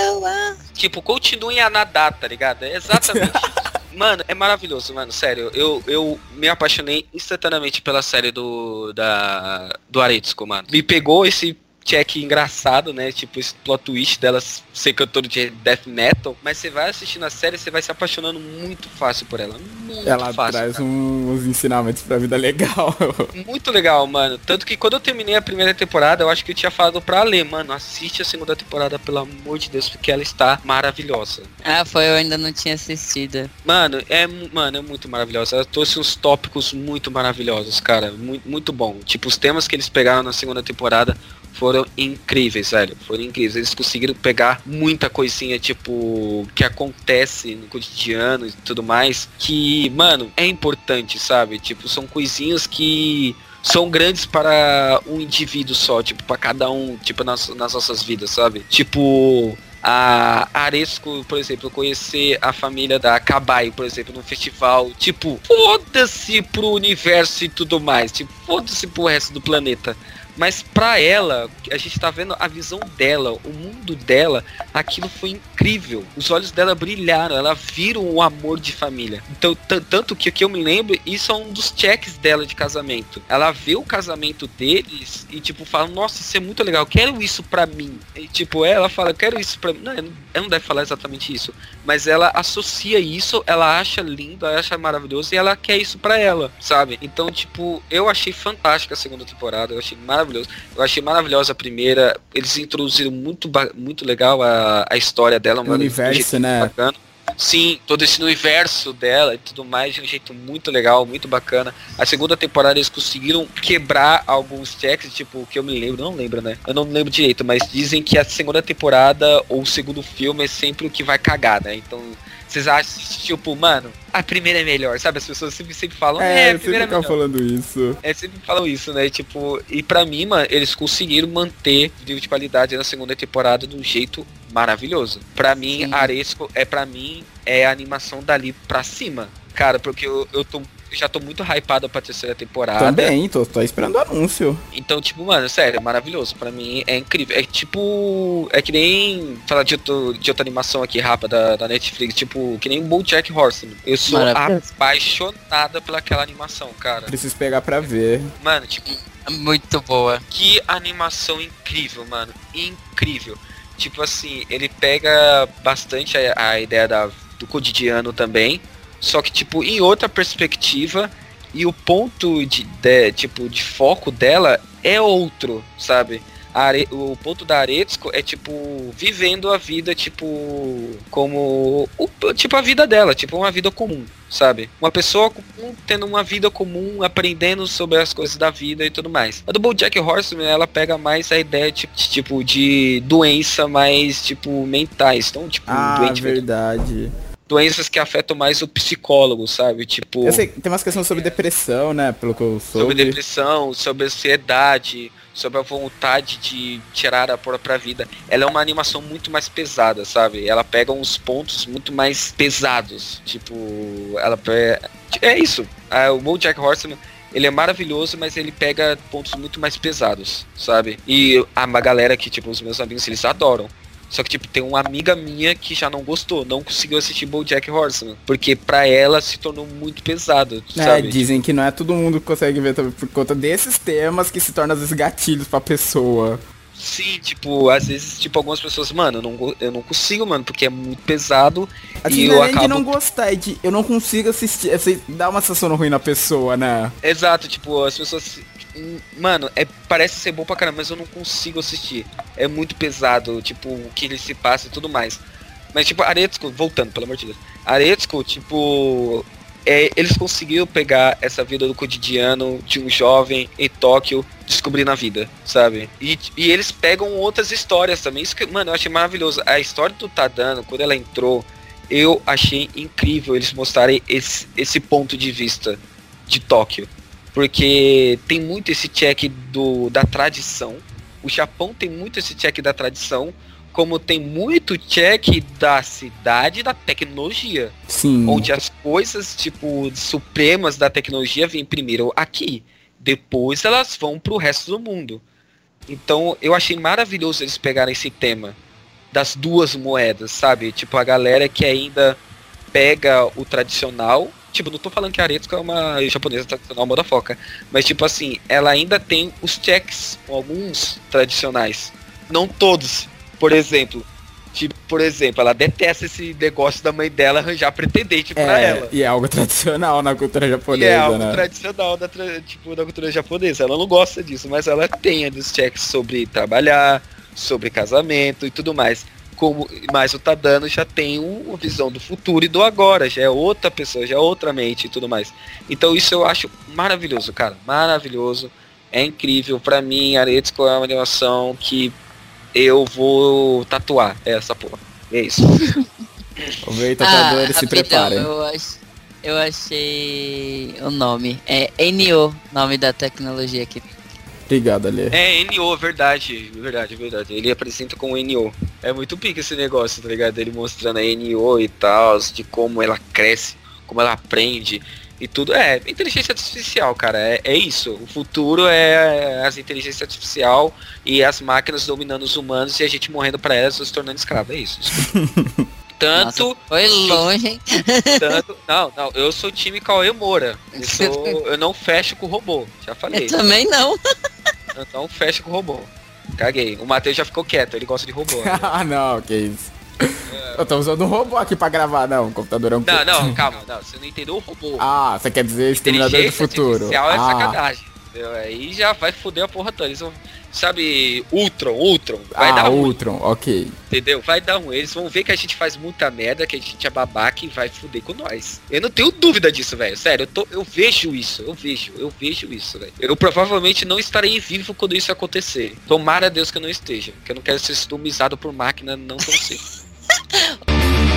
Tipo, continuem a nadar, tá ligado? É exatamente. Mano, é maravilhoso, mano. Sério, eu, eu me apaixonei instantaneamente pela série do. Da, do Aretsuko, mano. Me pegou esse check engraçado, né? Tipo, esse plot twist dela ser cantora de death metal. Mas você vai assistindo a série, você vai se apaixonando muito fácil por ela. Muito Ela fácil. traz cara. um- uns ensinamentos pra vida legal. Muito legal, mano. Tanto que quando eu terminei a primeira temporada, eu acho que eu tinha falado pra ler, mano, assiste a segunda temporada, pelo amor de Deus, porque ela está maravilhosa. Ah, foi, eu ainda não tinha assistido. Mano, é, mano, é muito maravilhosa. Ela trouxe uns tópicos muito maravilhosos, cara. Muito, muito bom. Tipo, os temas que eles pegaram na segunda temporada foram incríveis, velho. Foram incríveis. Eles conseguiram pegar muita coisinha, tipo, que acontece no cotidiano e tudo mais. Que, mano, é importante, sabe? Tipo, são coisinhas que são grandes para um indivíduo só, tipo, para cada um, tipo, nas, nas nossas vidas, sabe? Tipo, a Aresco, por exemplo, conhecer a família da Kabai, por exemplo, num festival, tipo, foda-se pro universo e tudo mais, tipo, foda-se pro resto do planeta. Mas pra ela, a gente tá vendo a visão dela, o mundo dela, aquilo foi incrível. Os olhos dela brilharam, ela vira um amor de família. Então, tan- tanto que o que eu me lembro, isso é um dos checks dela de casamento. Ela vê o casamento deles e, tipo, fala, nossa, isso é muito legal, quero isso pra mim. E, tipo, ela fala, quero isso pra mim. Não, ela não- deve falar exatamente isso. Mas ela associa isso, ela acha lindo, ela acha maravilhoso e ela quer isso pra ela, sabe? Então, tipo, eu achei fantástica a segunda temporada, eu achei maravilhoso. Eu achei maravilhosa a primeira. Eles introduziram muito, muito legal a, a história dela. O um universo, jeito né? Bacana. Sim, todo esse universo dela e tudo mais de um jeito muito legal, muito bacana. A segunda temporada eles conseguiram quebrar alguns checks, tipo, o que eu me lembro, não lembro, né? Eu não lembro direito, mas dizem que a segunda temporada ou o segundo filme é sempre o que vai cagar, né? Então, vocês acham, tipo, mano, a primeira é melhor, sabe? As pessoas sempre, sempre falam, é, É, a eu sempre primeira é melhor. falando isso. É, sempre falam isso, né? Tipo, e pra mim, mano, eles conseguiram manter o nível de qualidade na segunda temporada de um jeito maravilhoso. Pra mim, Sim. Aresco é pra mim é a animação dali pra cima. Cara, porque eu, eu tô já tô muito hypado pra terceira temporada. Também, tô, tô esperando o anúncio. Então, tipo, mano, sério, é maravilhoso. Pra mim é incrível. É tipo. É que nem. Falar de, outro, de outra animação aqui rápida da, da Netflix, tipo, que nem o Bojack Horseman. Eu sou Maravilhoso. apaixonada pela aquela animação, cara. Preciso pegar pra ver. Mano, tipo, Muito boa. que animação incrível, mano. Incrível. Tipo assim, ele pega bastante a, a ideia da, do cotidiano também. Só que, tipo, em outra perspectiva. E o ponto de, de- tipo, de foco dela é outro, sabe? Are- o ponto da Aretsuko é, tipo, vivendo a vida, tipo, como. o- tipo, a vida dela, tipo, uma vida comum, sabe? Uma pessoa comum tendo uma vida comum, aprendendo sobre as coisas da vida e tudo mais. A do BoJack Horseman, ela pega mais a ideia, tipo, de, tipo, de doença mais, tipo, mentais. Então, tipo, Ah, doente mental. Doenças que afetam mais o psicólogo, sabe? Tipo, sei, tem umas questões sobre depressão, né? Pelo que eu soube. sobre depressão, sobre ansiedade, sobre a vontade de tirar a própria vida. Ela é uma animação muito mais pesada, sabe? Ela pega uns pontos muito mais pesados. Tipo, ela é isso. Ah, O BoJack Horseman ele é maravilhoso, mas ele pega pontos muito mais pesados, sabe? E a uma galera que, tipo, os meus amigos, eles adoram. Só que, tipo, tem uma amiga minha que já não gostou, não conseguiu assistir BoJack Horseman. Porque pra ela se tornou muito pesado, É, sabe? dizem que não é todo mundo que consegue ver também por conta desses temas que se tornam às vezes gatilhos pra pessoa. Sim, tipo, às vezes, tipo, algumas pessoas, mano, eu não, eu não consigo, mano, porque é muito pesado Assim, e eu nem de acabo... não gostar, é de eu não consigo assistir. Assim, dá uma sensação ruim na pessoa, né? Exato, tipo, as pessoas... hum, Mano, é, parece ser bom pra caramba, mas eu não consigo assistir. É muito pesado, tipo, o que ele se passa e tudo mais. Mas, tipo, Aretsuko, voltando, pelo amor de Deus. Aretsuko, tipo... é, eles conseguiram pegar essa vida do cotidiano de um jovem em Tóquio descobrindo a vida, sabe? E, e eles pegam outras histórias também. Isso que, mano, eu achei maravilhoso. A história do Tadano, quando ela entrou, eu achei incrível eles mostrarem esse, esse ponto de vista de Tóquio. Porque tem muito esse check do, da tradição. O Japão tem muito esse check da tradição, como tem muito check da cidade e da tecnologia Sim. onde as coisas tipo supremas da tecnologia vêm primeiro aqui, depois elas vão pro resto do mundo. Então eu achei maravilhoso eles pegarem esse tema das duas moedas, sabe? Tipo a galera que ainda pega o tradicional, tipo, não tô falando que a Aretsuko é uma japonesa tradicional moda foca, mas tipo assim, ela ainda tem os checks, alguns tradicionais, não todos. Por exemplo, Tipo, por exemplo, ela detesta esse negócio da mãe dela arranjar pretendente pra É, ela. e é algo tradicional na cultura E japonesa, é algo né? tradicional da, tipo, da cultura japonesa. Ela não gosta disso, mas ela tem os checks sobre trabalhar, sobre casamento e tudo mais. Como, mas o Tadano já tem um- uma visão do futuro e do agora, já é outra pessoa, já é outra mente e tudo mais. Então isso eu acho maravilhoso, cara. Maravilhoso. É incrível. Pra mim, Aretsuko é uma animação que eu vou tatuar essa porra. É isso. Vamos ver, tatuadores, se Ah, rapidão, preparem. Eu, ach- eu achei o nome. É NO, nome da tecnologia aqui. Obrigado, Ali. É, NO, verdade, verdade, verdade. Ele apresenta como NO. É muito pica esse negócio, tá ligado? Ele mostrando a NO e tal, de como ela cresce, como ela aprende. E tudo. É, inteligência artificial, cara, é, é isso. O futuro é as inteligências artificial e as máquinas dominando os humanos e a gente morrendo pra elas, nos tornando escravo. É isso. Tanto. Nossa, foi longe, hein? tanto. Não, não, eu sou time Cauê Moura. Eu, sou, eu não fecho com o robô. Já falei. Eu também não. Eu não fecho com o robô. Caguei. O Matheus já ficou quieto, ele gosta de robô. né? ah, não, que isso. Eu tô usando um robô aqui pra gravar, não. O computador é um Não, não, calma, não, você não entendeu o robô. Ah, você quer dizer Exterminador do Futuro. artificial é ah, sacanagem. entendeu? Aí já vai foder a porra toda. Eles vão, sabe, Ultron, Ultron, vai ah, dar ruim, Ultron, ok. entendeu? Vai dar um. Eles vão ver que a gente faz muita merda, que a gente é babaca e vai foder com nós. Eu não tenho dúvida disso, velho. Sério, eu, tô, eu vejo isso, eu vejo, eu vejo isso, velho. Eu provavelmente não estarei vivo quando isso acontecer. Tomara a Deus que eu não esteja, que eu não quero ser estomizado por máquina não tão cedo. Oh.